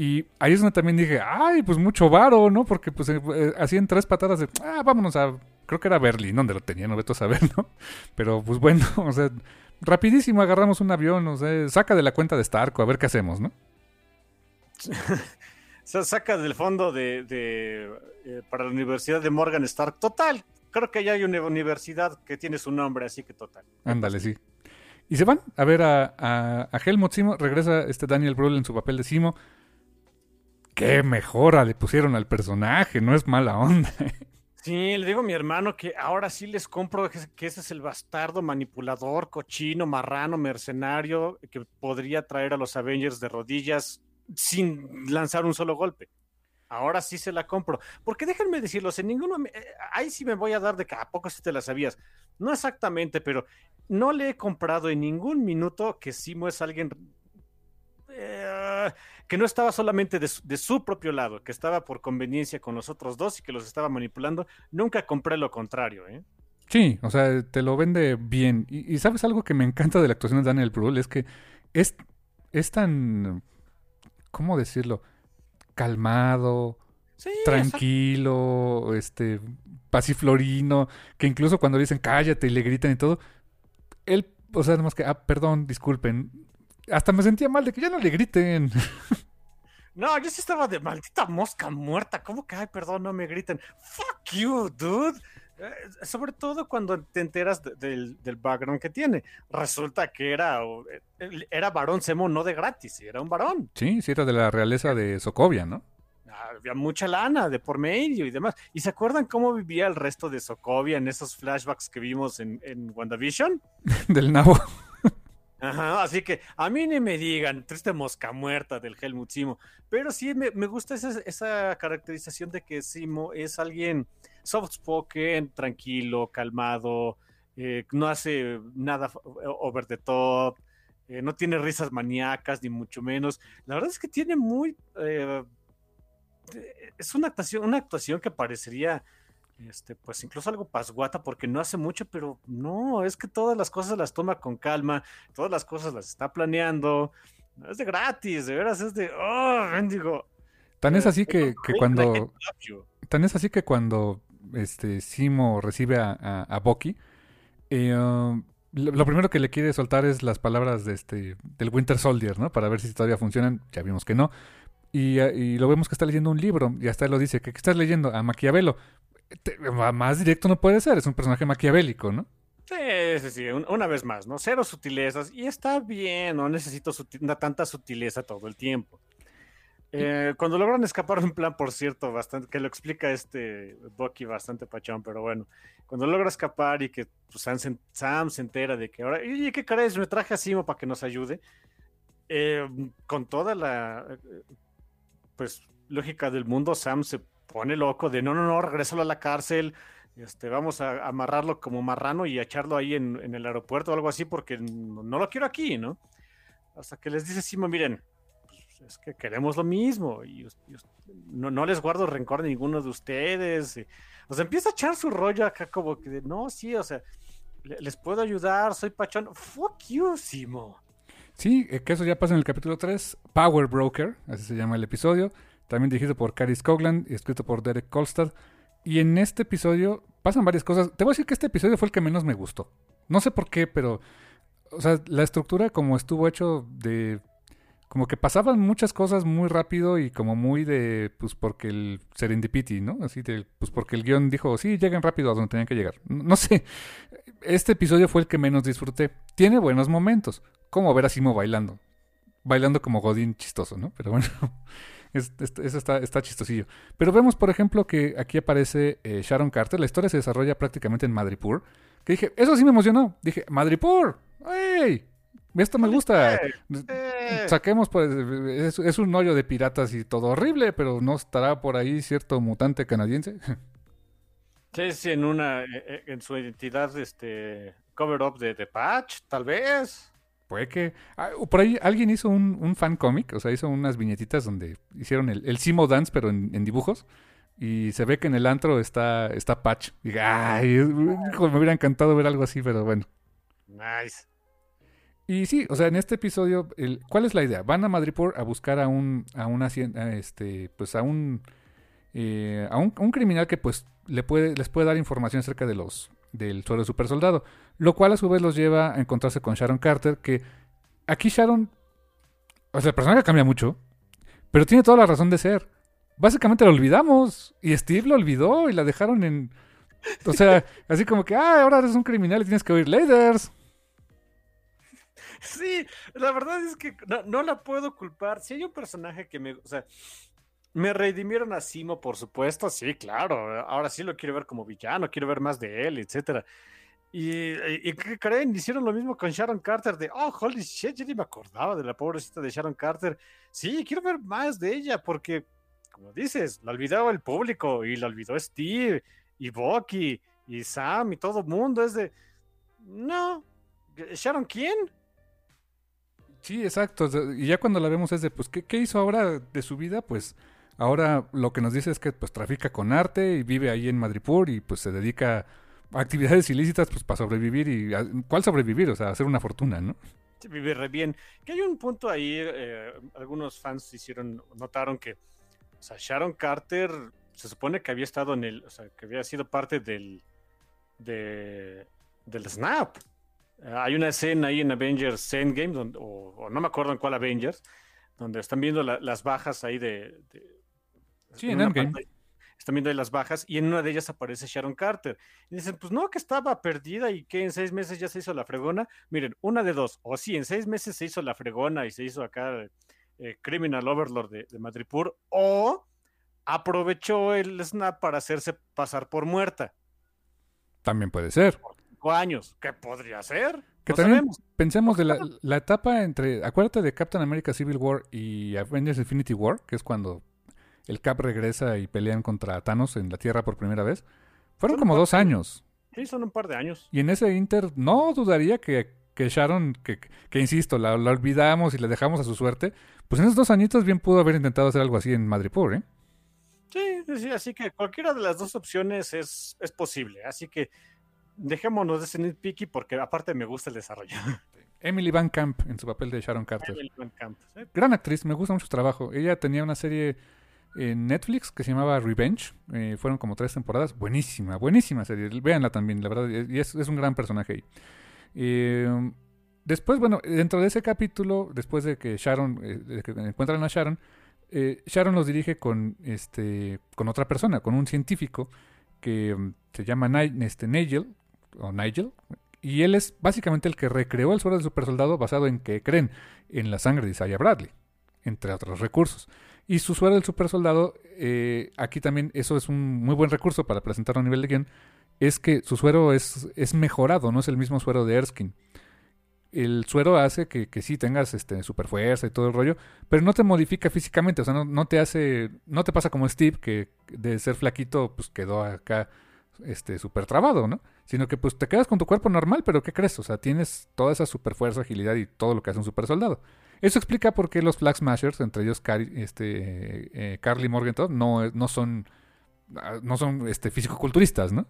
Y ahí es donde también dije, ay, pues mucho varo, ¿no? Porque pues eh, eh, hacían tres patadas de, ah, vámonos a, creo que era Berlín, donde lo tenían, no veto saber, ¿no? <laughs> Pero pues bueno, <laughs> o sea, rapidísimo agarramos un avión, o sea, saca de la cuenta de Starco, a ver qué hacemos, ¿no? <laughs> saca del fondo de, eh, para la Universidad de Morgan Stark. Total, creo que ya hay una universidad que tiene su nombre, así que total. Ándale, sí. Y se van a ver a, a, Helmut Simo. Regresa este Daniel Brühl en su papel de Simo. Qué mejora le pusieron al personaje, no es mala onda. Sí, le digo a mi hermano que ahora sí les compro que ese es el bastardo manipulador, cochino, marrano, mercenario que podría traer a los Avengers de rodillas sin lanzar un solo golpe. Ahora sí se la compro. Porque déjenme decirlos, en ninguno. Eh, ahí sí me voy a dar de que a poco si te la sabías. No exactamente, pero no le he comprado en ningún minuto que Simo es alguien. Eh, que no estaba solamente de su, propio lado, que estaba por conveniencia con los otros dos y que los estaba manipulando. Nunca compré lo contrario, ¿eh? Sí, o sea, te lo vende bien. Y, sabes algo que me encanta de la actuación de Daniel Brühl es que es, es tan ¿cómo decirlo? Calmado, tranquilo, este, pasiflorino, que incluso cuando dicen cállate y le gritan y todo, él, o sea, más que, ah, perdón, disculpen, hasta me sentía mal de que ya no le griten. <laughs> No, yo sí estaba de maldita mosca muerta. ¿Cómo que, ay, perdón, no me griten? Fuck you, dude. Eh, sobre todo cuando te enteras del, background que tiene. Resulta que era, eh, era varón Semo no de gratis, era un varón. Sí, sí, era de la realeza de Sokovia, ¿no? Había mucha lana de por medio y demás. ¿Y se acuerdan cómo vivía el resto de Sokovia en esos flashbacks que vimos en, en WandaVision? <laughs> Del nabo. Ajá, así que a mí ni me digan, triste mosca muerta del Helmut Simo, pero sí me, me gusta esa, esa, caracterización de que Simo es alguien soft spoken, tranquilo, calmado, eh, no hace nada over the top, eh, no tiene risas maníacas, ni mucho menos. La verdad es que tiene muy... Eh, es una actuación, una actuación que parecería este, pues incluso algo pasguata porque no hace mucho, pero no, es que todas las cosas las toma con calma, todas las cosas las está planeando, es de gratis, de veras, es de, oh, mendigo. Tan es así que, que cuando, tan es así que cuando este Simo recibe a, a, a eh, um, lo, primero que le quiere soltar es las palabras de este, del Winter Soldier, ¿no? Para ver si todavía funcionan, ya vimos que no. Y, y, lo vemos que está leyendo un libro, y hasta él lo dice, ¿qué, estás leyendo? A Maquiavelo más directo no puede ser, es un personaje maquiavélico, ¿no? Sí, sí, sí, una vez más, ¿no? Cero sutilezas y está bien, no necesito sutil, tanta sutileza todo el tiempo. Eh, cuando logran escapar un plan, por cierto, bastante, que lo explica este Bucky bastante pachón, pero bueno, cuando logra escapar y que pues, Sam, se, entera de que ahora, ¿y qué crees? Me traje a Simo para que nos ayude. Eh, con toda la, pues, lógica del mundo, Sam se pone loco de no, no, no, regresalo a la cárcel, este, vamos a amarrarlo como marrano y echarlo ahí en, en, el aeropuerto o algo así porque no, lo quiero aquí, ¿no? Hasta que les dice Simo, miren, es que queremos lo mismo y, no, no, les guardo rencor a ninguno de ustedes. O sea, empieza a echar su rollo acá como que de, no, sí, o sea, les puedo ayudar, soy pachón. Fuck you, Simo. Sí, eh, que eso ya pasa en el capítulo 3, Power Broker, así se llama el episodio también dirigido por Caris Cogland y escrito por Derek Kolstad. Y en este episodio pasan varias cosas. Te voy a decir que este episodio fue el que menos me gustó. No sé por qué, pero. O sea, la estructura como estuvo hecho de. Como que pasaban muchas cosas muy rápido y como muy de. Pues porque el serendipity, ¿no? Así de. Pues porque el guion dijo, sí, lleguen rápido a donde tenían que llegar. No sé. Este episodio fue el que menos disfruté. Tiene buenos momentos. Como ver a Simo bailando. Bailando como Godín chistoso, ¿no? Pero bueno. <laughs> Es, es, eso está, está, chistosillo. Pero vemos, por ejemplo, que aquí aparece eh, Sharon Carter. La historia se desarrolla prácticamente en Madripur. Que dije, eso sí me emocionó. Dije, Madripur, ¡ey! Esto me gusta. Saquemos, pues, es, es, un hoyo de piratas y todo horrible, pero ¿no estará por ahí cierto mutante canadiense? <laughs> Sí, sí, en una, e, e, en su identidad, este, cover-up de The Patch, tal vez. Puede que. Ah, por ahí alguien hizo un, un fan cómic, o sea, hizo unas viñetitas donde hicieron el, el Simo Dance, pero en, en, dibujos. Y se ve que en el antro está, está Patch. Y, ay, me hubiera encantado ver algo así, pero bueno. Nice. Y sí, o sea, en este episodio, el, ¿cuál es la idea? Van a Madripoor a buscar a un, a una, a este, pues a un, eh, a un, un criminal que pues le puede, les puede dar información acerca de los, del suelo super soldado. Lo cual a su vez los lleva a encontrarse con Sharon Carter, que aquí Sharon, o sea, el personaje cambia mucho, pero tiene toda la razón de ser. Básicamente la olvidamos y Steve lo olvidó y la dejaron en... O sea, <laughs> así como que, ah, ahora eres un criminal y tienes que oír lasers. Sí, la verdad es que no, la puedo culpar. Si hay un personaje que me... O sea, me redimieron a Simo, por supuesto, sí, claro. Ahora sí lo quiero ver como villano, quiero ver más de él, etcétera. Y, y, ¿qué creen? Hicieron lo mismo con Sharon Carter de, oh, holy shit, yo ni me acordaba de la pobrecita de Sharon Carter. Sí, quiero ver más de ella porque, como dices, la olvidaba el público y la olvidó Steve y Bucky y Sam y todo el mundo. Es de, no, ¿Sharon quién? Sí, exacto. Y ya cuando la vemos es de, pues, ¿qué, hizo ahora de su vida? Pues Ahora lo que nos dice es que pues trafica con arte y vive ahí en Madripur y pues se dedica a actividades ilícitas pues para sobrevivir y ¿cuál sobrevivir? O sea, hacer una fortuna, ¿no? Sí, vive re bien. Que hay un punto ahí, eh, algunos fans hicieron, notaron que o sea, Sharon Carter se supone que había estado en el, o sea, que había sido parte del, de, del Snap. Uh, hay una escena ahí en Avengers Endgame, donde, o, o, no me acuerdo en cuál Avengers, donde están viendo la, las bajas ahí de, de Sí, en Endgame. Están viendo ahí las bajas y en una de ellas aparece Sharon Carter. Y dicen, pues no, que estaba perdida y que en seis meses ya se hizo la fregona. Miren, una de dos. O sí, en seis meses se hizo la fregona y se hizo acá eh, Criminal Overlord de, de Madripur. O aprovechó el snap para hacerse pasar por muerta. También puede ser. Cinco años. ¿Qué podría ser? Que No también sabemos. pensemos de la, la etapa entre. Acuérdate de Captain America Civil War y Avengers Infinity War, que es cuando el Cap regresa y pelean contra Thanos en la Tierra por primera vez. Fueron Son como dos de- años. Sí, son un par de años. Y en ese Inter no dudaría que, que Sharon, que, que insisto, la, la olvidamos y la dejamos a su suerte. Pues en esos dos añitos bien pudo haber intentado hacer algo así en Madripoor, ¿eh? Sí, sí, así que cualquiera de las dos opciones es, es posible. Así que dejémonos de ese nitpicky porque aparte me gusta el desarrollo. <laughs> Emily Van Camp en su papel de Sharon Carter. Emily Van Camp, ¿sí? Gran actriz, me gusta mucho su trabajo. Ella tenía una serie en Netflix que se llamaba Revenge. eh, fueron como tres temporadas. Buenísima, buenísima serie. Véanla también, la verdad. Y es, es un gran personaje ahí. Eh, después, bueno, dentro de ese capítulo, después de que Sharon, eh, de que encuentran a Sharon, eh, Sharon los dirige con, este, con otra persona, con un científico que mm, se llama este, Nigel, o Nigel, y él es básicamente el que recreó el suero del supersoldado basado en que creen en la sangre de Isaiah Bradley, entre otros recursos. Y su suero del supersoldado, eh, aquí también eso es un muy buen recurso para presentarlo a nivel de guion, es que su suero es, es mejorado, no es el mismo suero de Erskine. El suero hace que, que sí tengas este, super fuerza y todo el rollo, pero no te modifica físicamente, o sea, no, no te hace, no te pasa como Steve, que de ser flaquito, pues quedó acá este súper trabado, ¿no? Sino que pues te quedas con tu cuerpo normal, pero ¿qué crees? O sea, tienes toda esa super fuerza, agilidad y todo lo que hace un super soldado. Eso explica por qué los Flag Smashers, entre ellos este, eh, Carly Morgenthau, no, no son ah, no son este fisicoculturistas, ¿no?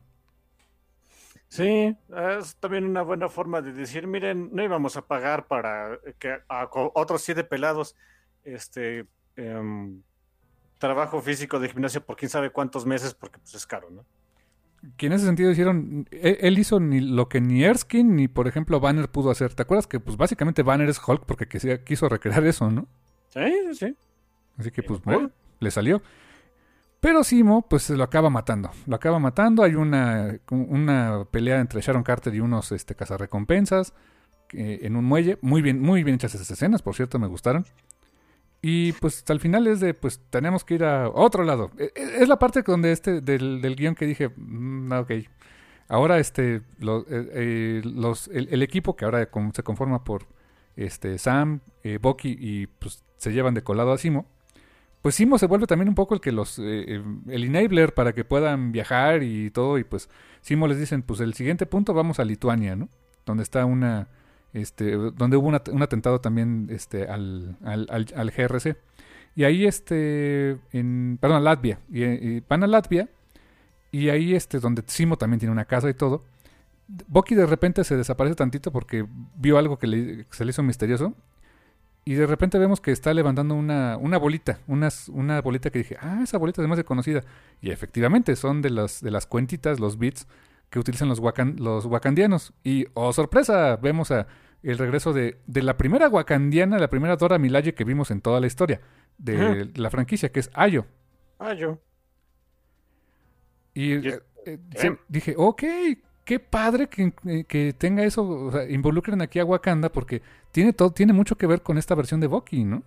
Sí, es también una buena forma de decir, miren, no íbamos a pagar para que a otros siete pelados este em, trabajo físico de gimnasio por quién sabe cuántos meses, porque pues es caro, ¿no? Que en ese sentido hicieron, él, él hizo ni lo que ni Erskine ni por ejemplo Banner pudo hacer. ¿Te acuerdas que pues básicamente Banner es Hulk porque quiso recrear eso, ¿no? Sí, sí, sí. Así que pues bueno. le salió. Pero Simo pues se lo acaba matando. Lo acaba matando. Hay una, una pelea entre Sharon Carter y unos este, cazarrecompensas en un muelle. Muy bien, muy bien hechas esas escenas, por cierto, me gustaron. Y pues al final es de, pues tenemos que ir a otro lado. E- e- Es la parte donde este, del, del guion que dije, "Mm, ok. Ahora este, lo- eh, eh, los, el, el equipo que ahora se conforma por este, Sam, eh, Bucky y pues se llevan de colado a Simo. Pues Simo se vuelve también un poco el que los, eh, eh, el enabler para que puedan viajar y todo. Y pues Simo les dicen, pues el siguiente punto vamos a Lituania, ¿no? Donde está una, este, donde hubo un atentado también este, al, al, al, GRC. Y ahí, este, en, perdón, Latvia. Y, van a Latvia y ahí, este, donde Simo también tiene una casa y todo. Bucky de repente se desaparece tantito porque vio algo que, se le hizo misterioso. Y de repente vemos que está levantando una, una bolita, unas, una bolita que dije, ah, esa bolita es más conocida. Y efectivamente son de las, de las cuentitas, los bits que utilizan los, wakan- los wakandianos. Y, oh sorpresa, vemos a el regreso de, de la primera wakandiana, la primera Dora Milaje que vimos en toda la historia de Ajá. la franquicia, que es Ayo. Ah, yo. Y eh, eh, dije, ok, qué padre que, eh, que tenga eso, o sea, involucren aquí a Wakanda porque tiene todo, tiene mucho que ver con esta versión de Bucky, ¿no?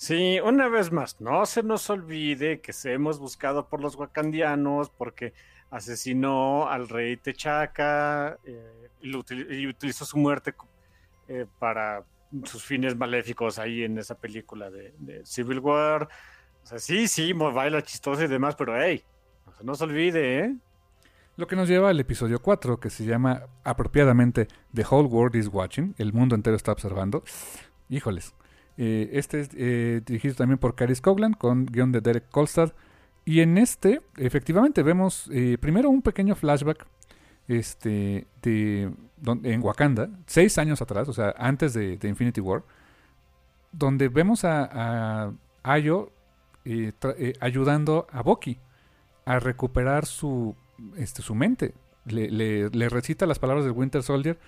Sí, una vez más, no se nos olvide que se hemos buscado por los wakandianos porque asesinó al rey Techaca eh, y, utilizó su muerte eh, para sus fines maléficos ahí en esa película de, de Civil War. O sea, sí, sí, baila chistoso y demás, pero hey, no se nos olvide, ¿eh? Lo que nos lleva al episodio 4, que se llama apropiadamente The Whole World is Watching, el mundo entero está observando. Híjoles. Eh, este es eh, dirigido también por Caris Coglan, con guion de Derek Kolstad. Y en este, efectivamente, vemos eh, primero un pequeño flashback este, de, don- en Wakanda, seis años atrás, o sea, antes de, Infinity War, donde vemos a, Ayo ayudando a Bucky a recuperar su, este, su mente. Le, le- le recita las palabras del Winter Soldier.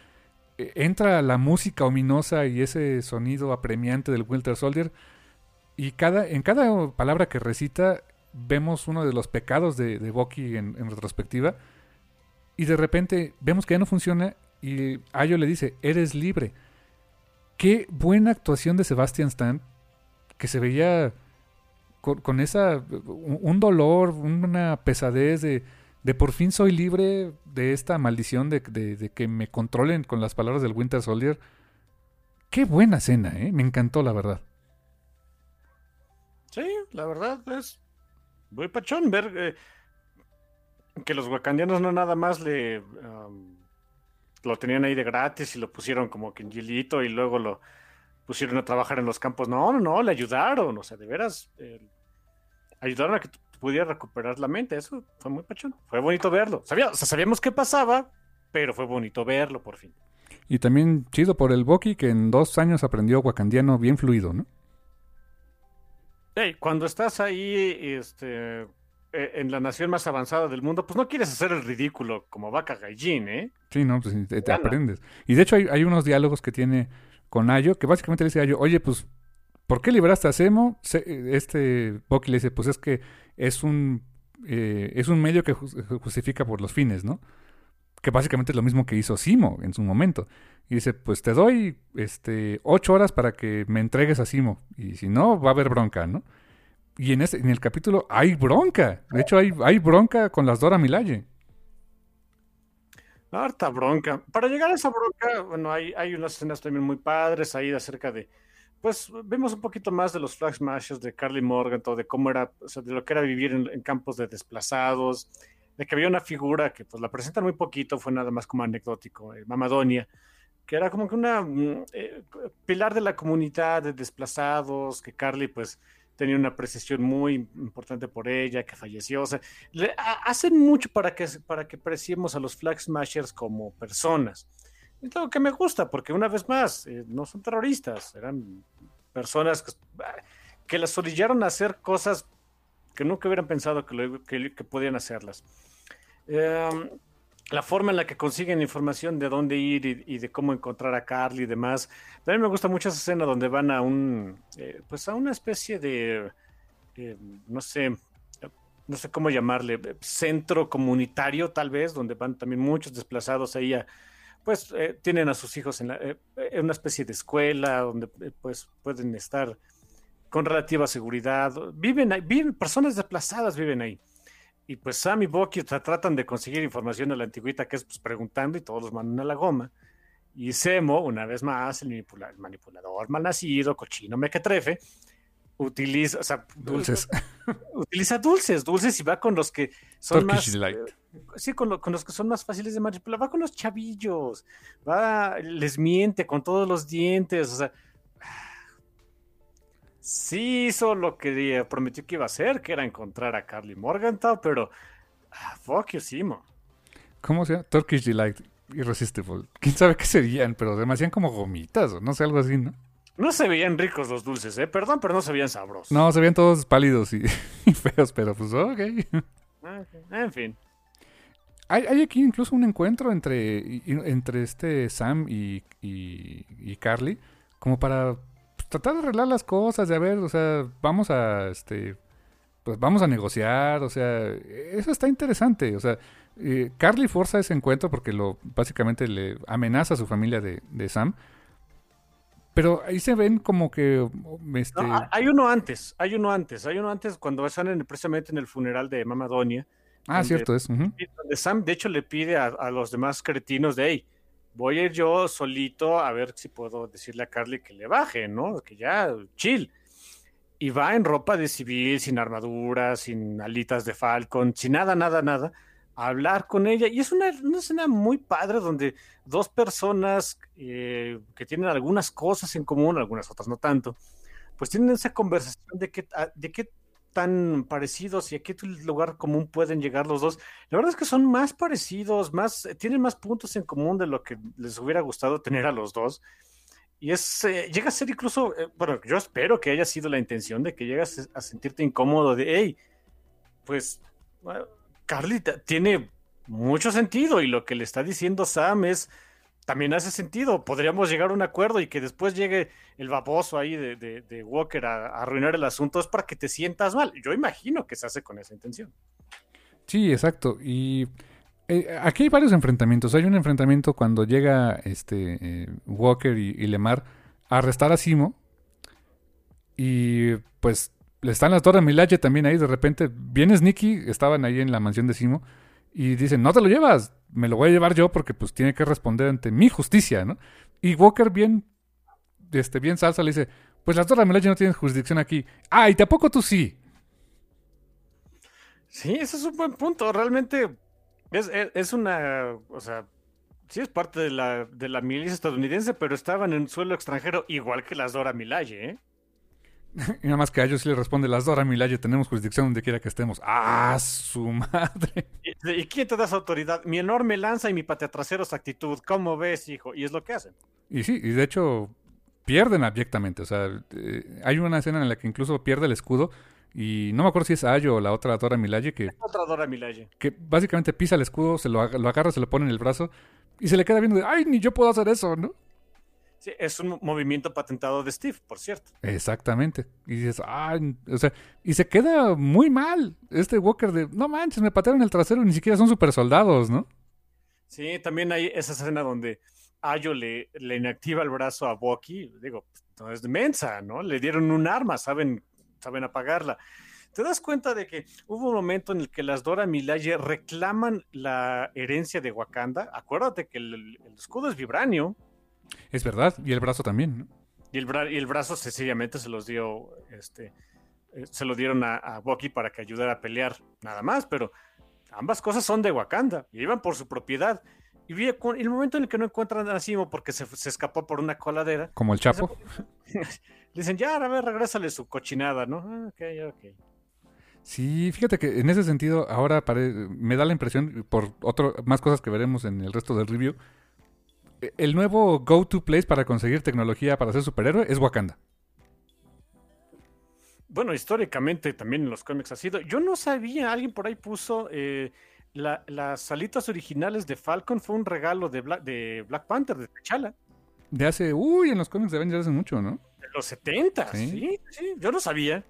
Eh, entra la música ominosa y ese sonido apremiante del Winter Soldier. Y cada, en cada palabra que recita vemos uno de los pecados de, de en, retrospectiva. Y de repente vemos que ya no funciona y Ayo le dice, eres libre. Qué buena actuación de Sebastian Stan, que se veía con, esa, un dolor, una pesadez de, de por fin soy libre de esta maldición de, que me controlen con las palabras del Winter Soldier. Qué buena escena, ¿eh? Me encantó, la verdad. Sí, la verdad es muy pachón ver eh, que los wakandianos no nada más le lo tenían ahí de gratis y lo pusieron como que en y luego lo pusieron a trabajar en los campos. No, no, no, le ayudaron, o sea, de veras, ayudaron a que pudiera recuperar la mente. Eso fue muy pachón. Fue bonito verlo. Sabía, o sea, sabíamos qué pasaba, pero fue bonito verlo por fin. Y también chido por el Boki que en dos años aprendió wakandiano bien fluido, ¿no? Hey, cuando estás ahí, este, e, en la nación más avanzada del mundo, pues no quieres hacer el ridículo como vaca gallín, ¿eh? Sí, no, pues te, aprendes. Y de hecho hay, hay, unos diálogos que tiene con Ayo, que básicamente le dice a Ayo, oye, pues, ¿por qué liberaste a Semo? Este Bucky le dice, pues es que es un, eh, es un medio que justifica por los fines, ¿no? Que básicamente es lo mismo que hizo Simo en su momento. Y dice, pues te doy este, ocho horas para que me entregues a Simo. Y si no, va a haber bronca, ¿no? Y en, en el capítulo hay bronca. De hecho, hay, hay bronca con las Dora Milaje. Harta bronca. Para llegar a esa bronca, bueno, hay, hay unas escenas también muy padres ahí acerca de. Pues vemos un poquito más de los flag smashes de Carly Morgan, todo de cómo era, de lo que era vivir en, campos de desplazados, de que había una figura que pues la presentan muy poquito, fue nada más como anecdótico, eh, Mamadonia, que era como que una mm, eh, pilar de la comunidad de desplazados, que Carly pues tenía una precisión muy importante por ella, que falleció. O hacen mucho para que, para que apreciemos a los Flag Smashers como personas. Es lo que me gusta, porque una vez más, eh, no son terroristas, eran personas que, las orillaron a hacer cosas que nunca hubieran pensado que, que, podían hacerlas. Em, la forma en la que consiguen información de dónde ir y, de cómo encontrar a Carly y demás. También me gusta mucho esa escena donde van a un, eh, pues a una especie de, eh, no sé, no sé cómo llamarle, centro comunitario tal vez, donde van también muchos desplazados ahí pues eh, tienen a sus hijos en, en, una especie de escuela donde pues pueden estar con relativa seguridad. Viven, ahí, viven, personas desplazadas viven ahí. Y pues Sam y Bucky tratan de conseguir información de la antigüita, que es pues, preguntando y todos los mandan a la goma. Y Semo, una vez más, el, manipulador malnacido, cochino mequetrefe, utiliza, o sea, dulces. <laughs> utiliza dulces, dulces y va con los que son más. Eh, sí, con, con, los que son más fáciles de manipular. Va con los chavillos, va, les miente con todos los dientes, o sea sí hizo lo que prometió que iba a hacer, que era encontrar a Carly Morgenthau, pero ah, fuck you, Simo. ¿Cómo se llama? Turkish Delight Irresistible. Quién sabe qué serían, pero se me hacían como gomitas o no sé, algo así, ¿no? No se veían ricos los dulces, ¿eh? Perdón, pero no se veían sabrosos. No, se veían todos pálidos y, <laughs> feos, pero pues ok. En fin. Hay, hay, aquí incluso un encuentro entre, entre este Sam y, y, Carly, como para tratar de arreglar las cosas, de a ver, o sea, vamos a, este, pues vamos a negociar, o sea, eso está interesante, o sea, eh, Carly forza ese encuentro porque lo, básicamente le amenaza a su familia de, Sam, pero ahí se ven como que... Este... hay uno antes, hay uno antes, hay uno antes cuando están en, precisamente en el funeral de Mama Donia. Ah, cierto es. Sam, de hecho, le pide a, a los demás cretinos de, hey, voy a ir yo solito a ver si puedo decirle a Carly que le baje, ¿no? Que ya, chill. Y va en ropa de civil, sin armadura, sin alitas de Falcon, sin nada, nada, nada, a hablar con ella. Y es una, escena muy padre donde dos personas eh, que tienen algunas cosas en común, algunas otras no tanto, pues tienen esa conversación de qué, de qué tan parecidos y a qué lugar común pueden llegar los dos. La verdad es que son más parecidos, más, eh, tienen más puntos en común de lo que les hubiera gustado tener a los dos. Y es, eh, llega a ser incluso, eh, bueno, yo espero que haya sido la intención de que llegas a sentirte incómodo de, hey, pues Carly tiene mucho sentido y lo que le está diciendo Sam es, también hace sentido. Podríamos llegar a un acuerdo y que después llegue el baboso ahí de, Walker a, arruinar el asunto. Es para que te sientas mal. Yo imagino que se hace con esa intención. Sí, exacto. Y eh, aquí hay varios enfrentamientos. Hay un enfrentamiento cuando llega este eh, Walker y, Lemar a arrestar a Simo. Y pues están las Dora Milaje también ahí. De repente viene Sneaky, estaban ahí en la mansión de Simo. Y dicen, no te lo llevas, me lo voy a llevar yo porque pues tiene que responder ante mi justicia, ¿no? Y Walker bien, este, bien salsa le dice, pues las Dora Milaje no tienen jurisdicción aquí. Ah, ¿y tampoco tú sí? Sí, ese es un buen punto. Realmente es, es, una, o sea, sí es parte de la, de la milicia estadounidense, pero estaban en suelo extranjero igual que las Dora Milaje, ¿eh? <laughs> Y nada más que a ellos sí le responde las Dora Milaje, tenemos jurisdicción donde quiera que estemos. ¡Ah, su <laughs> madre! ¿Y, quién te da esa autoridad? Mi enorme lanza y mi pateatraseros actitud. ¿Cómo ves, hijo? Y es lo que hacen. Y sí, y de hecho pierden abyectamente. O sea, eh, hay una escena en la que incluso pierde el escudo. Y no me acuerdo si es Ayo o la otra Dora Milaje que... Otra Dora Milaje. Que básicamente pisa el escudo, se lo, lo agarra, se lo pone en el brazo y se le queda viendo de, ay, ni yo puedo hacer eso, ¿no? Sí, es un movimiento patentado de Steve, por cierto. Exactamente. Y dices, ah, o sea, y se queda muy mal este Walker de, no manches, me patearon el trasero, ni siquiera son super soldados, ¿no? Sí, también hay esa escena donde Ayo le, le inactiva el brazo a Bucky, digo, no es mensa, ¿no? Le dieron un arma, saben, saben apagarla. ¿Te das cuenta de que hubo un momento en el que las Dora Milaje reclaman la herencia de Wakanda? Acuérdate que el escudo es vibranio. Es verdad, y el brazo también, Y el, y el brazo sencillamente se los dio, este, eh, se lo dieron a, a Bucky para que ayudara a pelear, nada más, pero ambas cosas son de Wakanda y iban por su propiedad. Y el momento en el que no encuentran a Simo porque se, escapó por una coladera. Como el Chapo. Le <laughs> dicen, ya, a ver, regrésale su cochinada, ¿no? Ah, ok, ok. Sí, fíjate que en ese sentido ahora me da la impresión, por otro, más cosas que veremos en el resto del review, el nuevo go-to place para conseguir tecnología para ser superhéroe es Wakanda. Bueno, históricamente también en los cómics ha sido. Yo no sabía, alguien por ahí puso eh, las alitas originales de Falcon fue un regalo de Black, de Black Panther, de T'Challa. De hace, uy, en los cómics de Avengers hace mucho, ¿no? De los 70, ¿Sí? sí, yo no sabía.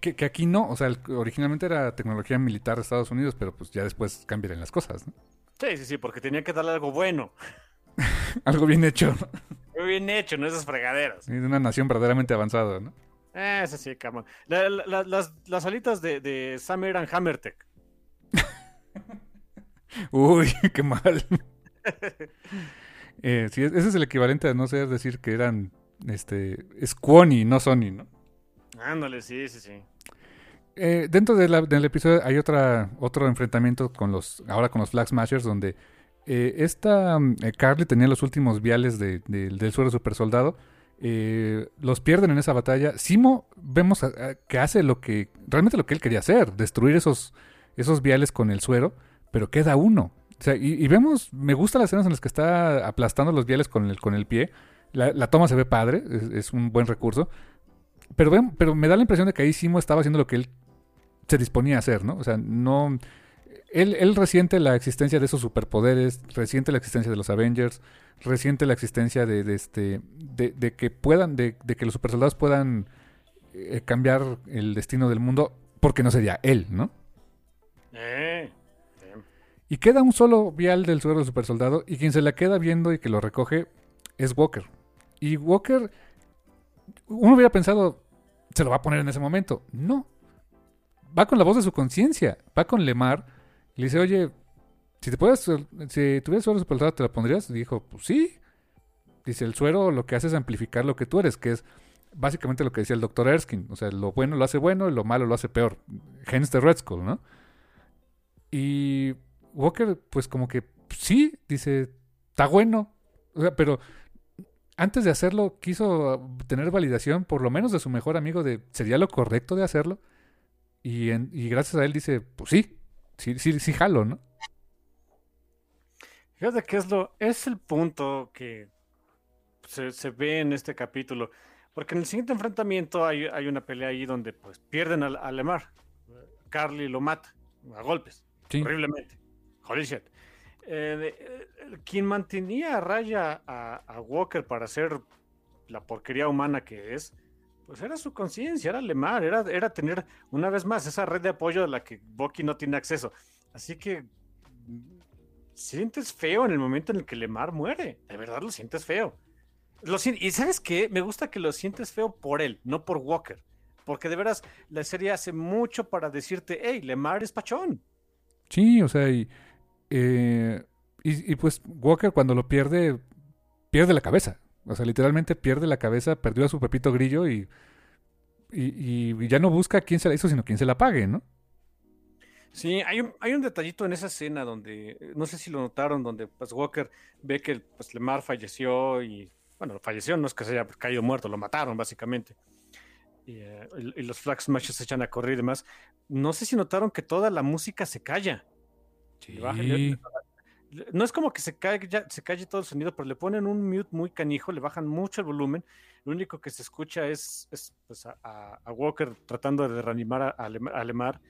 Que, que, aquí no, o sea, originalmente era tecnología militar de Estados Unidos, pero pues ya después cambiaron las cosas, ¿no? Sí, sí, sí, porque tenía que darle algo bueno. <laughs> algo bien hecho. Algo bien hecho, no esas fregaderas. de una nación verdaderamente avanzada, ¿no? Eh, sí, sí, cabrón. las, las, alitas de, de Sam eran Hammertech. <laughs> Uy, <laughs> qué mal. eh, sí, ese es el equivalente a no sé decir que eran este Squony, no Sony, ¿no? Ándale, sí, sí, sí. Eh, dentro del episodio hay otra, otro enfrentamiento con los, ahora con los Flag Smashers, donde eh, esta eh, Carly tenía los últimos viales del suero super soldado. los pierden en esa batalla. Simo vemos que hace lo que realmente lo que él quería hacer, destruir esos, esos viales con el suero, pero queda uno. y, vemos, me gustan las escenas en las que está aplastando los viales con el, con el pie. La, toma se ve padre, es, un buen recurso. Pero, pero me da la impresión de que ahí Simo estaba haciendo lo que él se disponía a hacer, ¿no? O sea, no... Él, él, resiente la existencia de esos superpoderes, resiente la existencia de los Avengers, resiente la existencia de, este, de, que puedan, de, que los supersoldados puedan eh, cambiar el destino del mundo, porque no sería él, ¿no? Eh, y queda un solo vial del suero del supersoldado, y quien se la queda viendo y que lo recoge es Walker. Y Walker, uno hubiera pensado, se lo va a poner en ese momento. No, va con la voz de su conciencia, va con Lemar y le dice, oye, si te puedes, si tuvieras suero supersoldado, ¿te la pondrías? Y dijo, pues sí. Dice, el suero lo que hace es amplificar lo que tú eres, que es básicamente lo que decía el doctor Erskine. O sea, lo bueno lo hace bueno y lo malo lo hace peor. Hence de Red Skull, ¿no? Y Walker, pues como que sí, dice, está bueno. O sea, pero antes de hacerlo, quiso tener validación, por lo menos de su mejor amigo, de sería lo correcto de hacerlo. Y, y gracias a él dice, pues sí, sí, sí, sí jalo, ¿no? Fíjate que es lo, es el punto que se, ve en este capítulo. Porque en el siguiente enfrentamiento hay, una pelea ahí donde pues pierden a, Lemar. Carly lo mata a golpes. Horriblemente. Holy shit. Eh, eh, quien mantenía a raya a, a, Walker para ser la porquería humana que es, pues era su conciencia, era Lemar, era, era tener una vez más esa red de apoyo a la que Bucky no tiene acceso. Así que sientes feo en el momento en el que Lemar muere, de verdad lo sientes feo. Lo, y sabes qué, me gusta que lo sientes feo por él, no por Walker. porque de veras la serie hace mucho para decirte, hey, Lemar es pachón. Sí, o sea, y, eh, y, pues Walker cuando lo pierde, pierde la cabeza. O sea, literalmente pierde la cabeza, perdió a su Pepito Grillo y, y, y ya no busca quién se la hizo, sino quién se la pague, ¿no? Sí, hay un, hay un detallito en esa escena donde, no sé si lo notaron, donde pues, Walker ve que pues, Lemar falleció y, bueno, falleció, no es que se haya caído muerto, lo mataron básicamente. Y, eh, y, los Flag Smashers se echan a correr y demás. No sé si notaron que toda la música se calla. Sí. No es como que se calle, todo el sonido, pero le ponen un mute muy canijo, le bajan mucho el volumen. Lo único que se escucha es, es pues, a, Walker tratando de reanimar a, a Lemar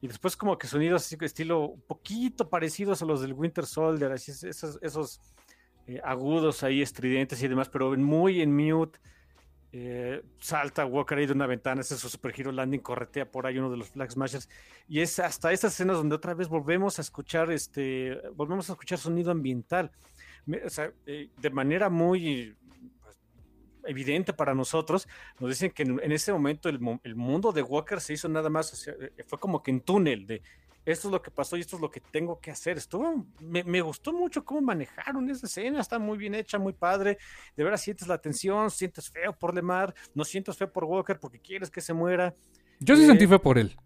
y después como que sonidos así estilo un poquito parecidos a los del Winter Soldier, así esos, esos eh, agudos ahí estridentes y demás, pero muy en mute. Eh, salta Walker ahí de una ventana, es su super hero landing, corretea por ahí uno de los Flag Smashers. Y es hasta esas escenas donde otra vez volvemos a escuchar este, volvemos a escuchar sonido ambiental. Eh, de manera muy evidente para nosotros, nos dicen que en, ese momento el, mundo de Walker se hizo nada más, eh, fue como que en túnel de esto es lo que pasó y esto es lo que tengo que hacer. Estuvo, me, me, gustó mucho cómo manejaron esa escena, está muy bien hecha, muy padre. De veras sientes la tensión, sientes feo por Lemar, no sientes feo por Walker porque quieres que se muera. Yo sí eh, sentí feo por él.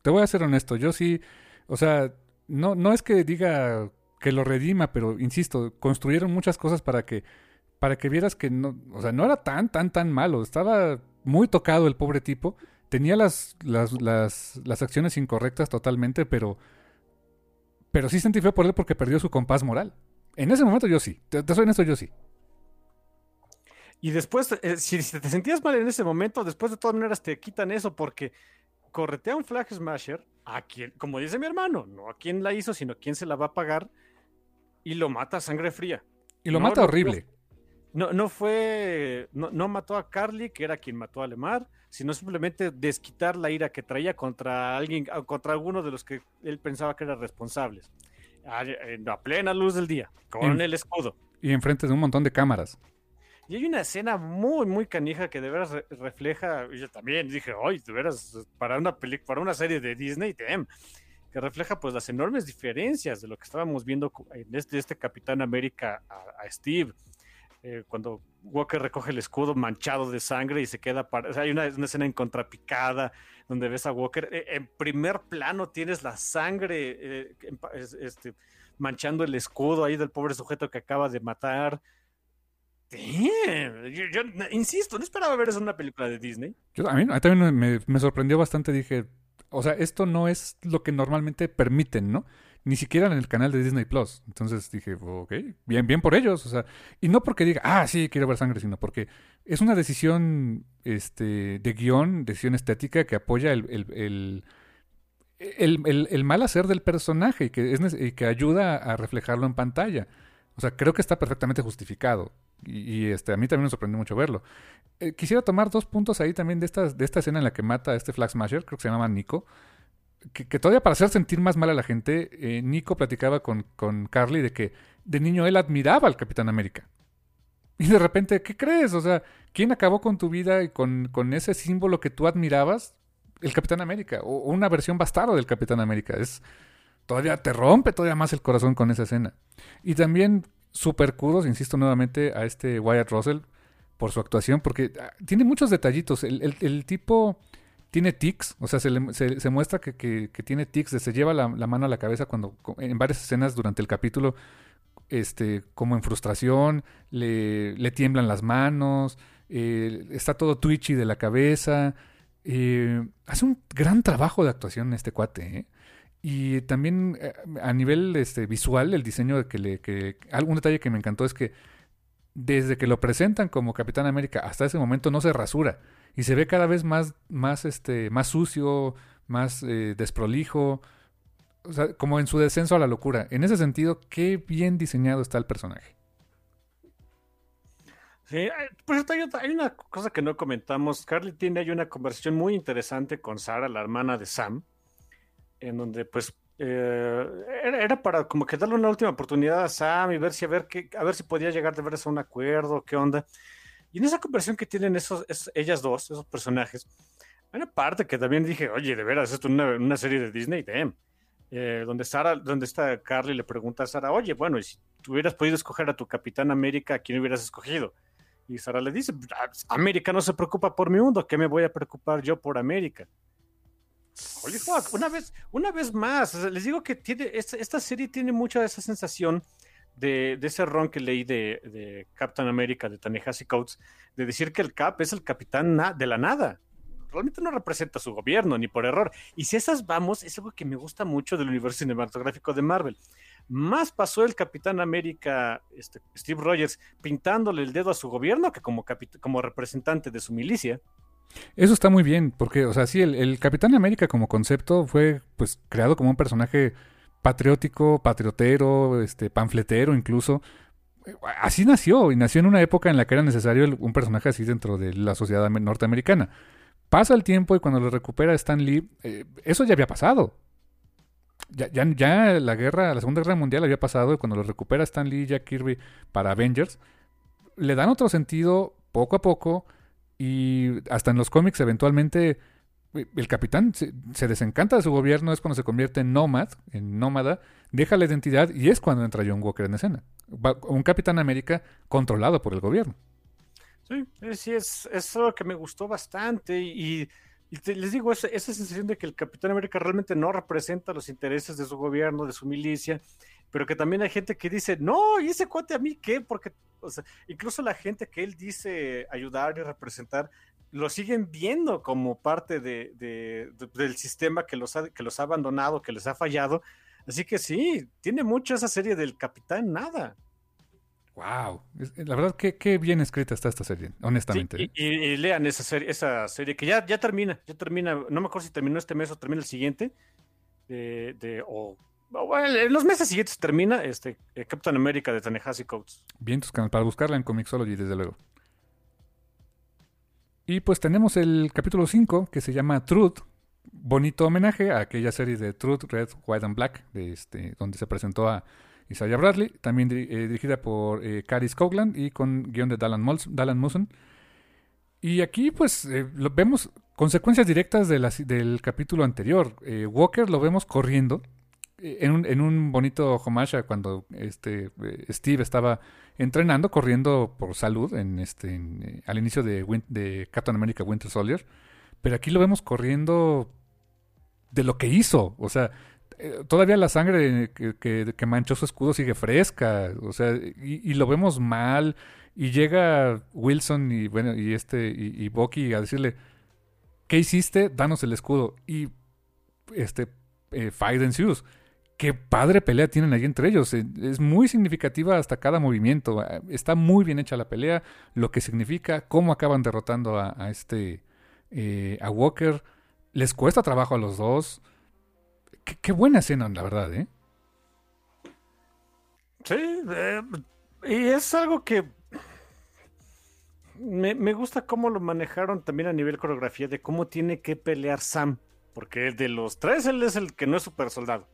Te voy a ser honesto, yo sí, o sea, no, no es que diga que lo redima, pero insisto, construyeron muchas cosas para que para que vieras que no, o sea, no era tan, tan, tan malo. Estaba muy tocado el pobre tipo. Tenía las, las, las, las acciones incorrectas totalmente, pero, pero sí sentí feo por él porque perdió su compás moral. En ese momento yo sí. Te, te soy honesto, yo sí. Y después, eh, si, te sentías mal en ese momento, después de todas maneras te quitan eso porque corretea un Flag Smasher a quien, como dice mi hermano, no a quien la hizo, sino a quien se la va a pagar y lo mata a sangre fría. Y lo no, mata horrible. No, no fue, no, no, mató a Carly, que era quien mató a Lemar, sino simplemente desquitar la ira que traía contra alguien, contra alguno de los que él pensaba que eran responsables. A, a plena luz del día, con en, el escudo. Y enfrente de un montón de cámaras. Y hay una escena muy, muy canija que de veras re refleja, y yo también dije, hoy de veras, para una película, para una serie de Disney, damn, que refleja pues las enormes diferencias de lo que estábamos viendo en este, este Capitán América a, a Steve eh, cuando Walker recoge el escudo manchado de sangre y se queda para... O sea, hay una, escena en contrapicada donde ves a Walker. Eh, en primer plano tienes la sangre eh, este, manchando el escudo ahí del pobre sujeto que acaba de matar. Damn. Yo, insisto, no esperaba ver eso en una película de Disney. Yo, a mí, también me sorprendió bastante. Dije, o sea, esto no es lo que normalmente permiten, ¿no? Ni siquiera en el canal de Disney Plus. Entonces dije, ok, bien, bien por ellos. O sea, y no porque diga, ah, sí, quiero ver sangre, sino porque es una decisión este, de guion, decisión estética que apoya el, el, el, el, mal hacer del personaje y que, es, y que ayuda a reflejarlo en pantalla. O sea, creo que está perfectamente justificado. Y, este, a mí también me sorprendió mucho verlo. Eh, quisiera tomar dos puntos ahí también de esta, de esta escena en la que mata a este Flag Smasher, creo que se llama Nico que, todavía para hacer sentir más mal a la gente, eh, Nico platicaba con, con Carly de que de niño él admiraba al Capitán América. Y de repente, ¿qué crees? O sea, ¿quién acabó con tu vida y con, con ese símbolo que tú admirabas? El Capitán América, o, una versión bastardo del Capitán América. Es, todavía te rompe todavía más el corazón con esa escena. Y también super kudos, insisto nuevamente, a este Wyatt Russell por su actuación, porque ah, tiene muchos detallitos. El, el tipo tiene tics, o sea, se, le, se, muestra que, que, tiene tics, se lleva la, mano a la cabeza cuando en varias escenas durante el capítulo, este, como en frustración, le, le tiemblan las manos, eh, está todo twitchy de la cabeza, eh, hace un gran trabajo de actuación este cuate, ¿eh? Y también eh, a nivel este, visual, el diseño que le... Que, algún detalle que me encantó es que desde que lo presentan como Capitán América hasta ese momento no se rasura y se ve cada vez más, más, este, más sucio, más eh, desprolijo, o sea, como en su descenso a la locura. En ese sentido, qué bien diseñado está el personaje. Sí, hay, hay, una cosa que no comentamos. Carly tiene hay una conversación muy interesante con Sara, la hermana de Sam, en donde pues eh, era, era, para como que darle una última oportunidad a Sam y ver si a ver qué, a ver si podía llegar de veras a un acuerdo, qué onda. Y en esa conversación que tienen esos, es, ellas dos, esos personajes, Una parte que también dije, oye, de veras, esto es una, una serie de Disney. Eh, donde Sara, donde está Carly le pregunta a Sara, oye, bueno, y si hubieras podido escoger a tu Capitán América, ¿a quién hubieras escogido? Y Sara le dice, "Ah, América no se preocupa por mi mundo, ¿qué me voy a preocupar yo por América? Holy fuck, una vez, una vez más, les digo que tiene, esta, esta serie tiene mucha de esa sensación de, de ese ron que leí de, Captain America, de Tanehasi Coates, de decir que el Cap es el capitán de la nada. Realmente no representa su gobierno, ni por error. Y si esas vamos, es algo que me gusta mucho del universo cinematográfico de Marvel. Más pasó el Capitán América, este, Steve Rogers, pintándole el dedo a su gobierno que como, como representante de su milicia. Eso está muy bien, porque, o sea, sí, el, el Capitán América como concepto fue, pues, creado como un personaje patriótico, patriotero, este, panfletero incluso. Así nació, y nació en una época en la que era necesario un personaje así dentro de la sociedad ame- norteamericana. Pasa el tiempo y cuando lo recupera Stan Lee, eh, eso ya había pasado. Ya, ya, ya la guerra, la Segunda Guerra Mundial había pasado y cuando lo recupera Stan Lee y Jack Kirby para Avengers, le dan otro sentido poco a poco y hasta en los cómics eventualmente el capitán se, se desencanta de su gobierno, es cuando se convierte en nómad, en nómada, deja la identidad y es cuando entra John Walker en escena. Un Capitán América controlado por el gobierno. Sí, eh, sí, es, es algo que me gustó bastante y, y te- les digo, esa, esa sensación de que el Capitán América realmente no representa los intereses de su gobierno, de su milicia, pero que también hay gente que dice, no, ¿y ese cuate a mí qué? Porque, o sea, incluso la gente que él dice ayudar y representar, lo siguen viendo como parte de, de- de- del sistema que los, ha, que los ha abandonado, que les ha fallado. Así que sí, tiene mucho esa serie del Capitán Nada. ¡Wow! Es- la verdad, qué, qué bien escrita está esta serie, honestamente. Sí, ¿eh? y, y- y lean esa serie, esa serie que ya, ya termina, ya termina, no me acuerdo si terminó este mes o termina el siguiente, de, de- o, o bueno, en los meses siguientes termina este eh, Captain America de Tanehasi Coates. Bien, tus canales, para buscarla en Comixology, desde luego. Y pues tenemos el capítulo 5 que se llama Truth. Bonito homenaje a aquella serie de Truth, Red, White and Black, este, donde se presentó a Isaiah Bradley, también eh, dirigida por eh, Cary Scogland y con guion de Dallan, Dallan Mussen. Y aquí pues eh, lo- vemos consecuencias directas del capítulo anterior. Eh, Walker lo vemos corriendo en un, en un bonito homage a cuando este, eh, Steve estaba entrenando, corriendo por salud en este, eh, al inicio de, Win- de Captain America Winter Soldier. Pero aquí lo vemos corriendo de lo que hizo. O sea, eh, todavía la sangre que, que- manchó su escudo sigue fresca. O sea, y, lo vemos mal. Y llega Wilson y bueno, y este, y, y Bucky a decirle, ¿qué hiciste? Danos el escudo. Y este eh, fight. Qué padre pelea tienen ahí entre ellos. Eh, Es muy significativa hasta cada movimiento. Eh, Está muy bien hecha la pelea, lo que significa, cómo acaban derrotando a, este eh, a Walker. Les cuesta trabajo a los dos. Qué, qué buena escena, la verdad, ¿eh? Sí, eh, y es algo que me, me gusta cómo lo manejaron también a nivel coreografía de cómo tiene que pelear Sam, porque de los tres él es el que no es super soldado.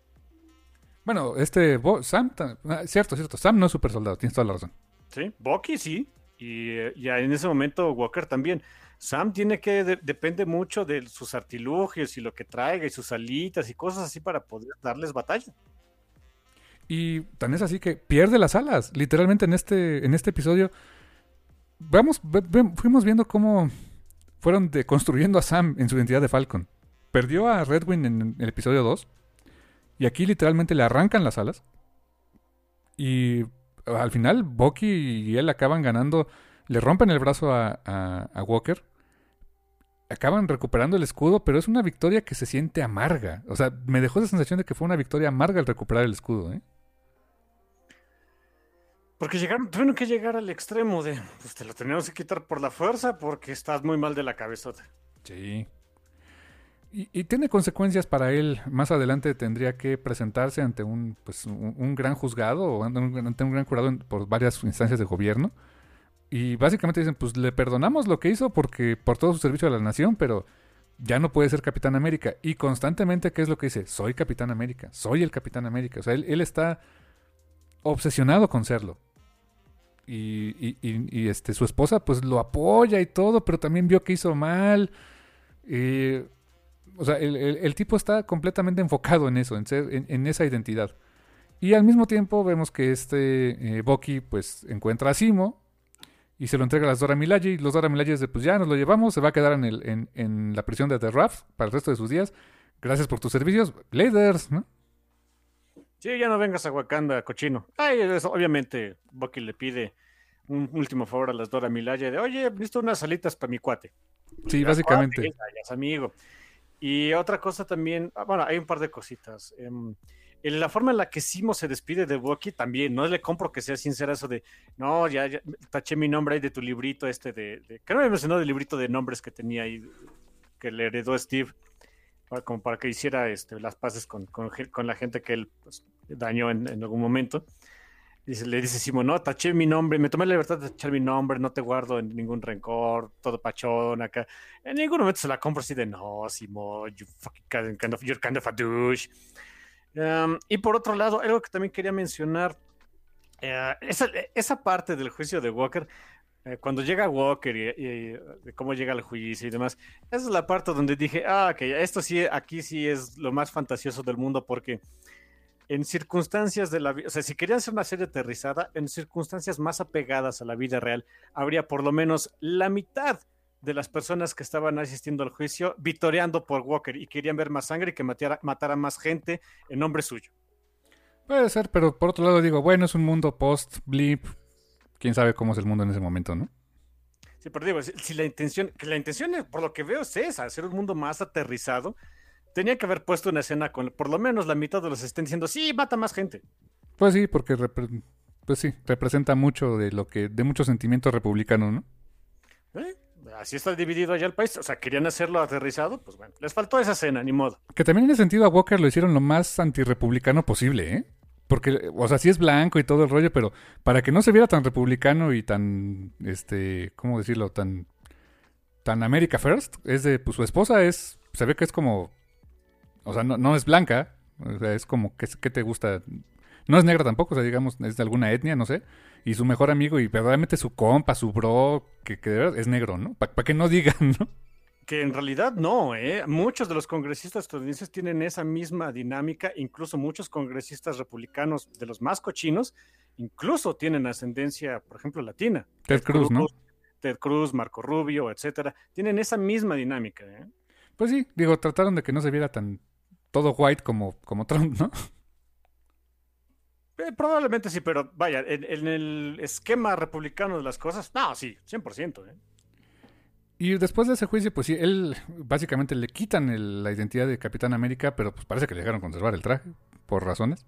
Bueno, este Bo- Sam, ah, cierto, cierto, Sam no es super soldado, tienes toda la razón. Sí, Bucky sí. Y ya en ese momento Walker también. Sam tiene que, de- depende mucho de sus artilugios y lo que traiga y sus alitas y cosas así para poder darles batalla. Y tan es así que pierde las alas. Literalmente en este, en este episodio. Vamos, ve- ve- fuimos viendo cómo fueron construyendo a Sam en su identidad de Falcon. Perdió a Redwing en el episodio 2. Y aquí literalmente le arrancan las alas. Y al final Bucky y él acaban ganando. Le rompen el brazo a, a- a Walker. Acaban recuperando el escudo, pero es una victoria que se siente amarga. O sea, me dejó esa sensación de que fue una victoria amarga el recuperar el escudo, ¿eh? Porque llegaron, tuvieron que llegar al extremo de, pues te lo tenemos que quitar por la fuerza porque estás muy mal de la cabezota. Sí. Y, tiene consecuencias para él. Más adelante tendría que presentarse ante un, pues, un, gran juzgado o ante un, gran jurado por varias instancias de gobierno. Y básicamente dicen, pues le perdonamos lo que hizo porque por todo su servicio a la nación, pero ya no puede ser Capitán América. Y constantemente, ¿qué es lo que dice? Soy Capitán América, soy el Capitán América. O sea, él, él está obsesionado con serlo. Y, y- y- y, este, su esposa pues lo apoya y todo, pero también vio que hizo mal. Eh, o sea, el, el- el tipo está completamente enfocado en eso, en, ser, en, en esa identidad. Y al mismo tiempo vemos que este eh, Bucky pues encuentra a Simo y se lo entrega a las Dora Milaje. Y los Dora Milaje de pues ya nos lo llevamos, se va a quedar en, el, en, en la prisión de The Raft para el resto de sus días. Gracias por tus servicios, Bladers, ¿no? Sí, ya no vengas a Wakanda, cochino. Ay, obviamente, Bucky le pide un último favor a las Dora Milaje de, oye, necesito unas alitas para mi cuate. Sí, básicamente. cuate, ya es amigo. Y otra cosa también, ah, bueno, hay un par de cositas. Em, en la forma en la que Simo se despide de Bucky también, no le compro que sea sincera eso de, no, ya, ya taché mi nombre ahí de tu librito este de, de que no me mencionó del librito de nombres que tenía ahí, que le heredó Steve, como para que hiciera este, las paces con, con, la gente que él pues, dañó en algún momento. Le dice Simo, no, taché mi nombre, me tomé la libertad de tachar mi nombre, no te guardo en ningún rencor, todo pachón acá. En ningún momento se la compro así de, no, Simo, you fucking kind of, you're kind of a douche. Um, y por otro lado, algo que también quería mencionar, eh, esa, esa parte del juicio de Walker, eh, cuando llega Walker y, y, de cómo llega al juicio y demás, esa es la parte donde dije, ah, que esto sí, aquí sí es lo más fantasioso del mundo porque en circunstancias de la vida, o sea, si querían hacer una serie aterrizada, en circunstancias más apegadas a la vida real, habría por lo menos la mitad de las personas que estaban asistiendo al juicio vitoreando por Walker y querían ver más sangre y que matara, matara más gente en nombre suyo. Puede ser, pero por otro lado digo, bueno, es un mundo post-blip. Quién sabe cómo es el mundo en ese momento, ¿no? Sí, pero digo, si, si la intención, que la intención, por lo que veo, es esa, hacer un mundo más aterrizado, tenía que haber puesto una escena con por lo menos la mitad de los estén diciendo, sí, mata más gente. Pues sí, porque pues sí, representa mucho de lo que, de muchos sentimientos republicanos, ¿no? ¿Eh? Así está dividido allá el país. O sea, querían hacerlo aterrizado, pues bueno, les faltó esa escena, ni modo. Que también en ese sentido a Walker lo hicieron lo más antirrepublicano posible, ¿eh? Porque, o sea, sí es blanco y todo el rollo, pero para que no se viera tan republicano y tan, este, ¿cómo decirlo? Tan, tan America First, es de, pues su esposa es, se ve que es como, o sea, no, no es blanca, o sea, es como, ¿qué, qué te gusta? No es negra tampoco, o sea, digamos, es de alguna etnia, no sé. Y su mejor amigo y verdaderamente su compa, su bro, que, que de verdad es negro, ¿no? Para que no digan, ¿no? Que en realidad no, ¿eh? Muchos de los congresistas estadounidenses tienen esa misma dinámica, incluso muchos congresistas republicanos de los más cochinos, incluso tienen ascendencia, por ejemplo, latina. Ted Cruz, ¿no? Ted Cruz, Marco Rubio, etcétera, tienen esa misma dinámica, ¿eh? Pues sí, digo, trataron de que no se viera tan todo white como, como Trump, ¿no? Eh, probablemente sí, pero vaya, en, en, el esquema republicano de las cosas, no, sí, 100%. ¿eh? Y después de ese juicio, pues sí, él básicamente le quitan el, la identidad de Capitán América, pero pues parece que le dejaron conservar el traje, por razones.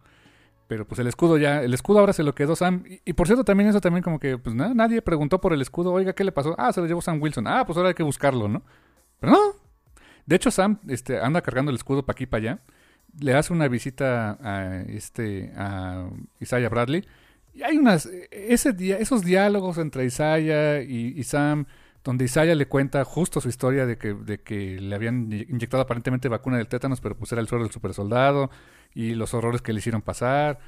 Pero pues el escudo ya, el escudo ahora se lo quedó Sam. Y, y por cierto, también eso también como que, pues nada, nadie preguntó por el escudo, oiga, ¿qué le pasó? Ah, se lo llevó Sam Wilson. Ah, pues ahora hay que buscarlo, ¿no? Pero no. De hecho, Sam este, anda cargando el escudo para aquí para allá. Le hace una visita a este a Isaiah Bradley. Y hay unas. Ese esos diálogos entre Isaiah y, y Sam donde Isaiah le cuenta justo su historia de que, de que le habían inyectado aparentemente vacuna del tétanos, pero pues era el suero del supersoldado, y los horrores que le hicieron pasar.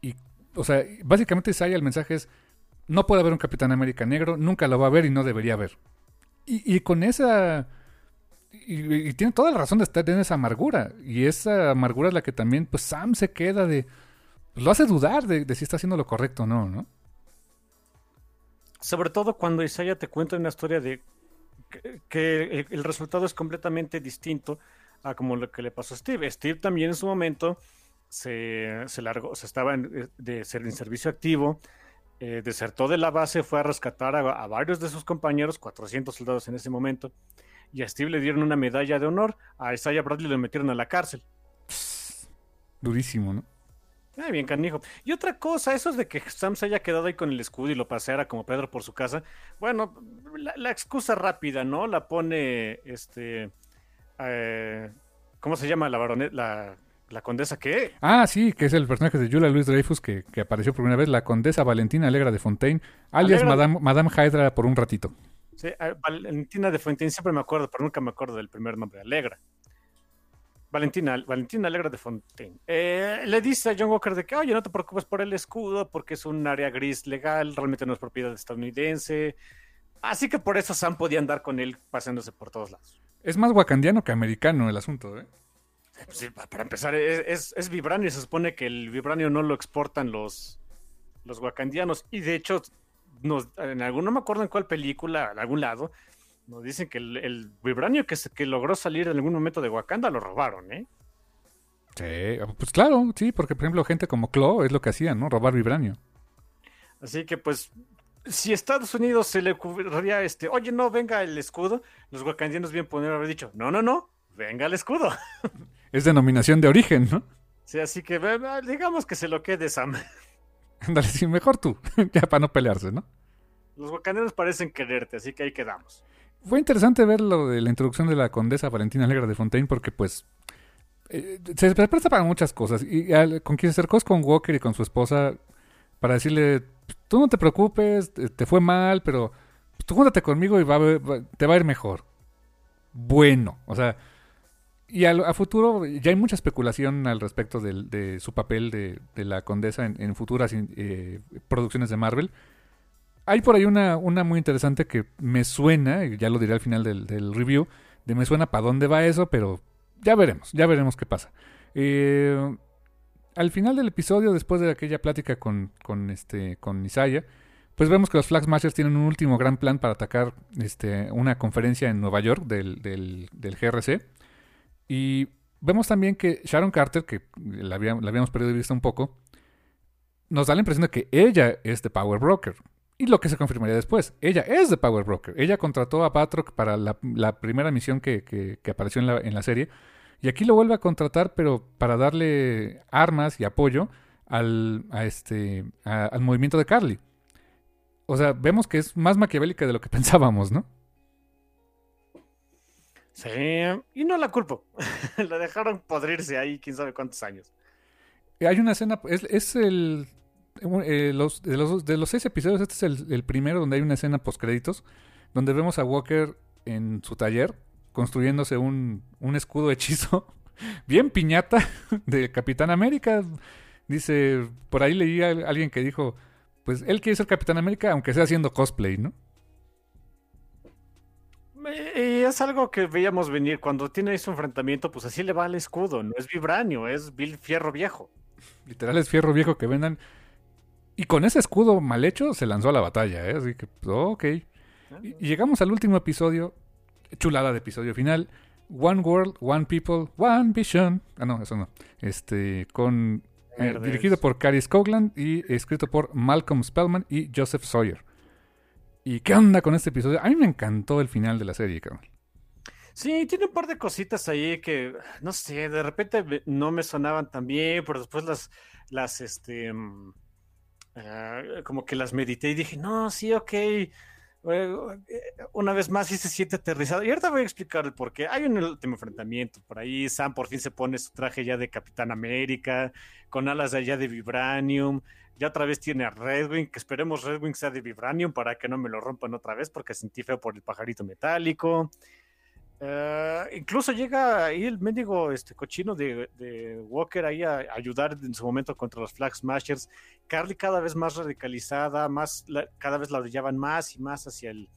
Y, o sea, básicamente Isaiah el mensaje es, no puede haber un Capitán América negro, nunca lo va a haber y no debería haber. Y, y con esa... Y, tiene toda la razón de estar en esa amargura. Y esa amargura es la que también, pues Sam se queda de... Pues, lo hace dudar de, si está haciendo lo correcto o no, ¿no? Sobre todo cuando Isaiah te cuenta una historia de que, el, resultado es completamente distinto a como lo que le pasó a Steve. Steve también en su momento se, se largó, se estaba en, de ser en servicio activo, eh, desertó de la base, fue a rescatar a, a, varios de sus compañeros, 400 soldados en ese momento, y a Steve le dieron una medalla de honor, a Isaiah Bradley lo metieron a la cárcel. Durísimo, ¿no? Ay, bien canijo. Y otra cosa, eso es de que Sam se haya quedado ahí con el escudo y lo paseara como Pedro por su casa. Bueno, la, la excusa rápida, ¿no? La pone este. Eh, ¿Cómo se llama la baroneta? La, la, condesa qué? Ah, sí, que es el personaje de Julia Louis Dreyfus que, que apareció por primera vez, la condesa Valentina Alegra de Fontaine, alias Alegra... Madame, Madame Hydra por un ratito. Sí, Valentina de Fontaine siempre me acuerdo, pero nunca me acuerdo del primer nombre, Alegra. Valentina, Valentina Alegra de Fontaine. Eh, le dice a John Walker de que, oye, no te preocupes por el escudo, porque es un área gris legal, realmente no es propiedad estadounidense. Así que por eso Sam podía andar con él paseándose por todos lados. Es más wakandiano que americano el asunto, ¿eh? Pues sí, para empezar, es, es, vibranio y se supone que el vibranio no lo exportan los, los wakandianos. Y de hecho, nos, en algún, no me acuerdo en cuál película, en algún lado, nos dicen que el, vibranio que, que logró salir en algún momento de Wakanda lo robaron, ¿eh? Sí, pues claro, sí, porque por ejemplo gente como Claw es lo que hacían, ¿no? Robar vibranio. Así que pues si Estados Unidos se le ocurriría este, oye, no, venga el escudo, los wakandianos bien poner haber dicho, no, no, no, venga el escudo. <laughs> Es denominación de origen, ¿no? Sí, así que digamos que se lo quede Sam. <laughs> Ándale, sí, mejor tú, <laughs> ya para no pelearse, ¿no? Los wakandianos parecen quererte, así que ahí quedamos. Fue interesante ver lo de la introducción de la condesa Valentina Alegra de Fontaine porque pues eh, se presta para muchas cosas. Y con quien se acercó es con Walker y con su esposa para decirle, tú no te preocupes, te fue mal, pero tú júntate conmigo y va te va a ir mejor. Bueno, o sea, y a, futuro ya hay mucha especulación al respecto de, su papel de, la condesa en, futuras eh, producciones de Marvel. Hay por ahí una, una muy interesante que me suena, y ya lo diré al final del, del review, de me suena para dónde va eso, pero ya veremos, ya veremos qué pasa. Eh, al final del episodio, después de aquella plática con, con, este, con Isaiah, pues vemos que los Flag Smashers tienen un último gran plan para atacar este, una conferencia en Nueva York del, del, GRC. Y vemos también que Sharon Carter, que la, habíamos, perdido de vista un poco, nos da la impresión de que ella es The Power Broker. Y lo que se confirmaría después, ella es The Power Broker. Ella contrató a Patrock para la, primera misión que, que, apareció en la, en la, serie. Y aquí lo vuelve a contratar, pero para darle armas y apoyo al, este, al movimiento de Carly. O sea, vemos que es más maquiavélica de lo que <laughs> pensábamos, ¿no? Sí, y no la culpo. <laughs> la dejaron podrirse ahí quién sabe cuántos años. Hay una escena, es, es el, eh, los, de, los, de, los, seis episodios, este es el, primero donde hay una escena post créditos, donde vemos a Walker en su taller construyéndose un, un escudo hechizo <laughs> bien piñata de Capitán América. Dice, por ahí leí a alguien que dijo, pues él quiere ser Capitán América aunque sea haciendo cosplay, ¿no? Y es algo que veíamos venir. Cuando tiene ese enfrentamiento, pues así le va al escudo. No es vibranio, es fierro viejo. Literal es fierro viejo que vendan y con ese escudo mal hecho se lanzó a la batalla, ¿eh? Así que, pues, ok. Y, llegamos al último episodio, chulada de episodio final. One World, One People, One Vision. Ah, no, eso no. Este, con. Eh, dirigido por Cary Scogland y escrito por Malcolm Spellman y Joseph Sawyer. ¿Y qué onda con este episodio? A mí me encantó el final de la serie, cabrón. Sí, tiene un par de cositas ahí que, no sé, de repente no me sonaban tan bien, pero después las, las, este, mm, Ah, como que las medité y dije, no, sí, ok. Eh, una vez más, sí se siente aterrizado. Y ahorita voy a explicar el por qué. Hay un último enfrentamiento. Por ahí Sam por fin se pone su traje ya de Capitán América, con alas allá de Vibranium. Ya otra vez tiene a Redwing, que esperemos Redwing sea de Vibranium para que no me lo rompan otra vez, porque sentí feo por el pajarito metálico. Eh, incluso llega ahí el mendigo este cochino de, Walker ahí a, ayudar en su momento contra los Flag Smashers. Carly cada vez más radicalizada, más cada vez la brillaban más y más hacia el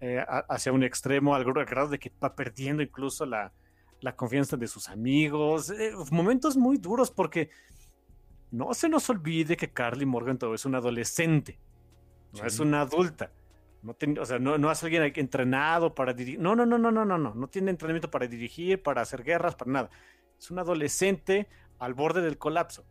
eh, hacia un extremo, al grado de que va perdiendo incluso la, confianza de sus amigos. Eh, momentos muy duros porque no se nos olvide que Carly Morgan todo es una adolescente, no es una adulta. No o sea, no, no es alguien entrenado para dirigir. No, no, no, no, no, no, no. No tiene entrenamiento para dirigir, para hacer guerras, para nada. Es un adolescente al borde del colapso.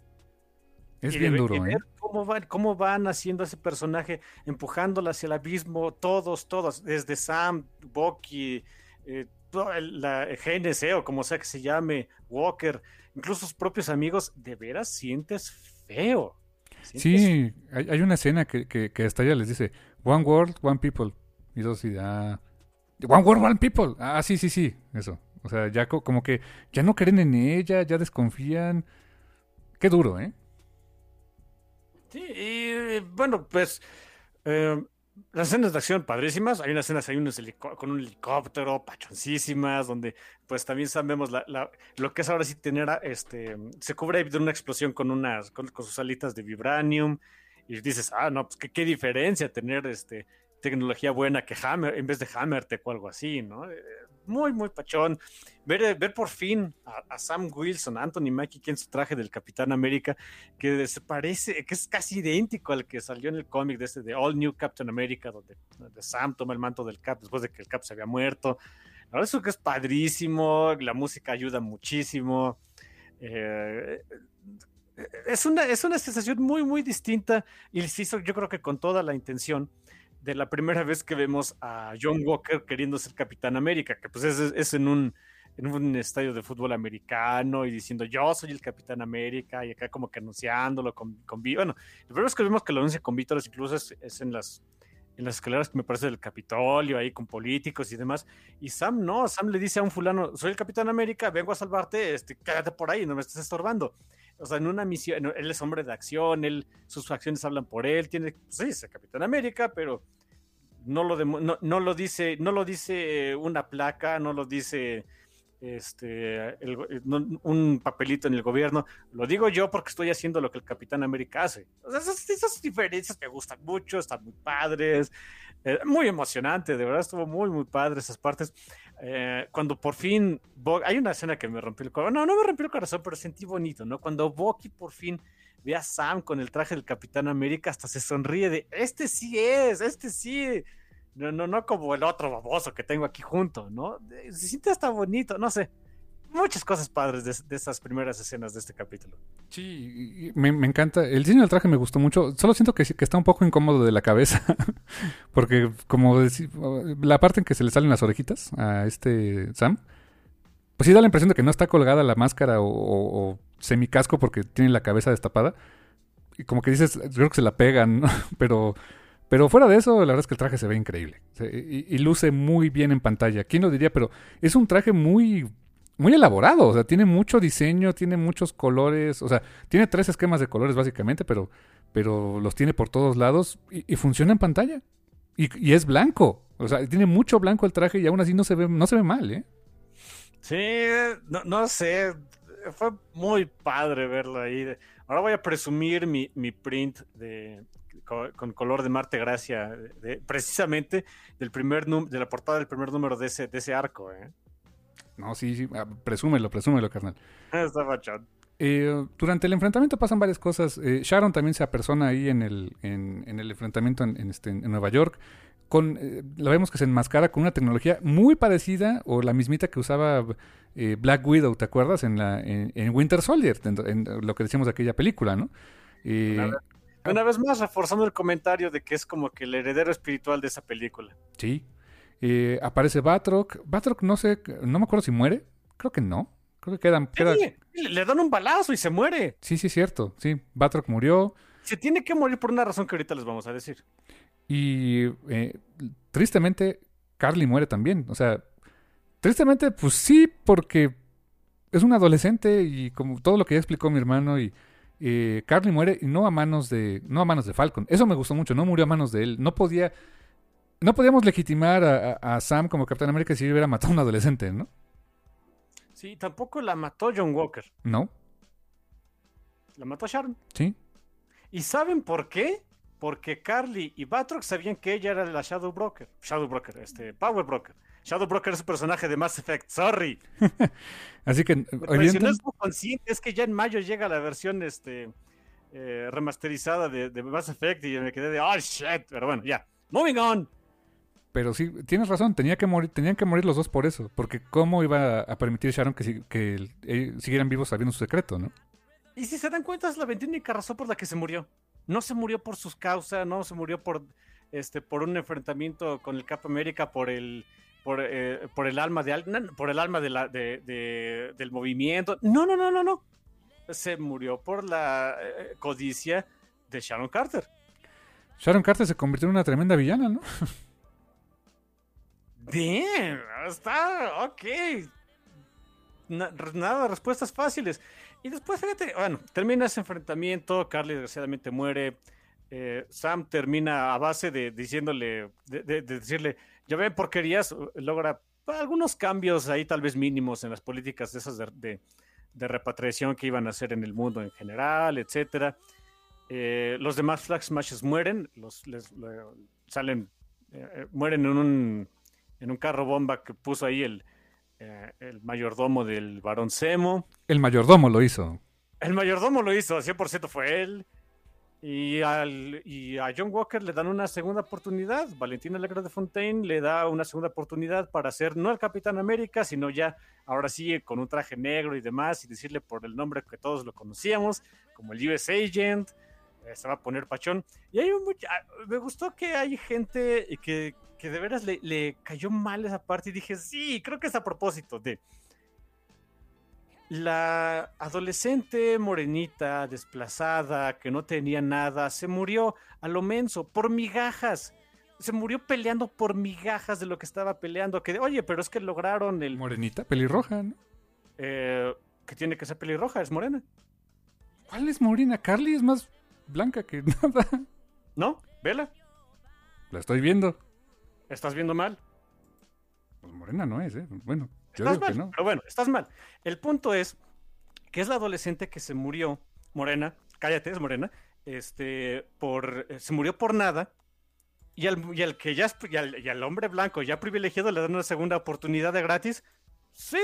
Es bien duro, ¿eh? Cómo van, cómo van haciendo a ese personaje, empujándola hacia el abismo, todos, todos, desde Sam, Bucky, eh, la GNC o como sea que se llame, Walker, incluso sus propios amigos, de veras sientes feo. Sí, hay, una escena que, que, que hasta ella les dice, One World, One People. Y eso sí, ah, One World, One People. Ah, sí, sí, sí, eso. O sea, ya como que ya no creen en ella, ya desconfían. Qué duro, ¿eh? Sí, y bueno, pues eh, las escenas de acción padrísimas. Hay unas escenas hay unos con un helicóptero, pachoncísimas, donde pues también sabemos la, lo que es ahora sí tener, este, se cubre de una explosión con unas, con sus alitas de vibranium y dices, ah, no, pues qué, diferencia tener este tecnología buena que Hammer, en vez de Hammertech o algo así, ¿no? Eh, muy, muy pachón. Ver, ver por fin a, Sam Wilson, Anthony Mackie, en su traje del Capitán América, que se parece, que es casi idéntico al que salió en el cómic de este de All New Captain America, donde, Sam toma el manto del Cap después de que el Cap se había muerto. Ahora eso que es padrísimo, la música ayuda muchísimo. Eh, es, una, es una sensación muy, muy distinta y se hizo yo creo que con toda la intención de la primera vez que vemos a John Walker queriendo ser Capitán América, que pues es, en, un, en un estadio de fútbol americano y diciendo yo soy el Capitán América y acá como que anunciándolo con, con bueno, la primera vez que vemos que lo anuncia con vítores incluso es, en las en las escaleras que me parece del Capitolio, ahí con políticos y demás. Y Sam no, Sam le dice a un fulano, soy el Capitán América, vengo a salvarte, este, quédate por ahí, no me estés estorbando. O sea, en una misión, él es hombre de acción, él, sus acciones hablan por él, tiene, sí, es el Capitán América, pero no lo, no, lo dice, no lo dice una placa, no lo dice este, un papelito en el gobierno. Lo digo yo porque estoy haciendo lo que el Capitán América hace. esas, diferencias me gustan mucho, están muy padres, eh, muy emocionante, de verdad estuvo muy, muy padre esas partes. Eh, cuando por fin, hay una escena que me rompió el corazón, no, no me rompió el corazón, pero sentí bonito, ¿no? Cuando Bucky por fin ve a Sam con el traje del Capitán América, hasta se sonríe de, este sí es, este sí. No, no, no como el otro baboso que tengo aquí junto, ¿no? Se siente hasta bonito, no sé. Muchas cosas padres de, de esas primeras escenas de este capítulo. Sí, me, encanta. El diseño del traje me gustó mucho. Solo siento que, que está un poco incómodo de la cabeza. <laughs> Porque, como la parte en que se le salen las orejitas a este Sam, pues sí da la impresión de que no está colgada la máscara o, o, semicasco porque tiene la cabeza destapada. Y como que dices, creo que se la pegan, ¿no? <laughs> Pero pero fuera de eso, la verdad es que el traje se ve increíble. y, luce muy bien en pantalla. ¿Quién lo diría? Pero es un traje muy, muy elaborado. O sea, tiene mucho diseño, tiene muchos colores. O sea, tiene tres esquemas de colores básicamente, pero, pero los tiene por todos lados y, funciona en pantalla. Y, es blanco. O sea, tiene mucho blanco el traje y aún así no se ve, no se ve mal, ¿eh? Sí, no, no sé. Fue muy padre verlo ahí. Ahora voy a presumir mi, mi print de, con, color de Marte Gracia, precisamente del primer de la portada del primer número de ese, de ese arco. ¿eh? No, sí, sí, ah, presúmelo, presúmelo, carnal. <laughs> Está eh, durante el enfrentamiento pasan varias cosas. Eh, Sharon también se apersona ahí en el, en, el enfrentamiento en, este, en Nueva York. Con, la vemos que se enmascara con una tecnología muy parecida o la mismita que usaba Black Widow, ¿te acuerdas? En, la, en, Winter Soldier, en, lo que decíamos de aquella película, ¿no? Una vez más, reforzando el comentario de que es como que el heredero espiritual de esa película. Sí. Eh, aparece Batroc. Batroc no sé, no me acuerdo si muere. Creo que no. Creo que quedan. le dan un balazo y se muere. Sí, sí, cierto. Sí, Batroc murió. Se tiene que morir por una razón que ahorita les vamos a decir. Y eh, tristemente, Carly muere también. O sea, tristemente, pues sí, porque es un adolescente y como todo lo que ya explicó mi hermano y eh, Carly muere y no a manos de no a manos de Falcon. Eso me gustó mucho, no murió a manos de él. No podía no podíamos legitimar a, Sam como Capitán América si hubiera matado a un adolescente, ¿no? Sí, tampoco la mató John Walker. No. La mató Sharon. Sí. ¿Y saben por qué? Porque Carly y Batroc sabían que ella era la Shadow Broker. Shadow Broker, este, Power Broker. Shadow Broker es un personaje de Mass Effect, sorry. <laughs> Así que, es que ya en mayo llega la versión este, eh, remasterizada de, de, Mass Effect y me quedé de, oh shit, pero bueno, ya, moving on. Pero sí, tienes razón, tenía que morir, tenían que morir los dos por eso, porque cómo iba a permitir Sharon que, que eh, siguieran vivos sabiendo su secreto, ¿no? Y si se dan cuenta, es la única razón por la que se murió. No se murió por sus causas, no se murió por, este, por un enfrentamiento con el Cap América, por el por, eh, por el alma de por el alma de la, de, del movimiento. No, no, no, no, no. Se murió por la eh, codicia de Sharon Carter. Sharon Carter se convirtió en una tremenda villana, ¿no? <laughs> Bien, está, ok. nada, respuestas fáciles. Y después, fíjate, bueno, termina ese enfrentamiento, Carly desgraciadamente muere. Eh, Sam termina a base de diciéndole, de decirle, ya ven porquerías, logra algunos cambios ahí tal vez mínimos en las políticas de esas de, repatriación que iban a hacer en el mundo en general, etcétera. Eh, los demás Flag Smashes mueren, los, les, salen eh, mueren en un, en un carro bomba que puso ahí el, el mayordomo del barón Semo. El mayordomo lo hizo. El mayordomo lo hizo, 100% fue él. Y, al, y a John Walker le dan una segunda oportunidad. Valentina Alegre de Fontaine le da una segunda oportunidad para ser no el Capitán América, sino ya ahora sí con un traje negro y demás, y decirle por el nombre que todos lo conocíamos, como el US Agent. Eh, se va a poner pachón. Y hay un, me gustó que hay gente que, que de veras le, le cayó mal esa parte y dije, sí, creo que es a propósito de la adolescente morenita, desplazada, que no tenía nada, se murió a lo menso, por migajas. Se murió peleando por migajas de lo que estaba peleando. Que, oye, pero es que lograron el. Morenita, pelirroja, ¿no? Eh, que tiene que ser pelirroja, es morena. ¿Cuál es morena? Carly es más blanca que <laughs> nada. ¿No? Vela. La estoy viendo. ¿Estás viendo mal? Pues morena no es, ¿eh? Bueno. Estás mal, pero bueno, estás mal. El punto es que es la adolescente que se murió, Morena, cállate, es Morena, este, por, eh, se murió por nada, y al, y que ya y al, hombre blanco ya privilegiado le dan una segunda oportunidad de gratis, sí,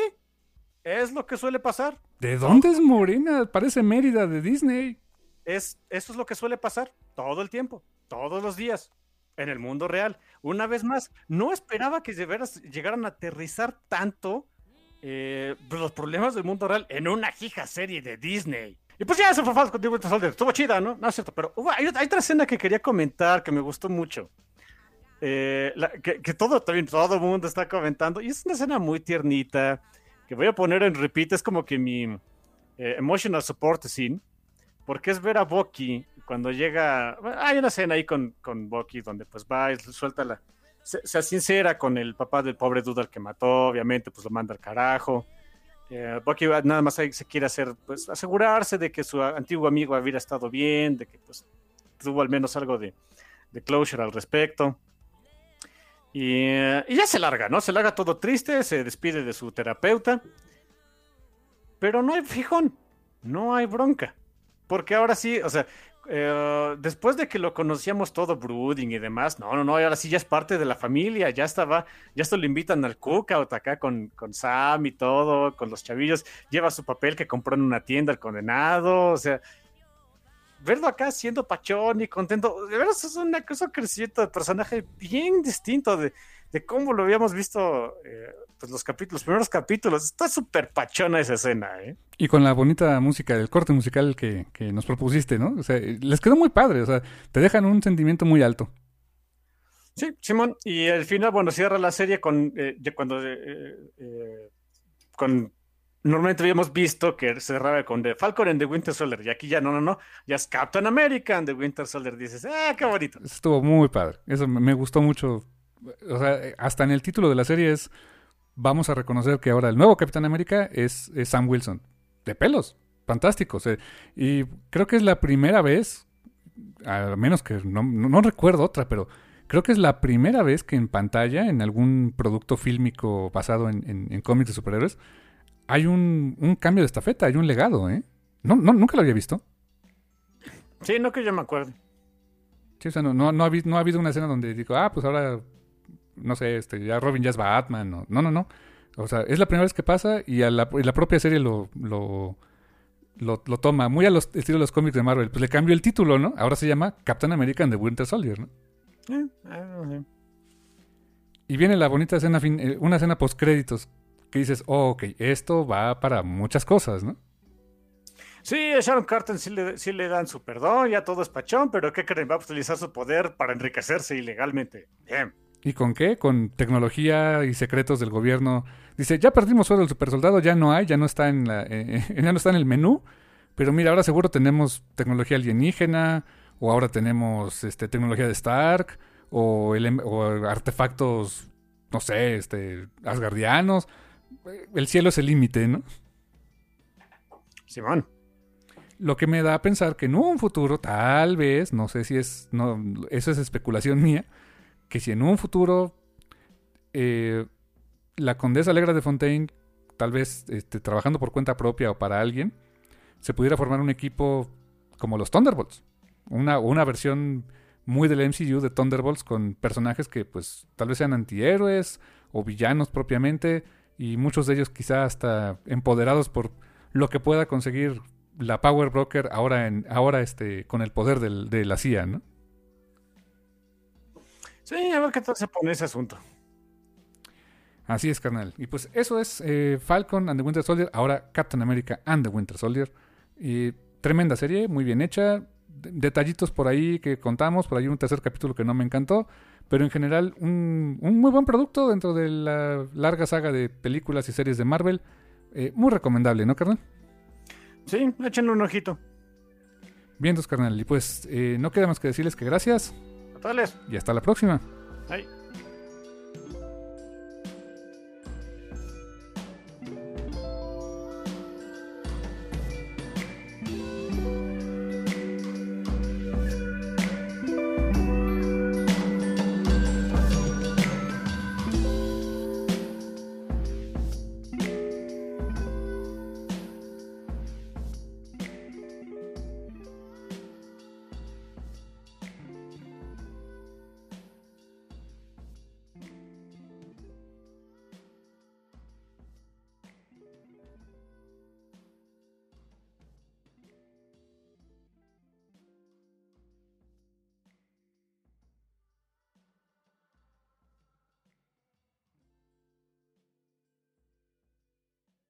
es lo que suele pasar. ¿De dónde es Morena? Parece Mérida de Disney. Es, eso es lo que suele pasar todo el tiempo, todos los días en el mundo real. Una vez más, no esperaba que veras llegaran a aterrizar tanto eh, los problemas del mundo real en una hija serie de Disney. Y pues ya se fue falso contigo, estuvo chida, ¿no? No es cierto, pero hay, otra escena que quería comentar que me gustó mucho. Eh, que, todo también, todo el mundo está comentando. Y es una escena muy tiernita que voy a poner en repeat. Es como que mi eh, emotional support scene. Porque es ver a Bucky cuando llega, hay una escena ahí con, con Bucky donde pues va y suelta la, se, sincera con el papá del pobre duda que mató, obviamente pues lo manda al carajo. Eh, Bucky nada más se quiere hacer, pues asegurarse de que su antiguo amigo hubiera estado bien, de que pues tuvo al menos algo de, de closure al respecto. Y, y, ya se larga, ¿no? Se larga todo triste, se despide de su terapeuta. Pero no hay fijón, no hay bronca. Porque ahora sí, o sea, eh, después de que lo conocíamos todo brooding y demás, no, no, no, ahora sí ya es parte de la familia, ya estaba, ya esto lo invitan al cookout acá con, con Sam y todo, con los chavillos, lleva su papel que compró en una tienda el condenado, o sea, verlo acá siendo pachón y contento, de es una cosa creciente de personaje bien distinto de, de cómo lo habíamos visto eh, pues los capítulos, los primeros capítulos. Está súper pachona esa escena, ¿eh? Y con la bonita música, el corte musical que, que, nos propusiste, ¿no? O sea, les quedó muy padre, o sea, te dejan un sentimiento muy alto. Sí, Simón, y al final, bueno, cierra la serie con, eh, cuando, eh, eh, con, normalmente habíamos visto que cerraba con The Falcon and the Winter Soldier, y aquí ya no, no, no, ya es Captain America and the Winter Soldier, dices, ah, qué bonito. Estuvo muy padre, eso me gustó mucho, o sea, hasta en el título de la serie es vamos a reconocer que ahora el nuevo Capitán América es, Sam Wilson. De pelos, fantástico. y creo que es la primera vez, a menos que no, recuerdo otra, pero creo que es la primera vez que en pantalla, en algún producto fílmico basado en, cómics de superhéroes, hay un, cambio de estafeta, hay un legado, ¿eh? No, no, nunca lo había visto. Sí, no que yo me acuerde. Sí, o sea, no, no, no, ha, no ha habido una escena donde digo, ah, pues ahora no sé, este, ya Robin ya es Batman. No, no, no. O sea, es la primera vez que pasa y a la, propia serie lo, lo, lo, toma. Muy a los estilo de los cómics de Marvel. Pues le cambió el título, ¿no? Ahora se llama Captain America and the Winter Soldier, ¿no? Eh, y viene la bonita escena, fin, eh, una escena post créditos que dices, oh, ok, esto va para muchas cosas, ¿no? Sí, a Sharon Carter sí le, sí le dan su perdón, ya todo es pachón, pero ¿qué creen? Va a utilizar su poder para enriquecerse ilegalmente. Bien. ¿Y con qué? Con tecnología y secretos del gobierno. Dice, ya perdimos solo el supersoldado, ya no hay, ya no está en la, <laughs> eh, eh, ya no está en el menú. Pero mira, ahora seguro tenemos tecnología alienígena, o ahora tenemos este, tecnología de Stark, o, el, o artefactos, no sé, este, asgardianos. El cielo es el límite, ¿no? Simón. Lo que me da a pensar que en un futuro, tal vez, no sé si es, no, eso es especulación mía, que si en un futuro eh, la condesa Alegra de Fontaine, tal vez este, trabajando por cuenta propia o para alguien, se pudiera formar un equipo como los Thunderbolts. Una, una versión muy del MCU de Thunderbolts con personajes que pues tal vez sean antihéroes o villanos propiamente y muchos de ellos quizá hasta empoderados por lo que pueda conseguir la Power Broker ahora en ahora este con el poder de la CIA, ¿no? Sí, a ver qué tal se pone ese asunto. Así es, carnal. Y pues eso es eh, Falcon and the Winter Soldier, ahora Captain America and the Winter Soldier. Y tremenda serie, muy bien hecha. Detallitos por ahí que contamos, por ahí un tercer capítulo que no me encantó, pero en general un, un muy buen producto dentro de la larga saga de películas y series de Marvel. Eh, muy recomendable, ¿no, carnal? Sí, échenle un ojito. Bien, dos carnal. Y pues eh, no queda más que decirles que gracias. Totales. Y hasta la próxima. Bye.